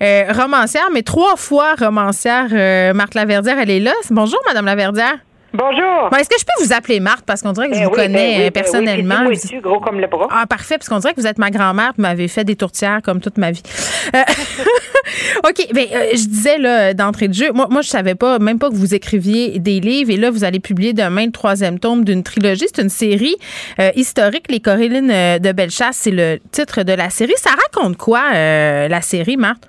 romancière, mais trois fois romancière. Marthe Laverdière, elle est là. Bonjour, Madame Laverdière. Bonjour. Est-ce que je peux vous appeler Marthe? Parce qu'on dirait que je ben vous connais ben ben personnellement. Oui, gros comme le bras? Ah, parfait, parce qu'on dirait que vous êtes ma grand-mère, vous m'avez fait des tourtières comme toute ma vie. Euh, OK, ben, euh, je disais là, d'entrée de jeu, moi, moi je savais pas, même pas que vous écriviez des livres, et là, vous allez publier demain le troisième tome d'une trilogie. C'est une série euh, historique, Les Corélines de Bellechasse, c'est le titre de la série. Ça raconte quoi, la série, Marthe?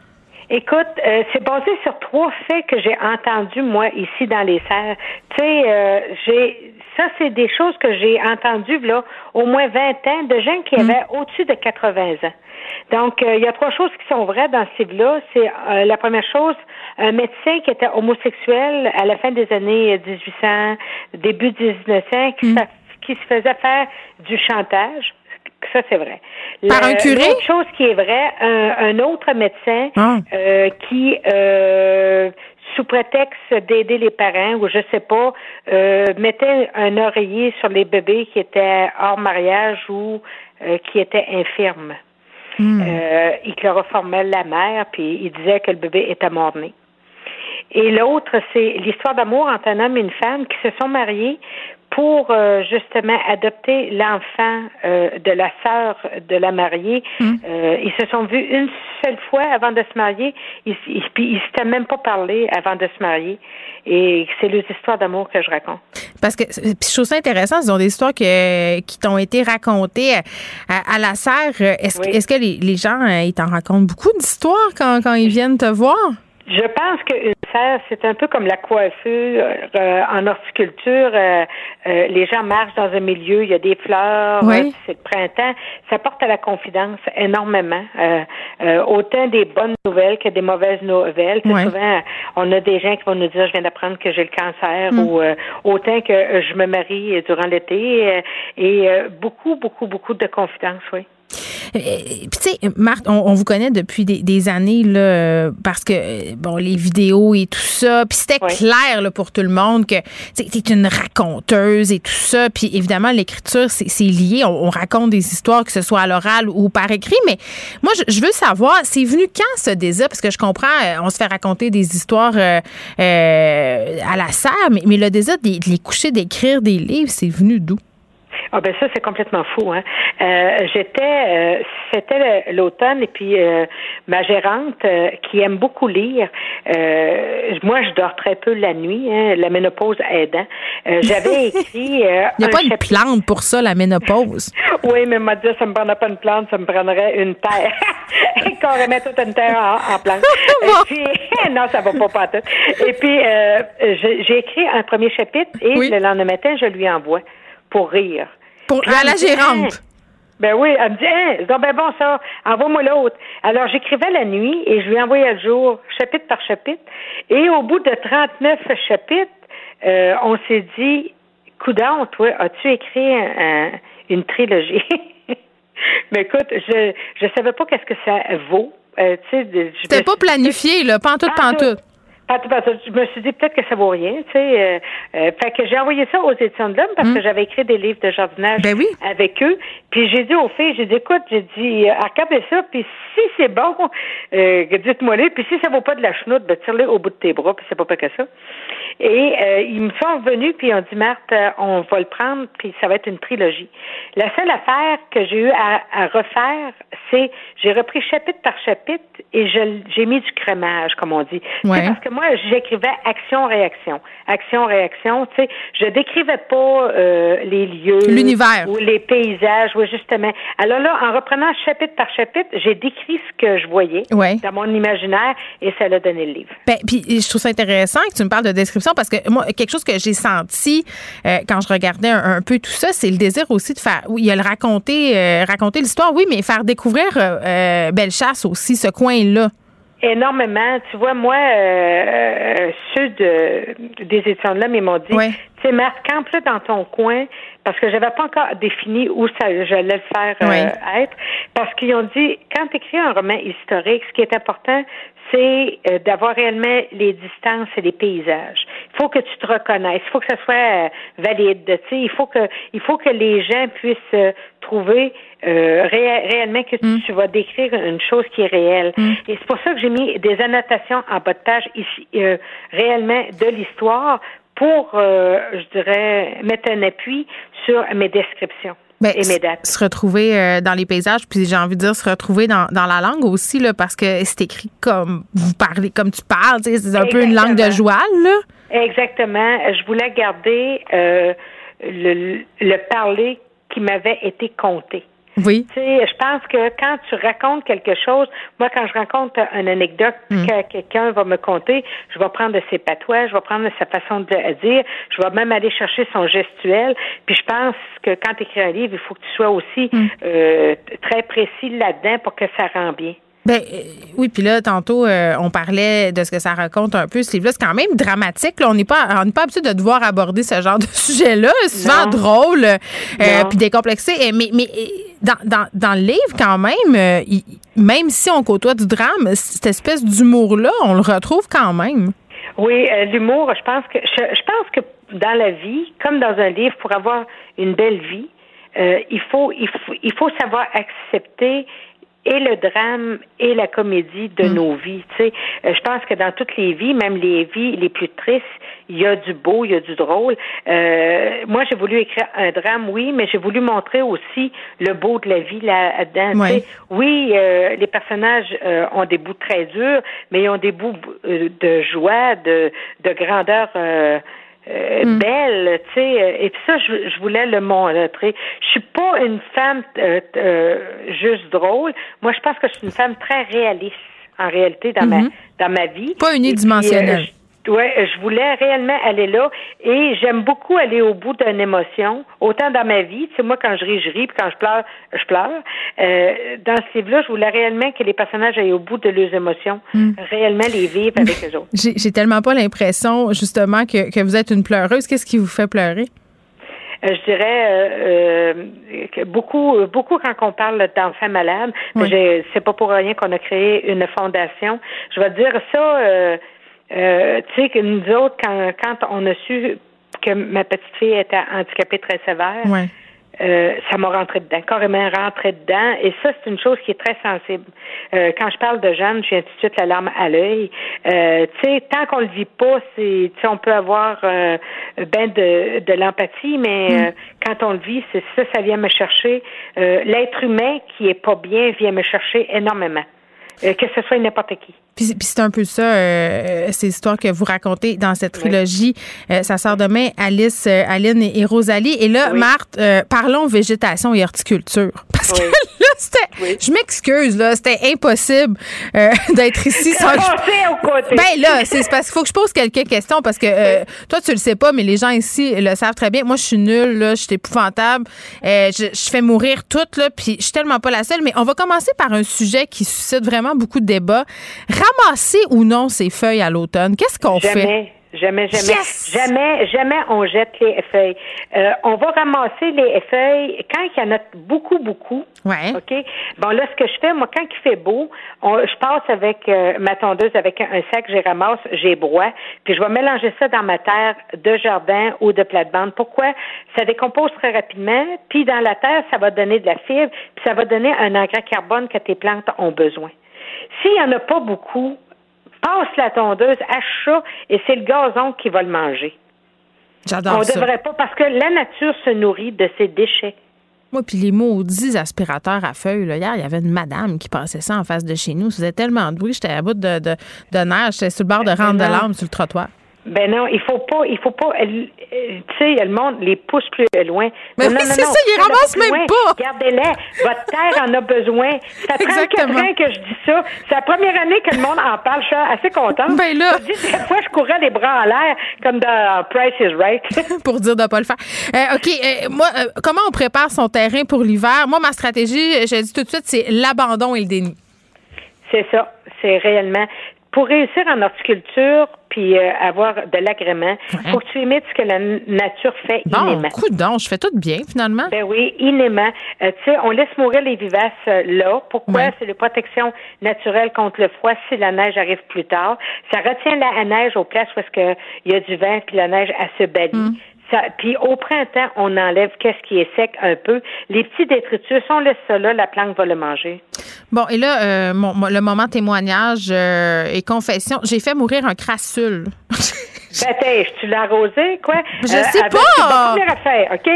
Écoute, euh, c'est basé sur trois faits que j'ai entendus, moi, ici dans les serres. Tu sais, euh, j'ai Ça, c'est des choses que j'ai entendues là, au moins 20 ans de gens qui Mm. avaient au-dessus de 80 ans. Donc, euh, il y a trois choses qui sont vraies dans ce livre-là. C'est euh, la première chose, un médecin qui était homosexuel à la fin des années 1800, début 1900, qui, Mm. sa- qui se faisait faire du chantage. Ça, c'est vrai. Par un curé? L'autre chose qui est vraie, un, un autre médecin Ah. euh, qui, euh, sous prétexte d'aider les parents ou je sais pas, euh, mettait un oreiller sur les bébés qui étaient hors mariage ou qui étaient infirmes. Euh, il chloroformait la mère, puis il disait que le bébé était mort-né. Et l'autre, c'est l'histoire d'amour entre un homme et une femme qui se sont mariés pour euh, justement adopter l'enfant euh, de la sœur de la mariée. Euh, ils se sont vus une seule fois avant de se marier, ils, ils, puis ils s'étaient même pas parlé avant de se marier. Et c'est les histoires d'amour que je raconte. Parce que je trouve ça intéressant, ce sont des histoires que, qui t'ont été racontées à, la serre. Est-ce que- Oui. que les, les gens ils t'en racontent beaucoup d'histoires quand, quand ils viennent te voir? Je pense serre, c'est un peu comme la coiffure euh, en horticulture. euh, euh, les gens marchent dans un milieu, il y a des fleurs, Oui. euh, c'est le printemps. Ça porte à la confidence énormément. Euh, euh, autant des bonnes nouvelles que des mauvaises nouvelles. Souvent, on a des gens qui vont nous dire, je viens d'apprendre que j'ai le cancer, Mm. ou euh, autant que je me marie durant l'été. euh, et euh, beaucoup, beaucoup, beaucoup de confidence, oui. Euh, Puis tu sais, Marthe, on, on vous connaît depuis des, des années là, euh, parce que euh, bon, les vidéos et tout ça. Puis c'était clair là, pour tout le monde que tu es une raconteuse et tout ça. Puis évidemment, l'écriture c'est lié. On, on raconte des histoires que ce soit à l'oral ou par écrit. Mais moi, je, je veux savoir, c'est venu quand ce désir? Parce que je comprends, euh, on se fait raconter des histoires euh, euh, à la serre, mais, mais le désir de, de les coucher, d'écrire des livres, c'est venu d'où? Ah ben ça c'est complètement fou hein. Euh, j'étais euh, c'était l'automne et puis euh, ma gérante euh, qui aime beaucoup lire. euh, moi je dors très peu la nuit hein, la ménopause aidant. Euh, j'avais écrit euh, Il n'y a un pas une chapitre- plante pour ça, la ménopause? oui, mais m'a dit ça me prendrait pas une plante, ça me prendrait une terre. Carrément toute une terre en, en plante. Et puis, non, ça va pas pas tout. Et puis, euh, j'ai j'ai écrit un premier chapitre et le lendemain matin, je lui envoie pour rire. Pour, à la gérante. Ben oui, elle me dit, hein, donc ben bon ça, envoie-moi l'autre. Alors j'écrivais la nuit et je lui envoyais le jour, chapitre par chapitre. Et au bout de 39 chapitres, euh, on s'est dit, coudon, toi, as-tu écrit un- un- une trilogie? Mais écoute, je je savais pas qu'est-ce que ça vaut. Euh, C'était pas planifié, là, pantoute, pantoute. Pantoute. Je me suis dit peut-être que ça vaut rien, tu sais. euh, euh, fait que j'ai envoyé ça aux éditions de l'homme parce que j'avais écrit des livres de jardinage avec eux. Puis j'ai dit aux filles, j'ai dit écoute, j'ai dit euh, regardez ça, puis si c'est bon, euh, dites-moi-le. Puis si ça vaut pas de la chenoute, ben tire-le au bout de tes bras, puis c'est pas pas que ça. Et euh, ils me sont revenus puis ils ont dit Marthe, euh, on va le prendre, puis ça va être une trilogie. La seule affaire que j'ai eu à, à refaire, c'est j'ai repris chapitre par chapitre et je j'ai mis du crémage, comme on dit. Ouais. C'est parce que moi, j'écrivais action-réaction. Action-réaction, tu sais, je décrivais pas euh, les lieux. L'univers. Ou les paysages, oui, justement. Alors là, en reprenant chapitre par chapitre, j'ai décrit ce que je voyais Ouais. dans mon imaginaire et ça l'a donné le livre. Ben, puis je trouve ça intéressant que tu me parles de description parce que moi, quelque chose que j'ai senti euh, quand je regardais un, un peu tout ça, c'est le désir aussi de faire. Oui, il y a le raconter, euh, raconter l'histoire, oui, mais faire découvrir euh, euh, Bellechasse aussi, ce coin-là. Énormément. Tu vois, moi, euh, ceux de, des éditions de ils m'ont dit, tu sais, Marthe, campe-le dans ton coin, parce que j'avais pas encore défini où ça, j'allais le faire euh, être, parce qu'ils ont dit, quand tu écris un roman historique, ce qui est important, c'est euh, d'avoir réellement les distances et les paysages. Il faut que tu te reconnaisses, il faut que ça soit euh, valide. Tu sais, il faut que il faut que les gens puissent euh, trouver euh, ré- réellement que tu, tu vas décrire une chose qui est réelle. Et c'est pour ça que j'ai mis des annotations en bas de page ici, euh, réellement de l'histoire pour, euh, je dirais, mettre un appui sur mes descriptions. Ben, et mes dates. se retrouver euh, dans les paysages, puis j'ai envie de dire se retrouver dans, dans la langue aussi, là, parce que c'est écrit comme vous parlez, comme tu parles, c'est un peu une langue de joual, là. Exactement. Je voulais garder euh, le, le parler qui m'avait été conté. Oui. Tu sais, je pense que quand tu racontes quelque chose, moi, quand je raconte une anecdote Mm. que quelqu'un va me conter, je vais prendre de ses patois, je vais prendre de sa façon de dire, je vais même aller chercher son gestuel. Puis je pense que quand tu écris un livre, il faut que tu sois aussi Mm. euh, très précis là-dedans pour que ça rend bien. Ben euh, oui, puis là, tantôt, euh, on parlait de ce que ça raconte un peu, ce livre-là. C'est quand même dramatique. Là. On n'est pas, on n'est pas habitué de devoir aborder ce genre de sujet-là. C'est souvent drôle, euh, puis décomplexé. Mais, mais dans, dans, dans le livre, quand même, euh, il- même si on côtoie du drame, cette espèce d'humour-là, on le retrouve quand même. Oui, l'humour, je pense que je, je pense que dans la vie, comme dans un livre, pour avoir une belle vie, euh, il faut il faut il faut savoir accepter et le drame et la comédie de nos vies. Tu sais, Euh, je pense que dans toutes les vies, même les vies les plus tristes, il y a du beau, il y a du drôle. Euh, moi, j'ai voulu écrire un drame, oui, mais j'ai voulu montrer aussi le beau de la vie là-dedans. tu Ouais. sais. Oui, euh, les personnages euh, ont des bouts très durs, mais ils ont des bouts euh, de joie, de, de grandeur euh, euh, belle, tu sais. euh, Et puis ça, je, je voulais le montrer. Je suis pas une femme euh, euh, juste drôle. Moi, je pense que je suis une femme très réaliste, en réalité, dans ma Mhm. dans ma vie. Pas unidimensionnelle. Euh, Ouais, je voulais réellement aller là et j'aime beaucoup aller au bout d'une émotion, autant dans ma vie, tu sais, moi quand je ris, je ris, puis quand je pleure, je pleure. Euh, dans ce livre-là, je voulais réellement que les personnages aillent au bout de leurs émotions, Mm. réellement les vivre avec eux autres. J'ai tellement pas l'impression, justement, que, que vous êtes une pleureuse. Qu'est-ce qui vous fait pleurer? Euh, je dirais euh, euh, que beaucoup, beaucoup quand on parle d'enfants malades, Oui. c'est pas pour rien qu'on a créé une fondation. Je vais te dire ça, euh, euh, tu sais que nous autres, quand, quand on a su que ma petite fille était handicapée très sévère, Ouais. euh, ça m'a rentré dedans, carrément rentré dedans. Et ça, c'est une chose qui est très sensible. Euh, quand je parle de Jeanne, j'ai tout de suite la larme à l'œil. Euh, tu sais, tant qu'on le vit pas, c'est, on peut avoir euh, ben de, de l'empathie, mais euh, quand on le vit, c'est ça, ça vient me chercher. Euh, l'être humain qui est pas bien vient me chercher énormément. Euh, que ce soit n'importe qui. Puis, puis c'est un peu ça, euh, ces histoires que vous racontez dans cette trilogie. Euh, ça sort demain, Alice, euh, Aline et, et Rosalie. Et là, Oui. Marthe, euh, parlons végétation et horticulture. Parce que là, c'était, je m'excuse, là, c'était impossible euh, d'être ici sans que. Ben là, c'est parce qu'il faut que je pose quelques questions parce que euh, toi, tu le sais pas, mais les gens ici le savent très bien. Moi, je suis nulle, là, je suis épouvantable. Euh, je, je fais mourir toutes, là, puis je suis tellement pas la seule. Mais on va commencer par un sujet qui suscite vraiment beaucoup de débats. Ramasser ou non ces feuilles à l'automne, qu'est-ce qu'on fait? Jamais. Jamais, jamais, Yes! jamais, jamais on jette les feuilles. Euh, on va ramasser les feuilles quand il y en a beaucoup, beaucoup. Ouais. OK? Bon, là, ce que je fais, moi, quand il fait beau, on- je passe avec euh, ma tondeuse, avec un, un sac, j'ai ramasse, j'ai broie, puis je vais mélanger ça dans ma terre de jardin ou de plate-bande. Pourquoi? Ça décompose très rapidement, puis dans la terre, ça va donner de la fibre, puis ça va donner un engrais carbone que tes plantes ont besoin. S'il n'y en a pas beaucoup, passe la tondeuse, ça, et c'est le gazon qui va le manger. J'adore On ça. devrait pas, parce que la nature se nourrit de ses déchets. Moi, puis les maudits aspirateurs à feuilles, là, hier, il y avait une madame qui passait ça en face de chez nous. Ça faisait tellement de bruit, j'étais à bout de, de, de nerfs, j'étais sur le bord de rendre de non. larmes sur le trottoir. Ben non, il faut pas, il faut pas, euh, tu sais, le monde les pousse plus loin. Mais non, oui, non, c'est non, ça, ils ramassent même loin. pas. Gardez-les. Votre terre en a besoin. Ça 34 Exactement. ans que je dis ça. C'est la première année que le monde en parle. Je suis assez contente. Ben là. Je dis, fois, je courais les bras en l'air, comme dans Price is Right. pour dire de pas le faire. Euh, OK, euh, moi, euh, comment on prépare son terrain pour l'hiver? Moi, ma stratégie, je dis tout de suite, c'est l'abandon et le déni. C'est ça. C'est réellement. Pour réussir en horticulture, puis euh, avoir de l'agrément, il faut que tu imites ce que la nature fait Bon, de je fais tout bien, finalement. Ben oui, innément. Euh, tu sais, on laisse mourir les vivaces euh, là. Pourquoi? Ouais. C'est la protection naturelle contre le froid si la neige arrive plus tard. Ça retient la neige aux places où est-ce que il y a du vent puis la neige, elle se bannit. Mm. Ça, puis au printemps, on enlève qu'est-ce qui est sec un peu. Les petits détritus, on laisse ça là, la plante va le manger. Bon, et là, euh, mon- le moment témoignage euh, et confession, j'ai fait mourir un crassule. Baptêche, tu l'as arrosé, quoi? Je sais avais- pas. c'est affaire, OK?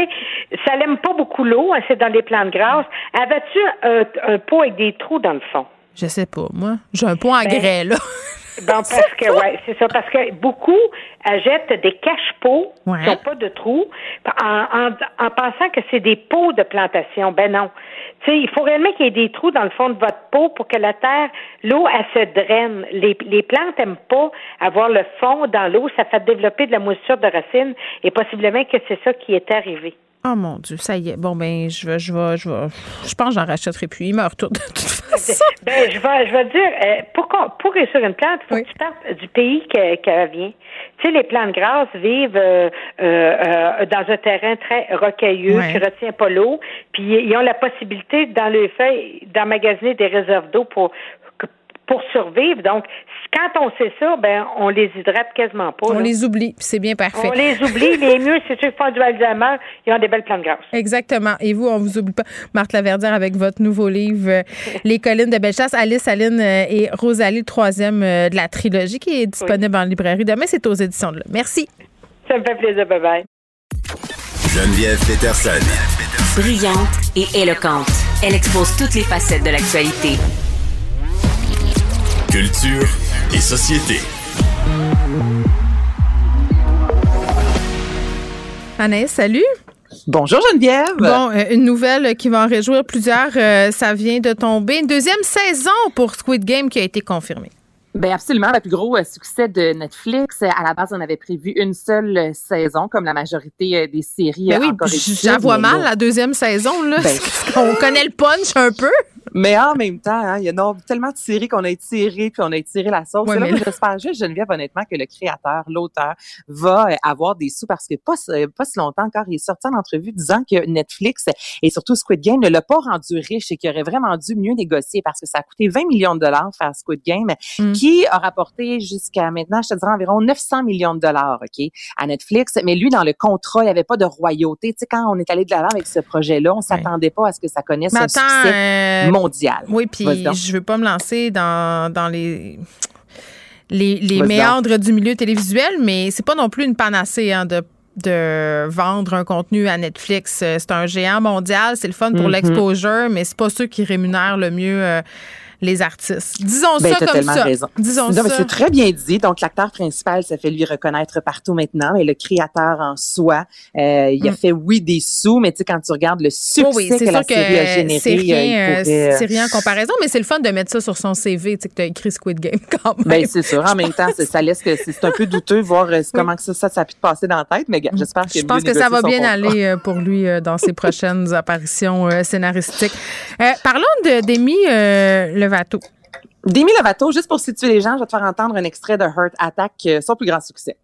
Ça n'aime pas beaucoup l'eau, hein, c'est dans les plantes grasses. Avais-tu un, un pot avec des trous dans le fond? Je sais pas, moi. J'ai un pot en Ben, grès, là. Bon, parce que, ouais, c'est ça, parce que beaucoup achètent des cache-pots qui n'ont pas de trous en, en, pensant que c'est des pots de plantation. Ben non. Tu sais, il faut réellement qu'il y ait des trous dans le fond de votre pot pour que la terre, l'eau, elle se draine. Les, les plantes n'aiment pas avoir le fond dans l'eau. Ça fait développer de la moisissure de racines et possiblement que c'est ça qui est arrivé. Oh mon Dieu, ça y est. Bon, ben, je vais, je vais, je vais. Je pense que j'en rachèterai plus. Il meurt tout de toute façon. Ben, je vais, je vais dire, euh, pour, pour réussir une plante, il faut que tu partes du pays qu'elle vient. Tu sais, les plantes grasses vivent euh, euh, dans un terrain très rocailleux, qui retient pas l'eau, puis ils ont la possibilité, dans le feuilles, d'emmagasiner des réserves d'eau pour pour survivre. Donc, quand on sait ça, ben on les hydrate quasiment pas. On les oublie, c'est bien parfait. On les oublie. les mieux, c'est ceux qui font du Alzheimer, ils ont des belles plantes grasses. Exactement. Et vous, on vous oublie pas. Marthe Laverdière avec votre nouveau livre, euh, Les collines de Bellechasse, Alice, Aline euh, et Rosalie, le troisième euh, de la trilogie, qui est disponible en librairie. Demain, c'est aux éditions de là. Merci. Ça me fait plaisir. Bye bye. Geneviève Peterson. Brillante et éloquente. Elle expose toutes les facettes de l'actualité. Culture et société. Anaïs, salut. Bonjour Geneviève. Bon, euh, une nouvelle qui va en réjouir plusieurs. Euh, ça vient de tomber. Une deuxième saison pour Squid Game qui a été confirmée. Ben absolument, le plus gros euh, succès de Netflix. À la base, on avait prévu une seule saison, comme la majorité des séries. Ben oui, j'en vois mal la deuxième saison. Là. Ben, on connaît le punch un peu. Mais en même temps, hein, il y a tellement de séries qu'on a étiré puis on a étiré la sauce. Ouais, là, J'espère juste, Geneviève, honnêtement, que le créateur, l'auteur, va euh, avoir des sous parce que pas, pas si longtemps encore, il est sorti en entrevue disant que Netflix et surtout Squid Game ne l'a pas rendu riche et qu'il aurait vraiment dû mieux négocier parce que ça a coûté 20 millions de dollars faire Squid Game, mm. qui a rapporté jusqu'à maintenant, je te dirais, environ 900 millions de dollars, OK, à Netflix. Mais lui, dans le contrat, il n'y avait pas de royauté. Tu sais, quand on est allé de l'avant avec ce projet-là, on s'attendait pas à ce que ça connaisse un succès euh, oui, puis je veux pas me lancer dans, dans les les, les méandres du milieu télévisuel, mais c'est pas non plus une panacée hein, de de vendre un contenu à Netflix. C'est un géant mondial, c'est le fun pour mm-hmm. l'exposure, mais c'est pas ceux qui rémunèrent le mieux euh, les artistes. Disons ben, ça comme ça. Raison. Disons non, ça. C'est très bien dit. Donc, l'acteur principal, ça fait lui reconnaître partout maintenant. Et le créateur en soi, euh, il a mm. fait, oui, des sous, mais tu sais, quand tu regardes le succès oui, que la série a généré, c'est rien, euh, c'est rien en comparaison, mais c'est le fun de mettre ça sur son CV, tu sais, que tu as écrit Squid Game quand même. Ben, c'est sûr. En même temps, ça laisse que c'est un peu douteux voir euh, comment que ça, ça, ça a pu te passer dans la tête, mais j'espère que Je pense que ça va bien aller pour lui dans ses prochaines apparitions scénaristiques. parlons de Demi Levato. Demi Lovato, juste pour situer les gens, je vais te faire entendre un extrait de Heart Attack, euh, son plus grand succès.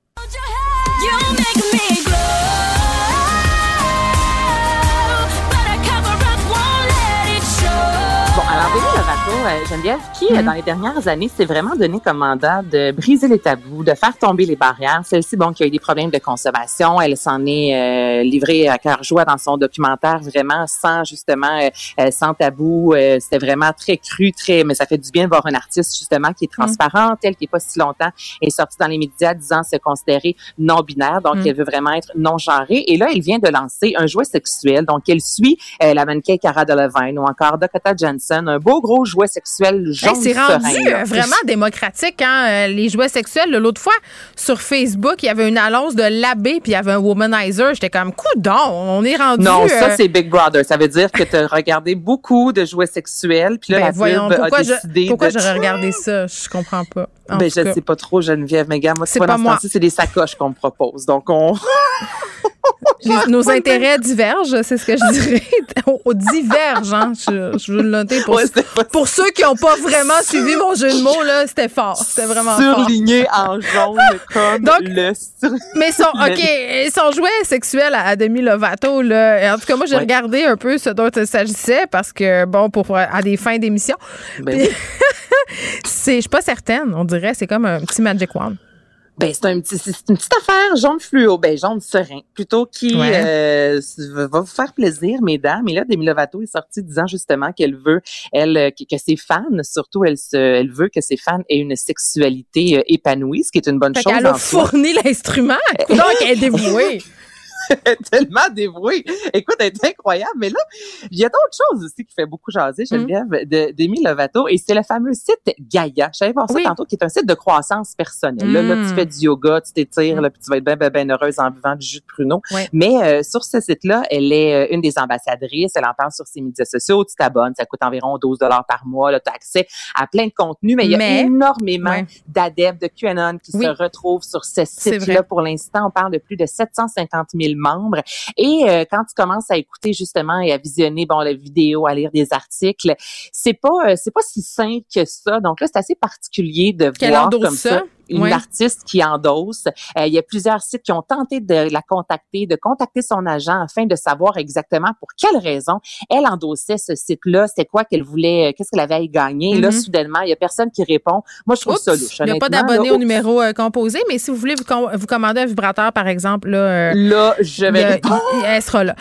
Geneviève, qui, euh, mm-hmm. dans les dernières années, s'est vraiment donné comme mandat de briser les tabous, de faire tomber les barrières? Celle-ci, bon, qui a eu des problèmes de consommation, elle s'en est euh, livrée à cœur joie dans son documentaire, vraiment sans, justement, sans tabou. C'était vraiment très cru, très, mais ça fait du bien de voir un artiste, justement, qui est mm-hmm. transparent, tel qui est pas si longtemps est sorti dans les médias disant se considérer non-binaire, donc mm-hmm. elle veut vraiment être non-genrée. Et là, elle vient de lancer un jouet sexuel, donc elle suit la mannequin Cara Delevingne ou encore Dakota Johnson, un beau gros jouet sexuel jaune C'est rendu euh, vraiment démocratique, hein, euh, les jouets sexuels. L'autre fois, sur Facebook, il y avait une annonce de l'abbé, puis il y avait un womanizer. J'étais comme, coudon, on est rendu... Non, ça, euh, c'est Big Brother. Ça veut dire que tu as regardé beaucoup de jouets sexuels, puis là, ben, la voyons, pourquoi a décidé Pourquoi j'aurais regardé ça? Je comprends pas. Ben, je sais pas trop, Geneviève, mais gars, moi, c'est pas, moi. C'est des sacoches qu'on me propose. Donc, on... nos intérêts divergent, c'est ce que je dirais. On, diverge, hein. Je, veux le noter pour, pour ceux qui n'ont pas vraiment suivi mon jeu de mots, là, c'était fort. C'était vraiment fort. Surligné en jaune comme Donc, le Mais son, OK, son jouet sexuel à, Demi Lovato, là, en tout cas, moi, j'ai regardé un peu ce dont il s'agissait parce que, bon, pour, à des fins d'émission. Ben c'est, je suis pas certaine, on dirait, c'est comme un petit Magic Wand. Ben, c'est un petit, c'est une petite affaire jaune fluo, ben jaune serein, plutôt qui euh, va vous faire plaisir, mesdames. Et là, Demi Lovato est sortie disant justement qu'elle veut, elle, euh, que, ses fans, surtout, elle se, elle veut que ses fans aient une sexualité euh, épanouie, ce qui est une bonne chose. Elle a fourni l'instrument, donc elle est dévouée. tellement dévouée. Écoute, elle est incroyable. Mais là, il y a d'autres choses aussi qui fait beaucoup jaser, mm. Geneviève, mm. d'Émile Lovato. Et c'est le fameux site Gaia. Je savais pas ça tantôt, qui est un site de croissance personnelle. Là, tu mm. fais du yoga, tu t'étires, là, puis tu vas être bien, bien, bien heureuse en buvant du jus de pruneau. Mais euh, sur ce site-là, elle est euh, une des ambassadrices. Elle en parle sur ses médias sociaux. Tu t'abonnes, ça coûte environ 12 dollars par mois. Tu as accès à plein de contenus, mais il y a énormément d'adeptes de QAnon qui se retrouvent sur ce site-là. Pour l'instant, on parle de plus de 750 000 membres. Et euh, quand tu commences à écouter justement et à visionner bon la vidéo, à lire des articles, c'est pas c'est pas si simple que ça. Donc là, c'est assez particulier de voir comme ça une artiste qui endosse. Euh, il y a plusieurs sites qui ont tenté de la contacter, de contacter son agent afin de savoir exactement pour quelle raison elle endossait ce site-là, c'était quoi qu'elle voulait, euh, qu'est-ce qu'elle avait à y gagner. Là, mm-hmm. soudainement, il y a personne qui répond. Moi, je trouve ça louche. Il n'y a pas d'abonné au numéro euh, composé, mais si vous voulez vous, commander un vibrateur, par exemple, là, là je vais. elle sera là.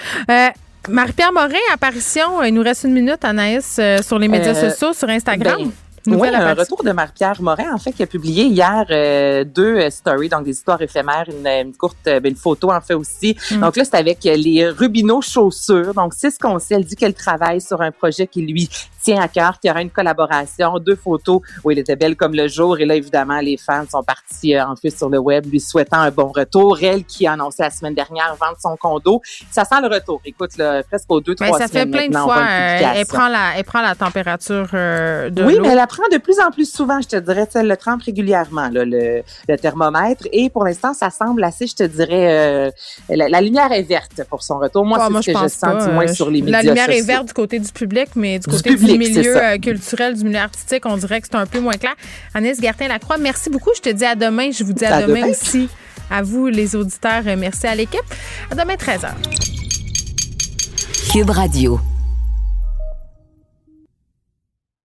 Marie-Pierre Morin, apparition, il nous reste une minute, Anaïs, sur les médias sociaux, sur Instagram. Ben, oui, un retour de Marie-Pierre Morin, en fait, qui a publié hier euh, deux euh, stories, donc des histoires éphémères, une, courte, euh, ben, une photo en fait aussi. Mm. Donc là, c'est avec les Rubino chaussures. Donc c'est ce qu'on sait. Elle dit qu'elle travaille sur un projet qui lui tient à cœur, qu'il y aura une collaboration, deux photos où il était belle comme le jour. Et là, évidemment, les fans sont partis en plus sur le web lui souhaitant un bon retour. Elle qui a annoncé la semaine dernière vendre son condo. Ça sent le retour. Écoute, là, presque aux deux, ben, trois ça semaines. Ça fait plein de fois. elle prend la, elle prend la température de Oui, mais elle la prend de plus en plus souvent, je te dirais. Elle le trempe régulièrement, là, le, le, thermomètre. Et pour l'instant, ça semble assez, je te dirais, euh, la, lumière est verte pour son retour. Moi, ah, c'est ce que je sens, du moins, sur les médias La lumière est verte du côté du public, mais du, côté du milieu euh, culturel, du milieu artistique, on dirait que c'est un peu moins clair. Agnès Gertin-Lacroix, merci beaucoup. Je te dis à demain. Je vous dis à, demain, aussi. À vous, les auditeurs. Merci à l'équipe. À demain, 13h. Cube Radio.